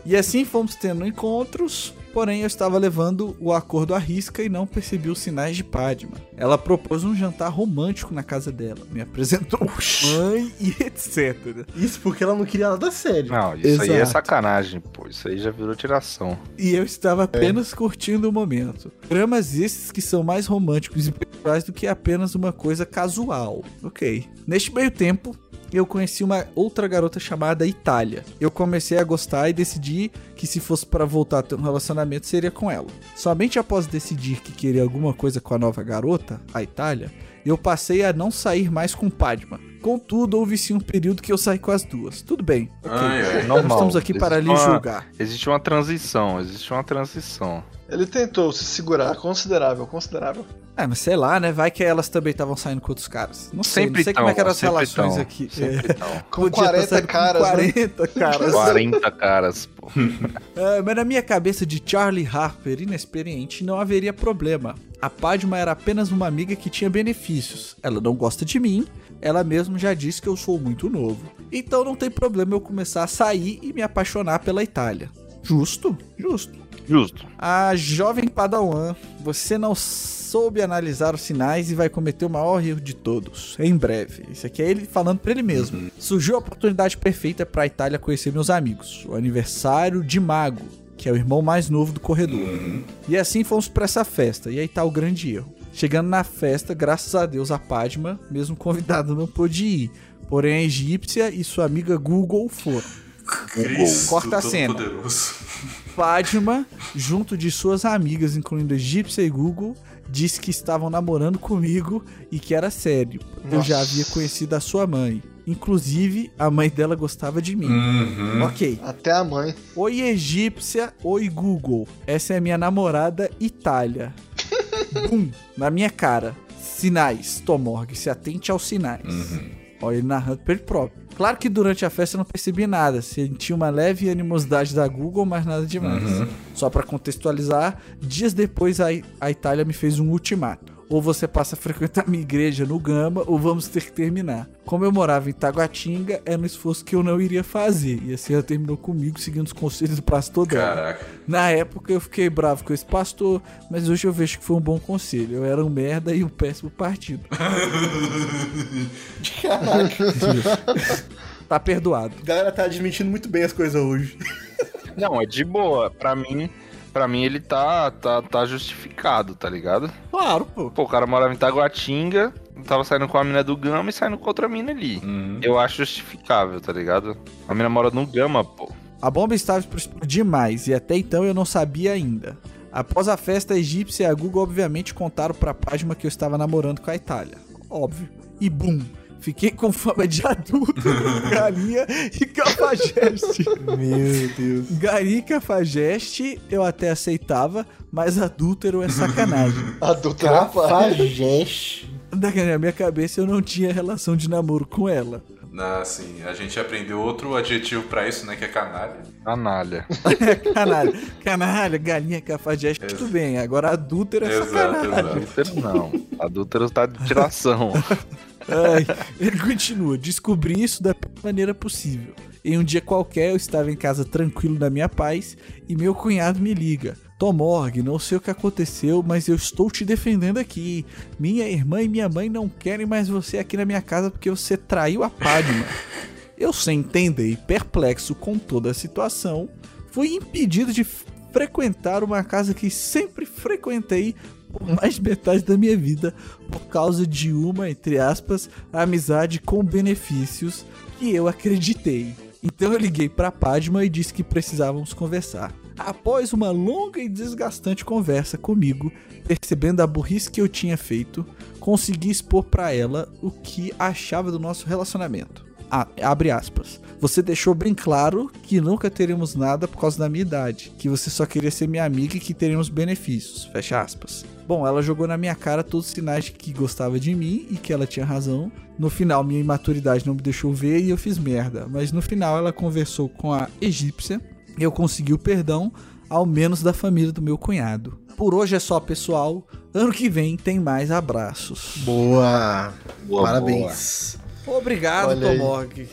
E assim fomos tendo encontros, porém eu estava levando o acordo à risca e não percebi os sinais de Padma. Ela propôs um jantar romântico na casa dela, me apresentou mãe e etc. Isso porque ela não queria nada sério. não, isso aí é Exato. sacanagem, pô. Isso aí já virou tiração. E eu estava apenas curtindo o momento. Dramas esses que são mais românticos e pessoais do que apenas uma coisa casual. Ok. Neste meio tempo, eu conheci uma outra garota chamada Itália. Eu comecei a gostar e decidi que se fosse para voltar a ter um relacionamento seria com ela. Somente após decidir que queria alguma coisa com a nova garota, a Itália, eu passei a não sair mais com Padma. Contudo, houve sim um período que eu saí com as duas. Tudo bem. Ok. Ai. Nós Normal. estamos aqui para lhe Existe uma- julgar. Existe uma transição, existe uma transição. Ele tentou se segurar, considerável, considerável. É, mas sei lá, né? Vai que elas também estavam saindo com outros caras. Não sei, Sempre não sei como é que eram as tão, relações tão, aqui. Sempre É, tão. Com podia tá 40 saindo com caras, né? 40 caras. 40 caras, pô. É, mas na minha cabeça de Charlie Harper, inexperiente, não haveria problema. A Padma era apenas uma amiga que tinha benefícios. Ela não gosta de mim, ela mesma já disse que eu sou muito novo. Então não tem problema eu começar a sair e me apaixonar pela Itália. Justo? Justo. Justo. A jovem Padawan, você não soube analisar os sinais e vai cometer o maior erro de todos. Em breve. Isso aqui é ele falando pra ele mesmo. Surgiu a oportunidade perfeita pra Itália conhecer meus amigos. O aniversário de Mago, que é o irmão mais novo do corredor. E assim fomos pra essa festa. E aí tá o grande erro. Chegando na festa, graças a Deus, a Padma, mesmo convidada, não pôde ir. Porém, a egípcia e sua amiga Google foram. Cristo Corta a cena. Todo-Poderoso. Padma, junto de suas amigas, incluindo Egípcia e Google, disse que estavam namorando comigo e que era sério. Eu já Nossa. havia conhecido a sua mãe. Inclusive, a mãe dela gostava de mim. Uhum. Ok. Até a mãe. Oi, Egípcia. Oi, Google. Essa é a minha namorada, Itália. Bum. Na minha cara. Sinais. Tomorg, se atente aos sinais. Olha ele narrando pra ele próprio. Claro que durante a festa eu não percebi nada. Senti uma leve animosidade da Google, mas nada demais. Só pra contextualizar, dias depois a, a Itália me fez um ultimato. Ou você passa a frequentar minha igreja no Gama, ou vamos ter que terminar. Como eu morava em Taguatinga, era um esforço que eu não iria fazer. E assim ela terminou comigo, seguindo os conselhos do pastor dela. Caraca. Na época eu fiquei bravo com esse pastor, mas hoje eu vejo que foi um bom conselho. Eu era um merda e um péssimo partido. tá perdoado. A galera tá admitindo muito bem as coisas hoje. Não, é de boa. Pra mim, pra mim ele tá, tá, tá justificado, tá ligado? Claro, pô. Pô, o cara morava em Taguatinga, tava saindo com a mina do Gama e saindo com outra mina ali. Uhum. Eu acho justificável, tá ligado? A mina mora no Gama, pô. A bomba estava para explodir mais e até então eu não sabia ainda. Após a festa, a egípcia e a Google obviamente contaram pra Padma que eu estava namorando com a Itália. Óbvio. E bum! Fiquei com fama de adulto, galinha e cafajeste. Meu Deus. Galinha e cafajeste eu até aceitava, mas adúltero é sacanagem. Pai. Cafajeste. Na minha cabeça eu não tinha relação de namoro com ela. Na, assim, a gente aprendeu outro adjetivo pra isso, né? Que é canalha. Canalha. Canalha. Canalha, galinha, cafajeste, tudo bem. Agora adúltero é Exato, sacanagem. exato. Adúltero não. Adúltero tá de tiração. Ai, ele continua. Descobri isso da pior maneira possível. Em um dia qualquer, eu estava em casa tranquilo na minha paz e meu cunhado me liga. Tomorg, não sei o que aconteceu, mas eu estou te defendendo aqui. Minha irmã e minha mãe não querem mais você aqui na minha casa porque você traiu a Padma. Eu, sem entender e perplexo com toda a situação, fui impedido de frequentar uma casa que sempre frequentei por mais de metade da minha vida por causa de uma, entre aspas, amizade com benefícios que eu acreditei. Então eu liguei pra Padma e disse que precisávamos conversar. Após uma longa e desgastante conversa comigo, percebendo a burrice que eu tinha feito, consegui expor pra ela o que achava do nosso relacionamento. Ah, abre aspas. Você deixou bem claro que nunca teremos nada por causa da minha idade, que você só queria ser minha amiga e que teremos benefícios. Fecha aspas. Bom, ela jogou na minha cara todos os sinais de que gostava de mim e que ela tinha razão. No final, minha imaturidade não me deixou ver e eu fiz merda. Mas no final, ela conversou com a egípcia e eu consegui o perdão, ao menos da família do meu cunhado. Por hoje é só, pessoal. Ano que vem tem mais abraços. Boa! Boa, Parabéns. Obrigado, Olha aí. Tomorg.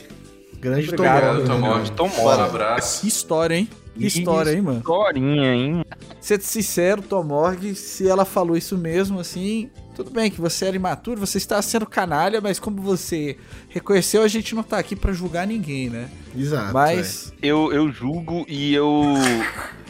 Grande Obrigado. Tomorg. Tomorg. Um abraço. Que história, hein? Que história, hein, mano? Historinha, hein? Ser sincero, Tomorg, se ela falou isso mesmo, assim, tudo bem que você era imaturo, você está sendo canalha, mas como você reconheceu, a gente não tá aqui pra julgar ninguém, né? Exato. mas Eu, eu julgo e eu.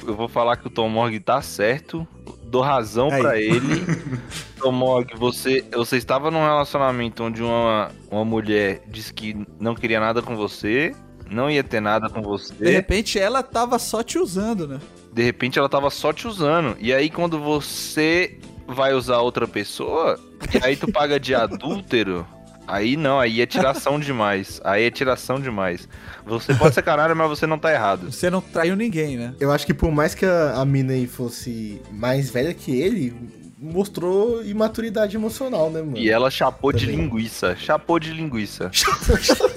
Eu vou falar que o Tom Morg tá certo. Dou razão pra ele. Tom Morg, você, você estava num relacionamento onde uma, uma mulher disse que não queria nada com você, não ia ter nada com de você. repente ela tava só te usando, né? De repente ela tava só te usando. E aí quando você vai usar outra pessoa, e aí tu paga de adúltero, aí não, aí é tiração demais. Aí é tiração demais. Você pode ser caralho, mas você não tá errado. Você não traiu ninguém, né? Eu acho que por mais que a, a mina aí fosse mais velha que ele, mostrou imaturidade emocional, né, mano? E ela chapou de Também. linguiça. Chapou de linguiça. Que expressão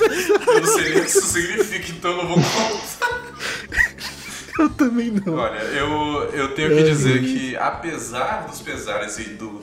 Eu não sei nem o que isso significa, então eu não vou contar. eu também não. Olha, eu, eu tenho que dizer que, apesar dos pesares e do,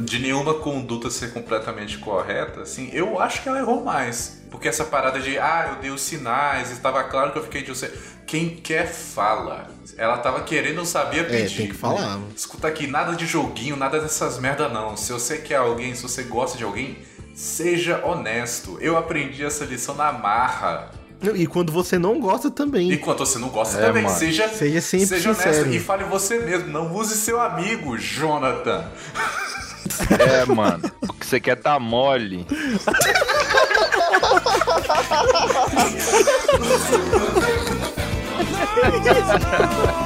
de nenhuma conduta ser completamente correta, assim, eu acho que ela errou mais. Porque essa parada de, ah, eu dei os sinais, estava claro que eu fiquei de você. Quem quer fala. Ela tava querendo, não sabia pedir. É, tem que falar. Escuta aqui, nada de joguinho, nada dessas merda não. Se você quer alguém, se você gosta de alguém, seja honesto. Eu aprendi essa lição na marra. E quando você não gosta também. Enquanto você não gosta É, também, mano. seja, Seja sempre seja honesto sincero. e fale você mesmo. Não use seu amigo, Jonathan. É, mano. O que você quer tá mole.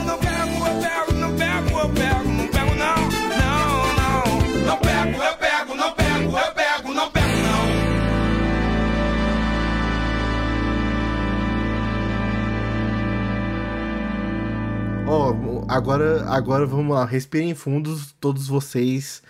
Ó, agora, agora vamos lá, respirem fundos todos vocês,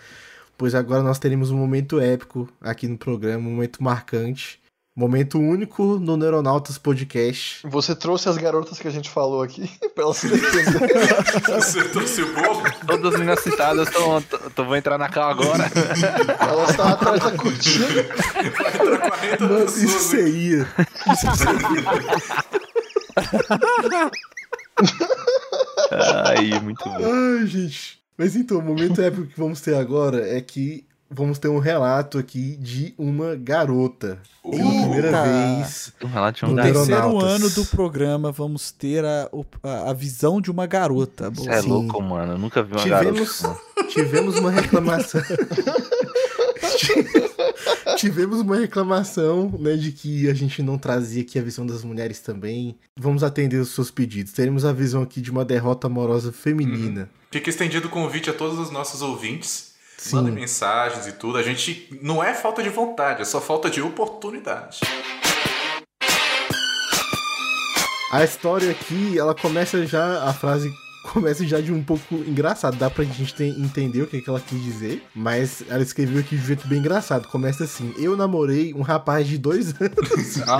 pois agora nós teremos um momento épico aqui no programa, um momento marcante, momento único no Neuronautas Podcast. Você trouxe as garotas que a gente falou aqui pra elas. Você trouxe o bolo? Todas as meninas citadas tão, tão, vão entrar na cal agora. Elas estão atrás da cortina. Vai entrar 40 Mano, pessoas. isso seria. Aí, muito bom. Ai, gente. Mas então, o momento épico que vamos ter agora é que vamos ter um relato aqui de uma garota. Pela primeira vez. Um relato de No um No terceiro ano do programa, vamos ter a, a, a visão de uma garota. Você é louco, mano. Eu nunca vi uma Tivemos, garota. tivemos uma reclamação. Tivemos uma reclamação, né, de que a gente não trazia aqui a visão das mulheres também. Vamos atender os seus pedidos. Teremos a visão aqui de uma derrota amorosa feminina. Fica estendido o convite a todos os nossos ouvintes. Sim. Mandem mensagens e tudo. A gente não é falta de vontade, é só falta de oportunidade. A história aqui, ela começa já, a frase começa já de um pouco engraçado. Dá pra gente ter- entender o que, que ela quis dizer, mas ela escreveu aqui de um jeito bem engraçado. Começa assim: Eu namorei um rapaz de dois anos.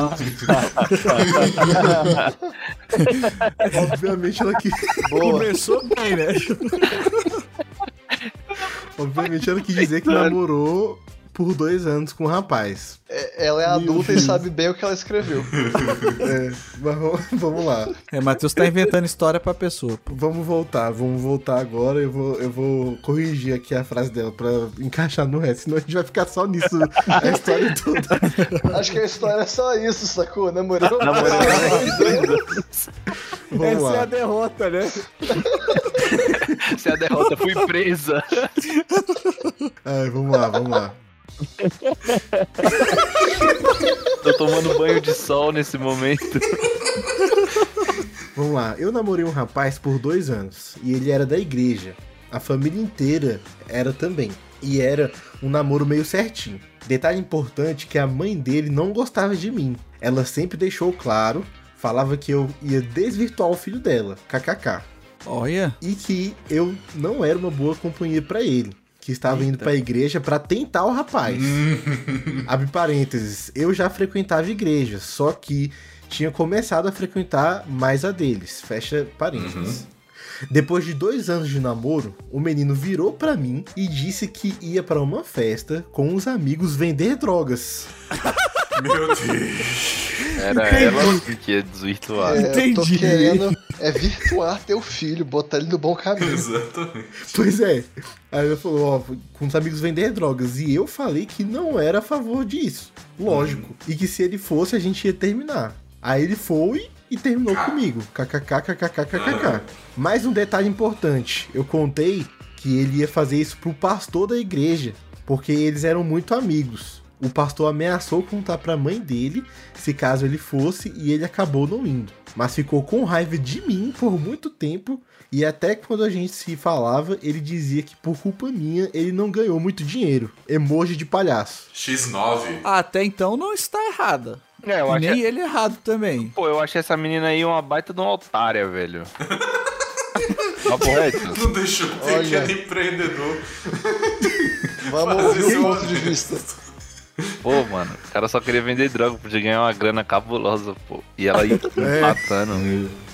Obviamente ela quis. Começou bem, né? Obviamente ela quis dizer que namorou por dois anos com o rapaz. É, Ela é Meu adulta e sabe bem o que ela escreveu. É, mas vamos- vamos lá. É, Matheus tá inventando história pra pessoa. pô. Vamos voltar, vamos voltar agora. Eu vou, eu vou corrigir aqui a frase dela pra encaixar no resto, senão a gente vai ficar só nisso a história toda. Acho que a história é só isso, sacou? Namorou? Vamos lá. derrota, né? Se a derrota fui presa. Ai, vamos lá, vamos lá. Tô tomando banho de sol nesse momento. Vamos lá. Eu namorei um rapaz por dois anos e ele era da igreja. A família inteira era também. E era um namoro meio certinho. Detalhe importante que a mãe dele não gostava de mim. Ela sempre deixou claro, falava que eu ia desvirtuar o filho dela, kkk. Olha. E que eu não era uma boa companhia pra ele, que estava indo pra igreja pra tentar o rapaz. Abre parênteses, eu já frequentava igreja, só que tinha começado a frequentar mais a deles. Fecha parênteses. Depois de dois anos de namoro, o menino virou pra mim e disse que ia pra uma festa com os amigos vender drogas. Meu Deus. Era ela que ia desvirtuar. É, eu tô Entendi. querendo é virtuar teu filho, botar ele no bom caminho. Exatamente. Pois é. Aí ele falou, ó, com os amigos vender drogas. E eu falei que não era a favor disso. Lógico. E que se ele fosse, a gente ia terminar. Aí ele foi e terminou comigo. KKKKKKKK. Mais um detalhe importante. Eu contei que ele ia fazer isso pro pastor da igreja. Porque eles eram muito amigos. O pastor ameaçou contar pra mãe dele se caso ele fosse e ele acabou não indo. Mas ficou com raiva de mim por muito tempo e até quando a gente se falava, ele dizia que por culpa minha ele não ganhou muito dinheiro. Emoji de palhaço. X9. Até então não está errada. É, eu E acho. nem ele errado também. Pô, eu achei essa menina aí uma baita de uma otária, velho. Não deixou o Olha. pequeno empreendedor. Vamos ouvir o ponto de vista. Pô, mano, o cara só queria vender droga, podia ganhar uma grana cabulosa, pô. E ela ia É. matando.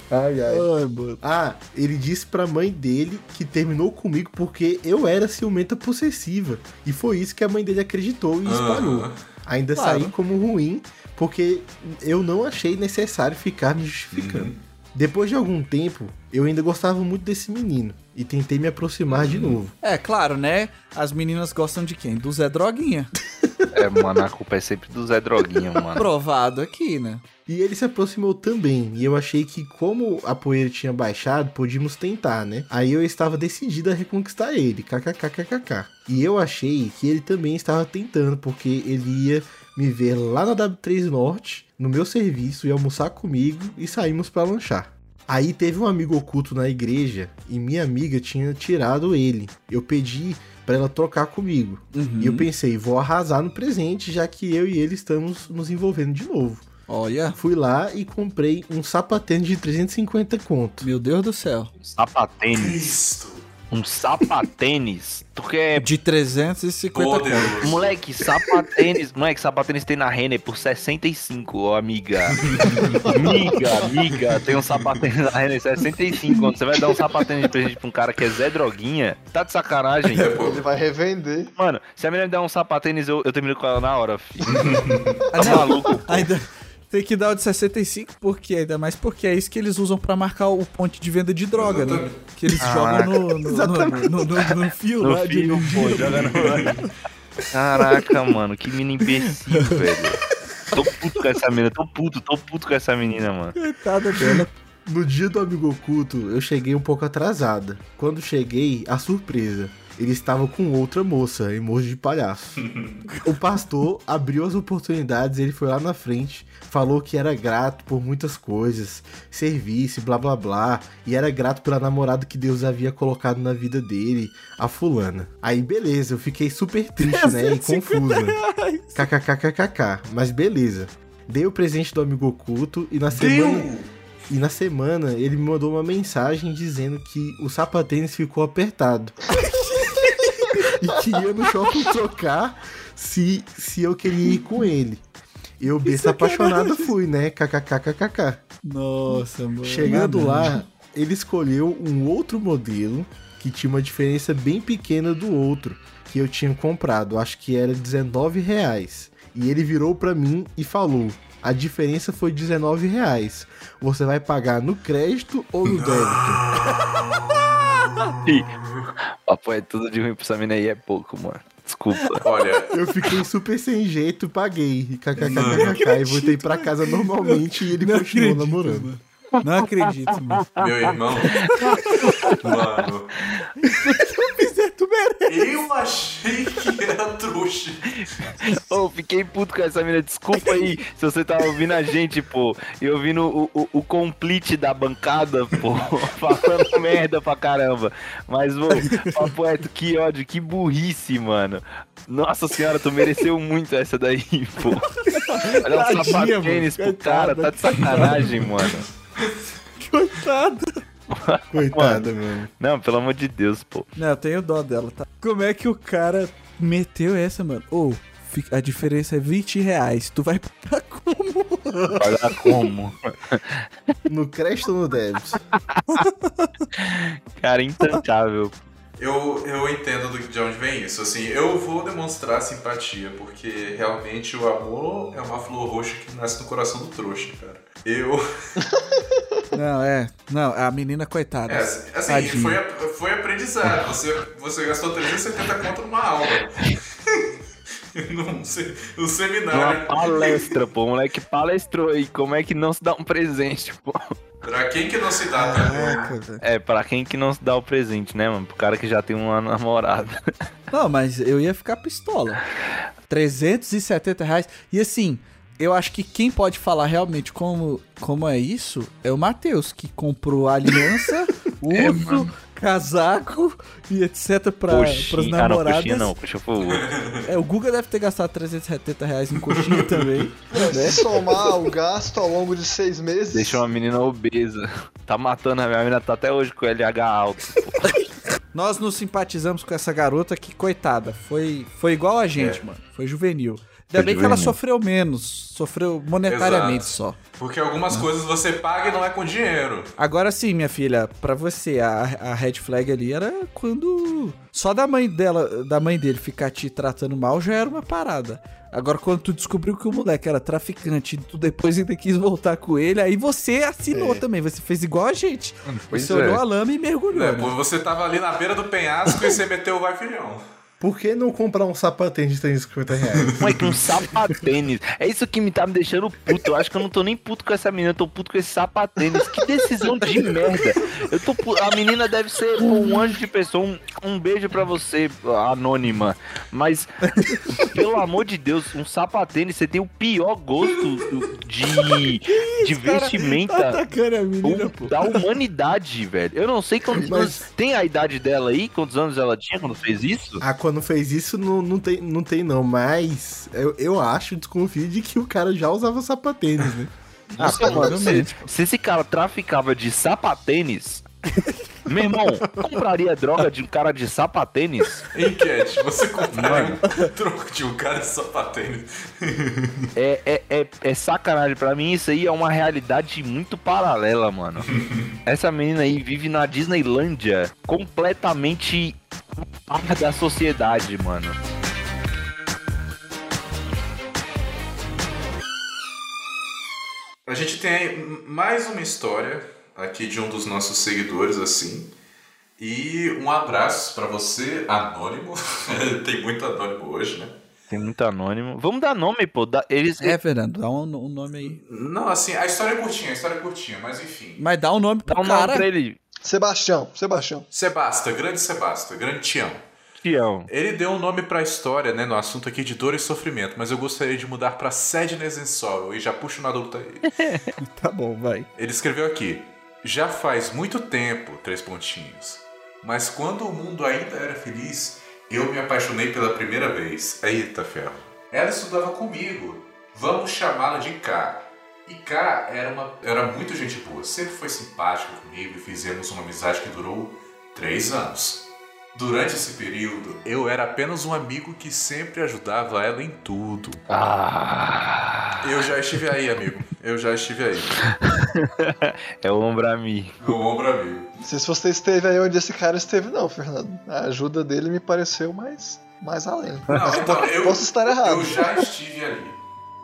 Ai, ai. Ai, mano. Ah, ele disse pra mãe dele que terminou comigo porque eu era ciumenta possessiva. E foi isso que a mãe dele acreditou e espalhou. Aham. Ainda Claro. saí como ruim porque eu não achei necessário ficar me justificando. Depois de algum tempo, eu ainda gostava muito desse menino e tentei me aproximar de novo. É, claro, né? As meninas gostam de quem? Do Zé Droguinha. É, mano, a culpa é sempre do Zé Droguinha, mano. Provado aqui, né? E ele se aproximou também, e eu achei que como a poeira tinha baixado, podíamos tentar, né? Aí eu estava decidida a reconquistar ele, kkkkkk. E eu achei que ele também estava tentando, porque ele ia me ver lá na W3 Norte, no meu serviço, e almoçar comigo, e saímos para lanchar. Aí teve um amigo oculto na igreja, e minha amiga tinha tirado ele. Eu pedi para ela trocar comigo. Uhum. E eu pensei, vou arrasar no presente, já que eu e ele estamos nos envolvendo de novo. Olha, Fui lá e comprei um sapatênis de 350 conto. meu Deus do céu. Um sapatênis. Cristo. Um sapatênis. Tu quer. De 350 conto. Poderoso. Moleque, sapatênis. Moleque, sapatênis tem na Renner por 65, ó, amiga. amiga, amiga. Tem um sapatênis na Renner 65. Quando você vai dar um sapatênis de presente pra um cara que é Zé Droguinha, tá de sacanagem. Ele vai revender. Mano, se a menina me der um sapatênis, eu, eu termino com ela na hora, filho. Tá maluco? Ainda tem que dar o de 65, porque ainda mais porque é isso que eles usam pra marcar o ponto de venda de droga, né? Que eles jogam no, no, no, no- no- no fio No lá de fio, pô, joga no... Caraca, mano, que menina imbecil, velho. Tô puto com essa menina, tô puto, tô puto com essa menina, mano. Coitada dela. No dia do amigo oculto, eu cheguei um pouco atrasada. Quando cheguei, a surpresa. Ele estava com outra moça, emoji de palhaço. o pastor abriu as oportunidades, ele foi lá na frente, falou que era grato por muitas coisas, serviço, blá blá blá, e era grato pela namorada que Deus havia colocado na vida dele, a fulana. Aí beleza, eu fiquei super triste, né, e confusa. KKKKKK, mas beleza. Dei o presente do amigo oculto e na semana. E na semana ele me mandou uma mensagem dizendo que o sapatênis ficou apertado. e que ia no shopping trocar se, se eu queria ir com ele. Eu, besta apaixonado, fui, né? KKKKK. Nossa, mano. Chegando Nada. lá, ele escolheu um outro modelo que tinha uma diferença bem pequena do outro que eu tinha comprado. Acho que era 19 reais. E ele virou pra mim e falou: a diferença foi 19 reais. Você vai pagar no crédito ou no débito? Papo é tudo de ruim pra essa mina aí, é pouco, mano. Desculpa. Olha, Eu fiquei super sem jeito, paguei. KKKKK. E voltei pra casa normalmente e ele Não continuou acredito, namorando. mano. Não acredito, mano. meu irmão. Mano. Merece. Eu achei que era trouxa. Ô, fiquei puto com essa mina. Desculpa aí se você tá ouvindo a gente, pô. E ouvindo o, o, o complete da bancada, pô. Falando merda pra caramba. Mas, pô, papo reto, que ódio, que burrice, mano. Nossa senhora, tu mereceu muito essa daí, pô. Olha o sapatênis mano. pro cara, tá de sacanagem, mano. Coitado. Coitada, mano. Não, pelo amor de Deus, pô. Não, eu tenho dó dela, tá? Como é que o cara meteu essa, mano? Ô, fi- a diferença é 20 reais. Tu vai pagar como? Pagar como? No crédito ou no débito? Cara, intancável. Eu, eu entendo do- de onde vem isso. Assim, eu vou demonstrar simpatia, porque realmente o amor é uma flor roxa que nasce no coração do trouxa, cara. Eu. Não, é. Não, a menina, coitada. É, assim, assim, foi, foi aprendizado. Você, você gastou 370 conto numa aula. Num, se- num Uma seminário. palestra, pô. O moleque palestrou aí. Como é que não se dá um presente, pô? Pra quem que não se dá? Caraca, velho. É, pra quem que não se dá o presente, né, mano? Pro cara que já tem uma namorada. Não, mas eu ia ficar pistola. 370 reais. E assim, eu acho que quem pode falar realmente como, como é isso é o Matheus, que comprou a aliança, urso, casaco e etc pra, pras Coxinha. Ah, não, namoradas. coxinha não. Coxinha foi o outro. É, o Guga deve ter gastado 370 reais em coxinha também. Se somar o gasto ao longo de seis meses. Deixa uma menina obesa. Tá matando a minha menina, tá até hoje com LH alto. Nós nos simpatizamos com essa garota que, coitada, foi, foi igual a gente, É. mano. Foi juvenil. Ainda bem que ela sofreu menos. Sofreu monetariamente Exato. só. Porque algumas coisas você paga e não é com dinheiro. Agora sim, minha filha, pra você, a, a red flag ali era quando só da mãe dela, da mãe dele ficar te tratando mal já era uma parada. Agora quando tu descobriu que o moleque era traficante e tu depois ainda quis voltar com ele, aí você assinou também, você fez igual a gente. Pois você é. olhou a lama e mergulhou, É, né? você tava ali na beira do penhasco e você meteu o vai filhão. Por que não comprar um sapatênis de 350 reais? É que um sapatênis? É isso que me tá me deixando puto. Eu acho que eu não tô nem puto com essa menina, eu tô puto com esse sapatênis. Que decisão de merda. Eu tô pu- A menina deve ser um anjo de pessoa. Um, um beijo pra você, anônima. Mas, pelo amor de Deus, um sapatênis, você tem o pior gosto de, de Tá vestimenta. a menina. Da humanidade, velho. Eu não sei quantos Mas- anos. Tem a idade dela aí? Quantos anos ela tinha quando fez isso? Ah, quando fez isso, não, não, tem, não tem não, mas eu, eu acho, desconfio de que o cara já usava sapatênis, né? Ah, Nossa, provavelmente. se, se esse cara traficava de sapatênis, meu irmão, compraria droga de um cara de sapatênis? Enquete, você compraria um troco de um cara de sapatênis. É, é, é, é sacanagem. Pra mim, isso aí é uma realidade muito paralela, mano. Essa menina aí vive na Disneylândia completamente a par da sociedade, mano. A gente tem mais uma história aqui de um dos nossos seguidores, assim. E um abraço pra você, anônimo. tem muito anônimo hoje, né? Tem muito anônimo. Vamos dar nome, pô. Dá- Eles, É, Fernando, dá um, um nome aí. Não, assim, a história é curtinha, a história é curtinha, mas enfim. Mas dá um nome Dá pro um nome cara. pra ele. Sebastião, Sebastião. Sebasta, grande Sebasta, grande Tião. Tião. Ele deu um nome pra história, né, no assunto aqui de dor e sofrimento, mas eu gostaria de mudar pra Sadness and Sorrow e já puxo na adulta aí. Tá bom, vai. Ele escreveu aqui: Já faz muito tempo, três pontinhos. Mas quando o mundo ainda era feliz, eu me apaixonei pela primeira vez. Eita ferro. Ela estudava comigo. Vamos chamá-la de K. E K era, uma, era muito gente boa, sempre foi simpática comigo e fizemos uma amizade que durou três anos. Durante esse período, eu era apenas um amigo que sempre ajudava ela em tudo. Ah. Eu já estive aí, amigo. Eu já estive aí. É o ombro amigo. O ombro amigo. Não sei se você esteve aí onde esse cara esteve, não, Fernando. A ajuda dele me pareceu mais mais além. Não, então, eu, Posso estar errado. Eu já estive ali.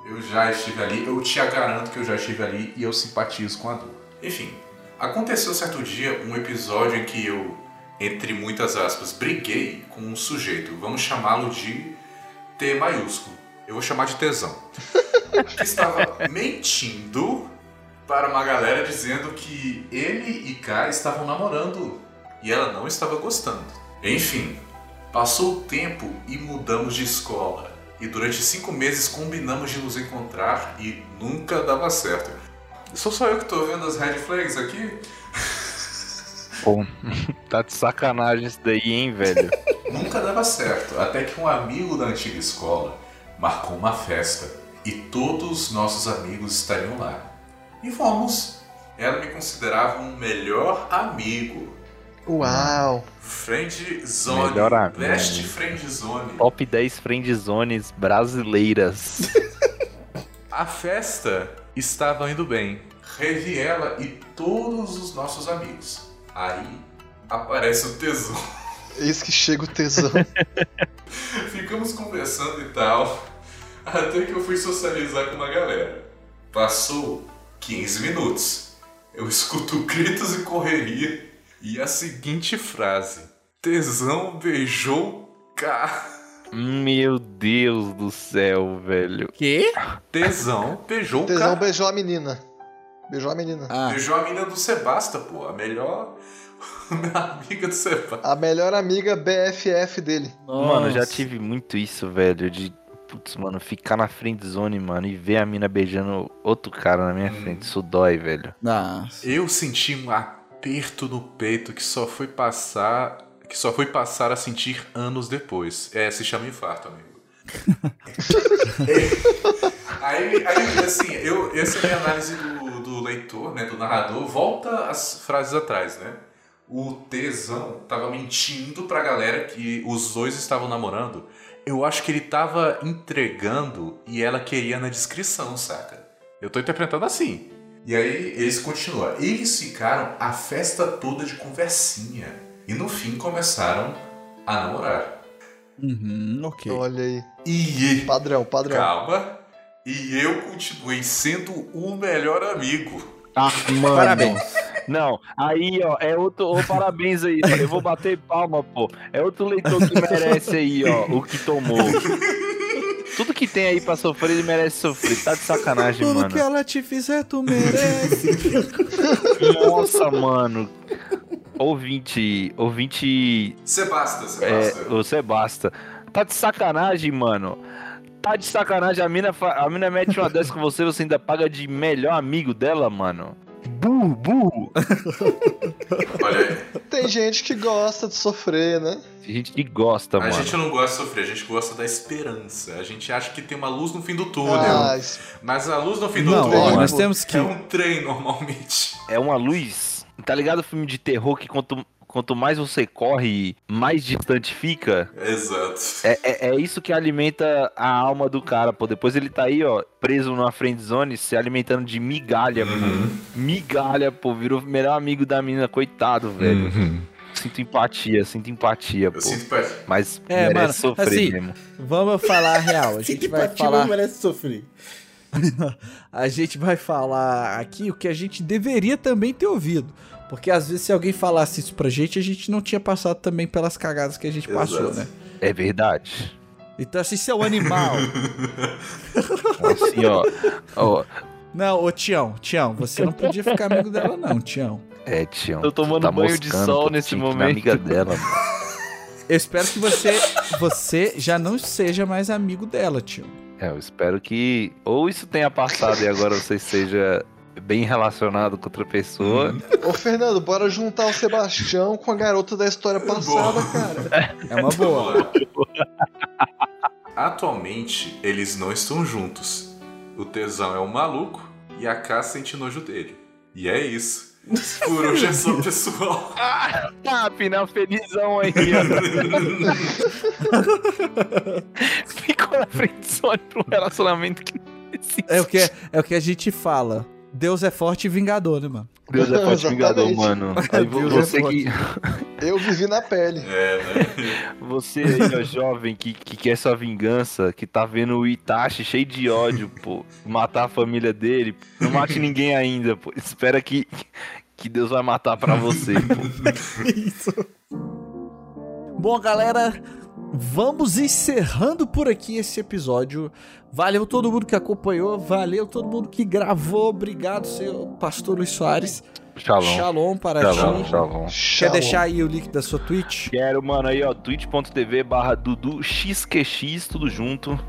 Eu já estive ali. Eu te garanto que eu já estive ali e eu simpatizo com a dor. Enfim, aconteceu certo dia um episódio em que eu, entre muitas aspas, briguei com um sujeito. Vamos chamá-lo de T maiúsculo. Eu vou chamar de tesão. que estava mentindo para uma galera dizendo que ele e K estavam namorando e ela não estava gostando. Enfim, passou o tempo e mudamos de escola. E durante cinco meses combinamos de nos encontrar e nunca dava certo. Sou só eu que tô vendo as red flags aqui? Pô, tá de sacanagem isso daí, hein, velho? Nunca dava certo, até que um amigo da antiga escola marcou uma festa e todos os nossos amigos estariam lá. E fomos. Ela me considerava um melhor amigo. Uau! Friend Zone. Melhor amigo. Best Friend Zone. Top 10 friendzones brasileiras. A festa estava indo bem. Revi ela e todos os nossos amigos. Aí aparece o tesão. Eis que chega o tesão. Ficamos conversando e tal. Até que eu fui socializar com uma galera. Passou 15 minutos. Eu escuto gritos e correria. E a seguinte frase: Tesão beijou K. Meu Deus do céu, velho. Quê? Tesão beijou tesão K. beijou a menina. Beijou a menina. Ah, Beijou a mina do Sebasta, pô. A melhor amiga do Sebasta. A melhor amiga BFF dele. Mano, eu já nossa. tive muito isso, velho, de. Putz, mano, ficar na friend zone, mano, e ver a mina beijando outro cara na minha frente. Isso dói, velho. Nossa. Eu senti um aperto no peito que só foi passar. Que só foi passar a sentir anos depois. É, se chama infarto, amigo. Aí, aí, assim, eu, essa é a minha análise do, do leitor, né, do narrador. Volta as frases atrás, né? O tesão tava mentindo pra galera que os dois estavam namorando. Eu acho que ele tava entregando e ela queria na descrição, saca? Eu tô interpretando assim. E aí eles continuam. Eles ficaram a festa toda de conversinha. E no fim começaram a namorar. Uhum, ok. Olha aí. E Padrão, padrão. calma. E eu continuei sendo o melhor amigo. Ah, mano. Parabéns. Não, aí, ó, é outro. Ô, parabéns aí, eu vou bater palma, pô. É outro leitor que merece aí, ó, o que tomou. Tudo que tem aí pra sofrer, ele merece sofrer. Tá de sacanagem, Tudo mano. que ela te fizer, tu merece. Nossa, mano. Ouvinte, ouvinte Sebasta, É, Sebasta. você basta. Tá de sacanagem, mano. Tá de sacanagem. A mina, fa- a mina mete uma dessa com você, você ainda paga de melhor amigo dela, mano. Burro, burro. Olha aí. Tem gente que gosta de sofrer, né? Tem gente que gosta, A mano. gente não gosta de sofrer, a gente gosta da esperança. A gente acha que tem uma luz no fim do túnel. Ah, Mas a luz no fim do Não, túnel ó, nós temos que. é um trem normalmente. É uma luz. Tá ligado o filme de terror que quanto, quanto mais você corre, mais distante fica? Exato. É, é, é isso que alimenta a alma do cara, pô. Depois ele tá aí, ó, preso numa friend zone, se alimentando de migalha, Uhum. pô. Migalha, pô. Virou o melhor amigo da menina, coitado, velho. Uhum. Sinto empatia, sinto empatia, pô. Eu sinto pé. Mas É, merece mano, sofrer assim, mesmo. Vamos falar a real. A gente vai falar. merece sofrer. A gente vai falar aqui o que a gente deveria também ter ouvido. Porque às vezes se alguém falasse isso pra gente, a gente não tinha passado também pelas cagadas que a gente passou, Exato. né? É verdade. Então assim, seu animal. Assim, ó. ó não, ô Tião, Tião, você não podia ficar amigo dela não, Tião. é, Tião. Tô tomando tá banho de sol nesse momento. amiga dela, mano. Eu espero que você, você já não seja mais amigo dela, Tião. É, eu espero que ou isso tenha passado e agora você seja bem relacionado com outra pessoa. Ô, Fernando, bora juntar o Sebastião com a garota da história passada, cara. É uma boa. Atualmente, eles não estão juntos. O tesão é um maluco e a K sente nojo dele. E é isso. Por hoje é só, pessoal. Ah, final felizão aí, ó. Ficou na frente só de um relacionamento que não existe. É o que, é o que a gente fala. Deus é forte e vingador, né, mano? Deus é forte Exatamente. vingador, mano. Aí Deus é você que. Eu vivi na pele. É, né? Você aí, ó, jovem, que, que quer sua vingança, que tá vendo o Itachi cheio de ódio, pô, matar a família dele, não mate ninguém ainda, pô. Espera que, que Deus vai matar pra você, pô. Isso. Bom, galera, vamos encerrando por aqui esse episódio. Valeu todo mundo que acompanhou, valeu todo mundo que gravou. Obrigado, senhor Pastor Luiz Soares. Shalom. Shalom para Shalom, ti. shalom. Quer Shalom. deixar aí o link da sua Twitch? Quero, mano, aí, ó, twitch.tv barra duduxqx, tudo junto.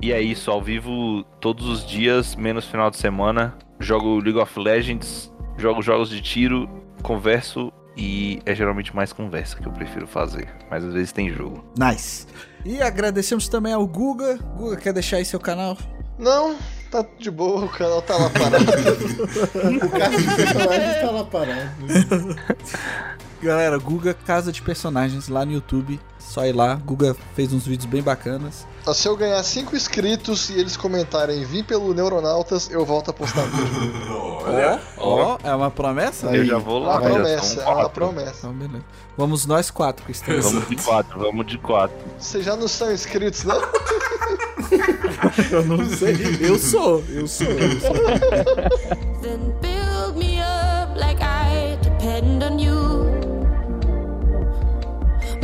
E é isso, ao vivo todos os dias, menos final de semana. Jogo League of Legends, jogo jogos de tiro, converso e é geralmente mais conversa que eu prefiro fazer. Mas às vezes tem jogo. Nice. E agradecemos também ao Guga. Guga, quer deixar aí seu canal? Não, tá de boa, o canal tá lá parado. O caso de personagem tá lá parado. Galera, Guga Casa de Personagens lá no YouTube. Só ir lá. Guga fez uns vídeos bem bacanas. Ó, Se eu ganhar 5 inscritos e eles comentarem vim pelo Neuronautas, eu volto a postar vídeo. Olha, Ó, é uma promessa? eu já vou É lá, uma promessa, é uma quatro. promessa. Então, beleza. Vamos nós quatro que estamos. Vamos de quatro, vamos de quatro. Vocês já não são inscritos, não? Eu não sei. Eu sou, eu sou, eu sou.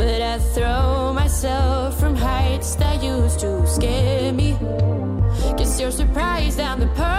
Could I throw myself from heights that used to scare me? Guess you're surprised I'm the person.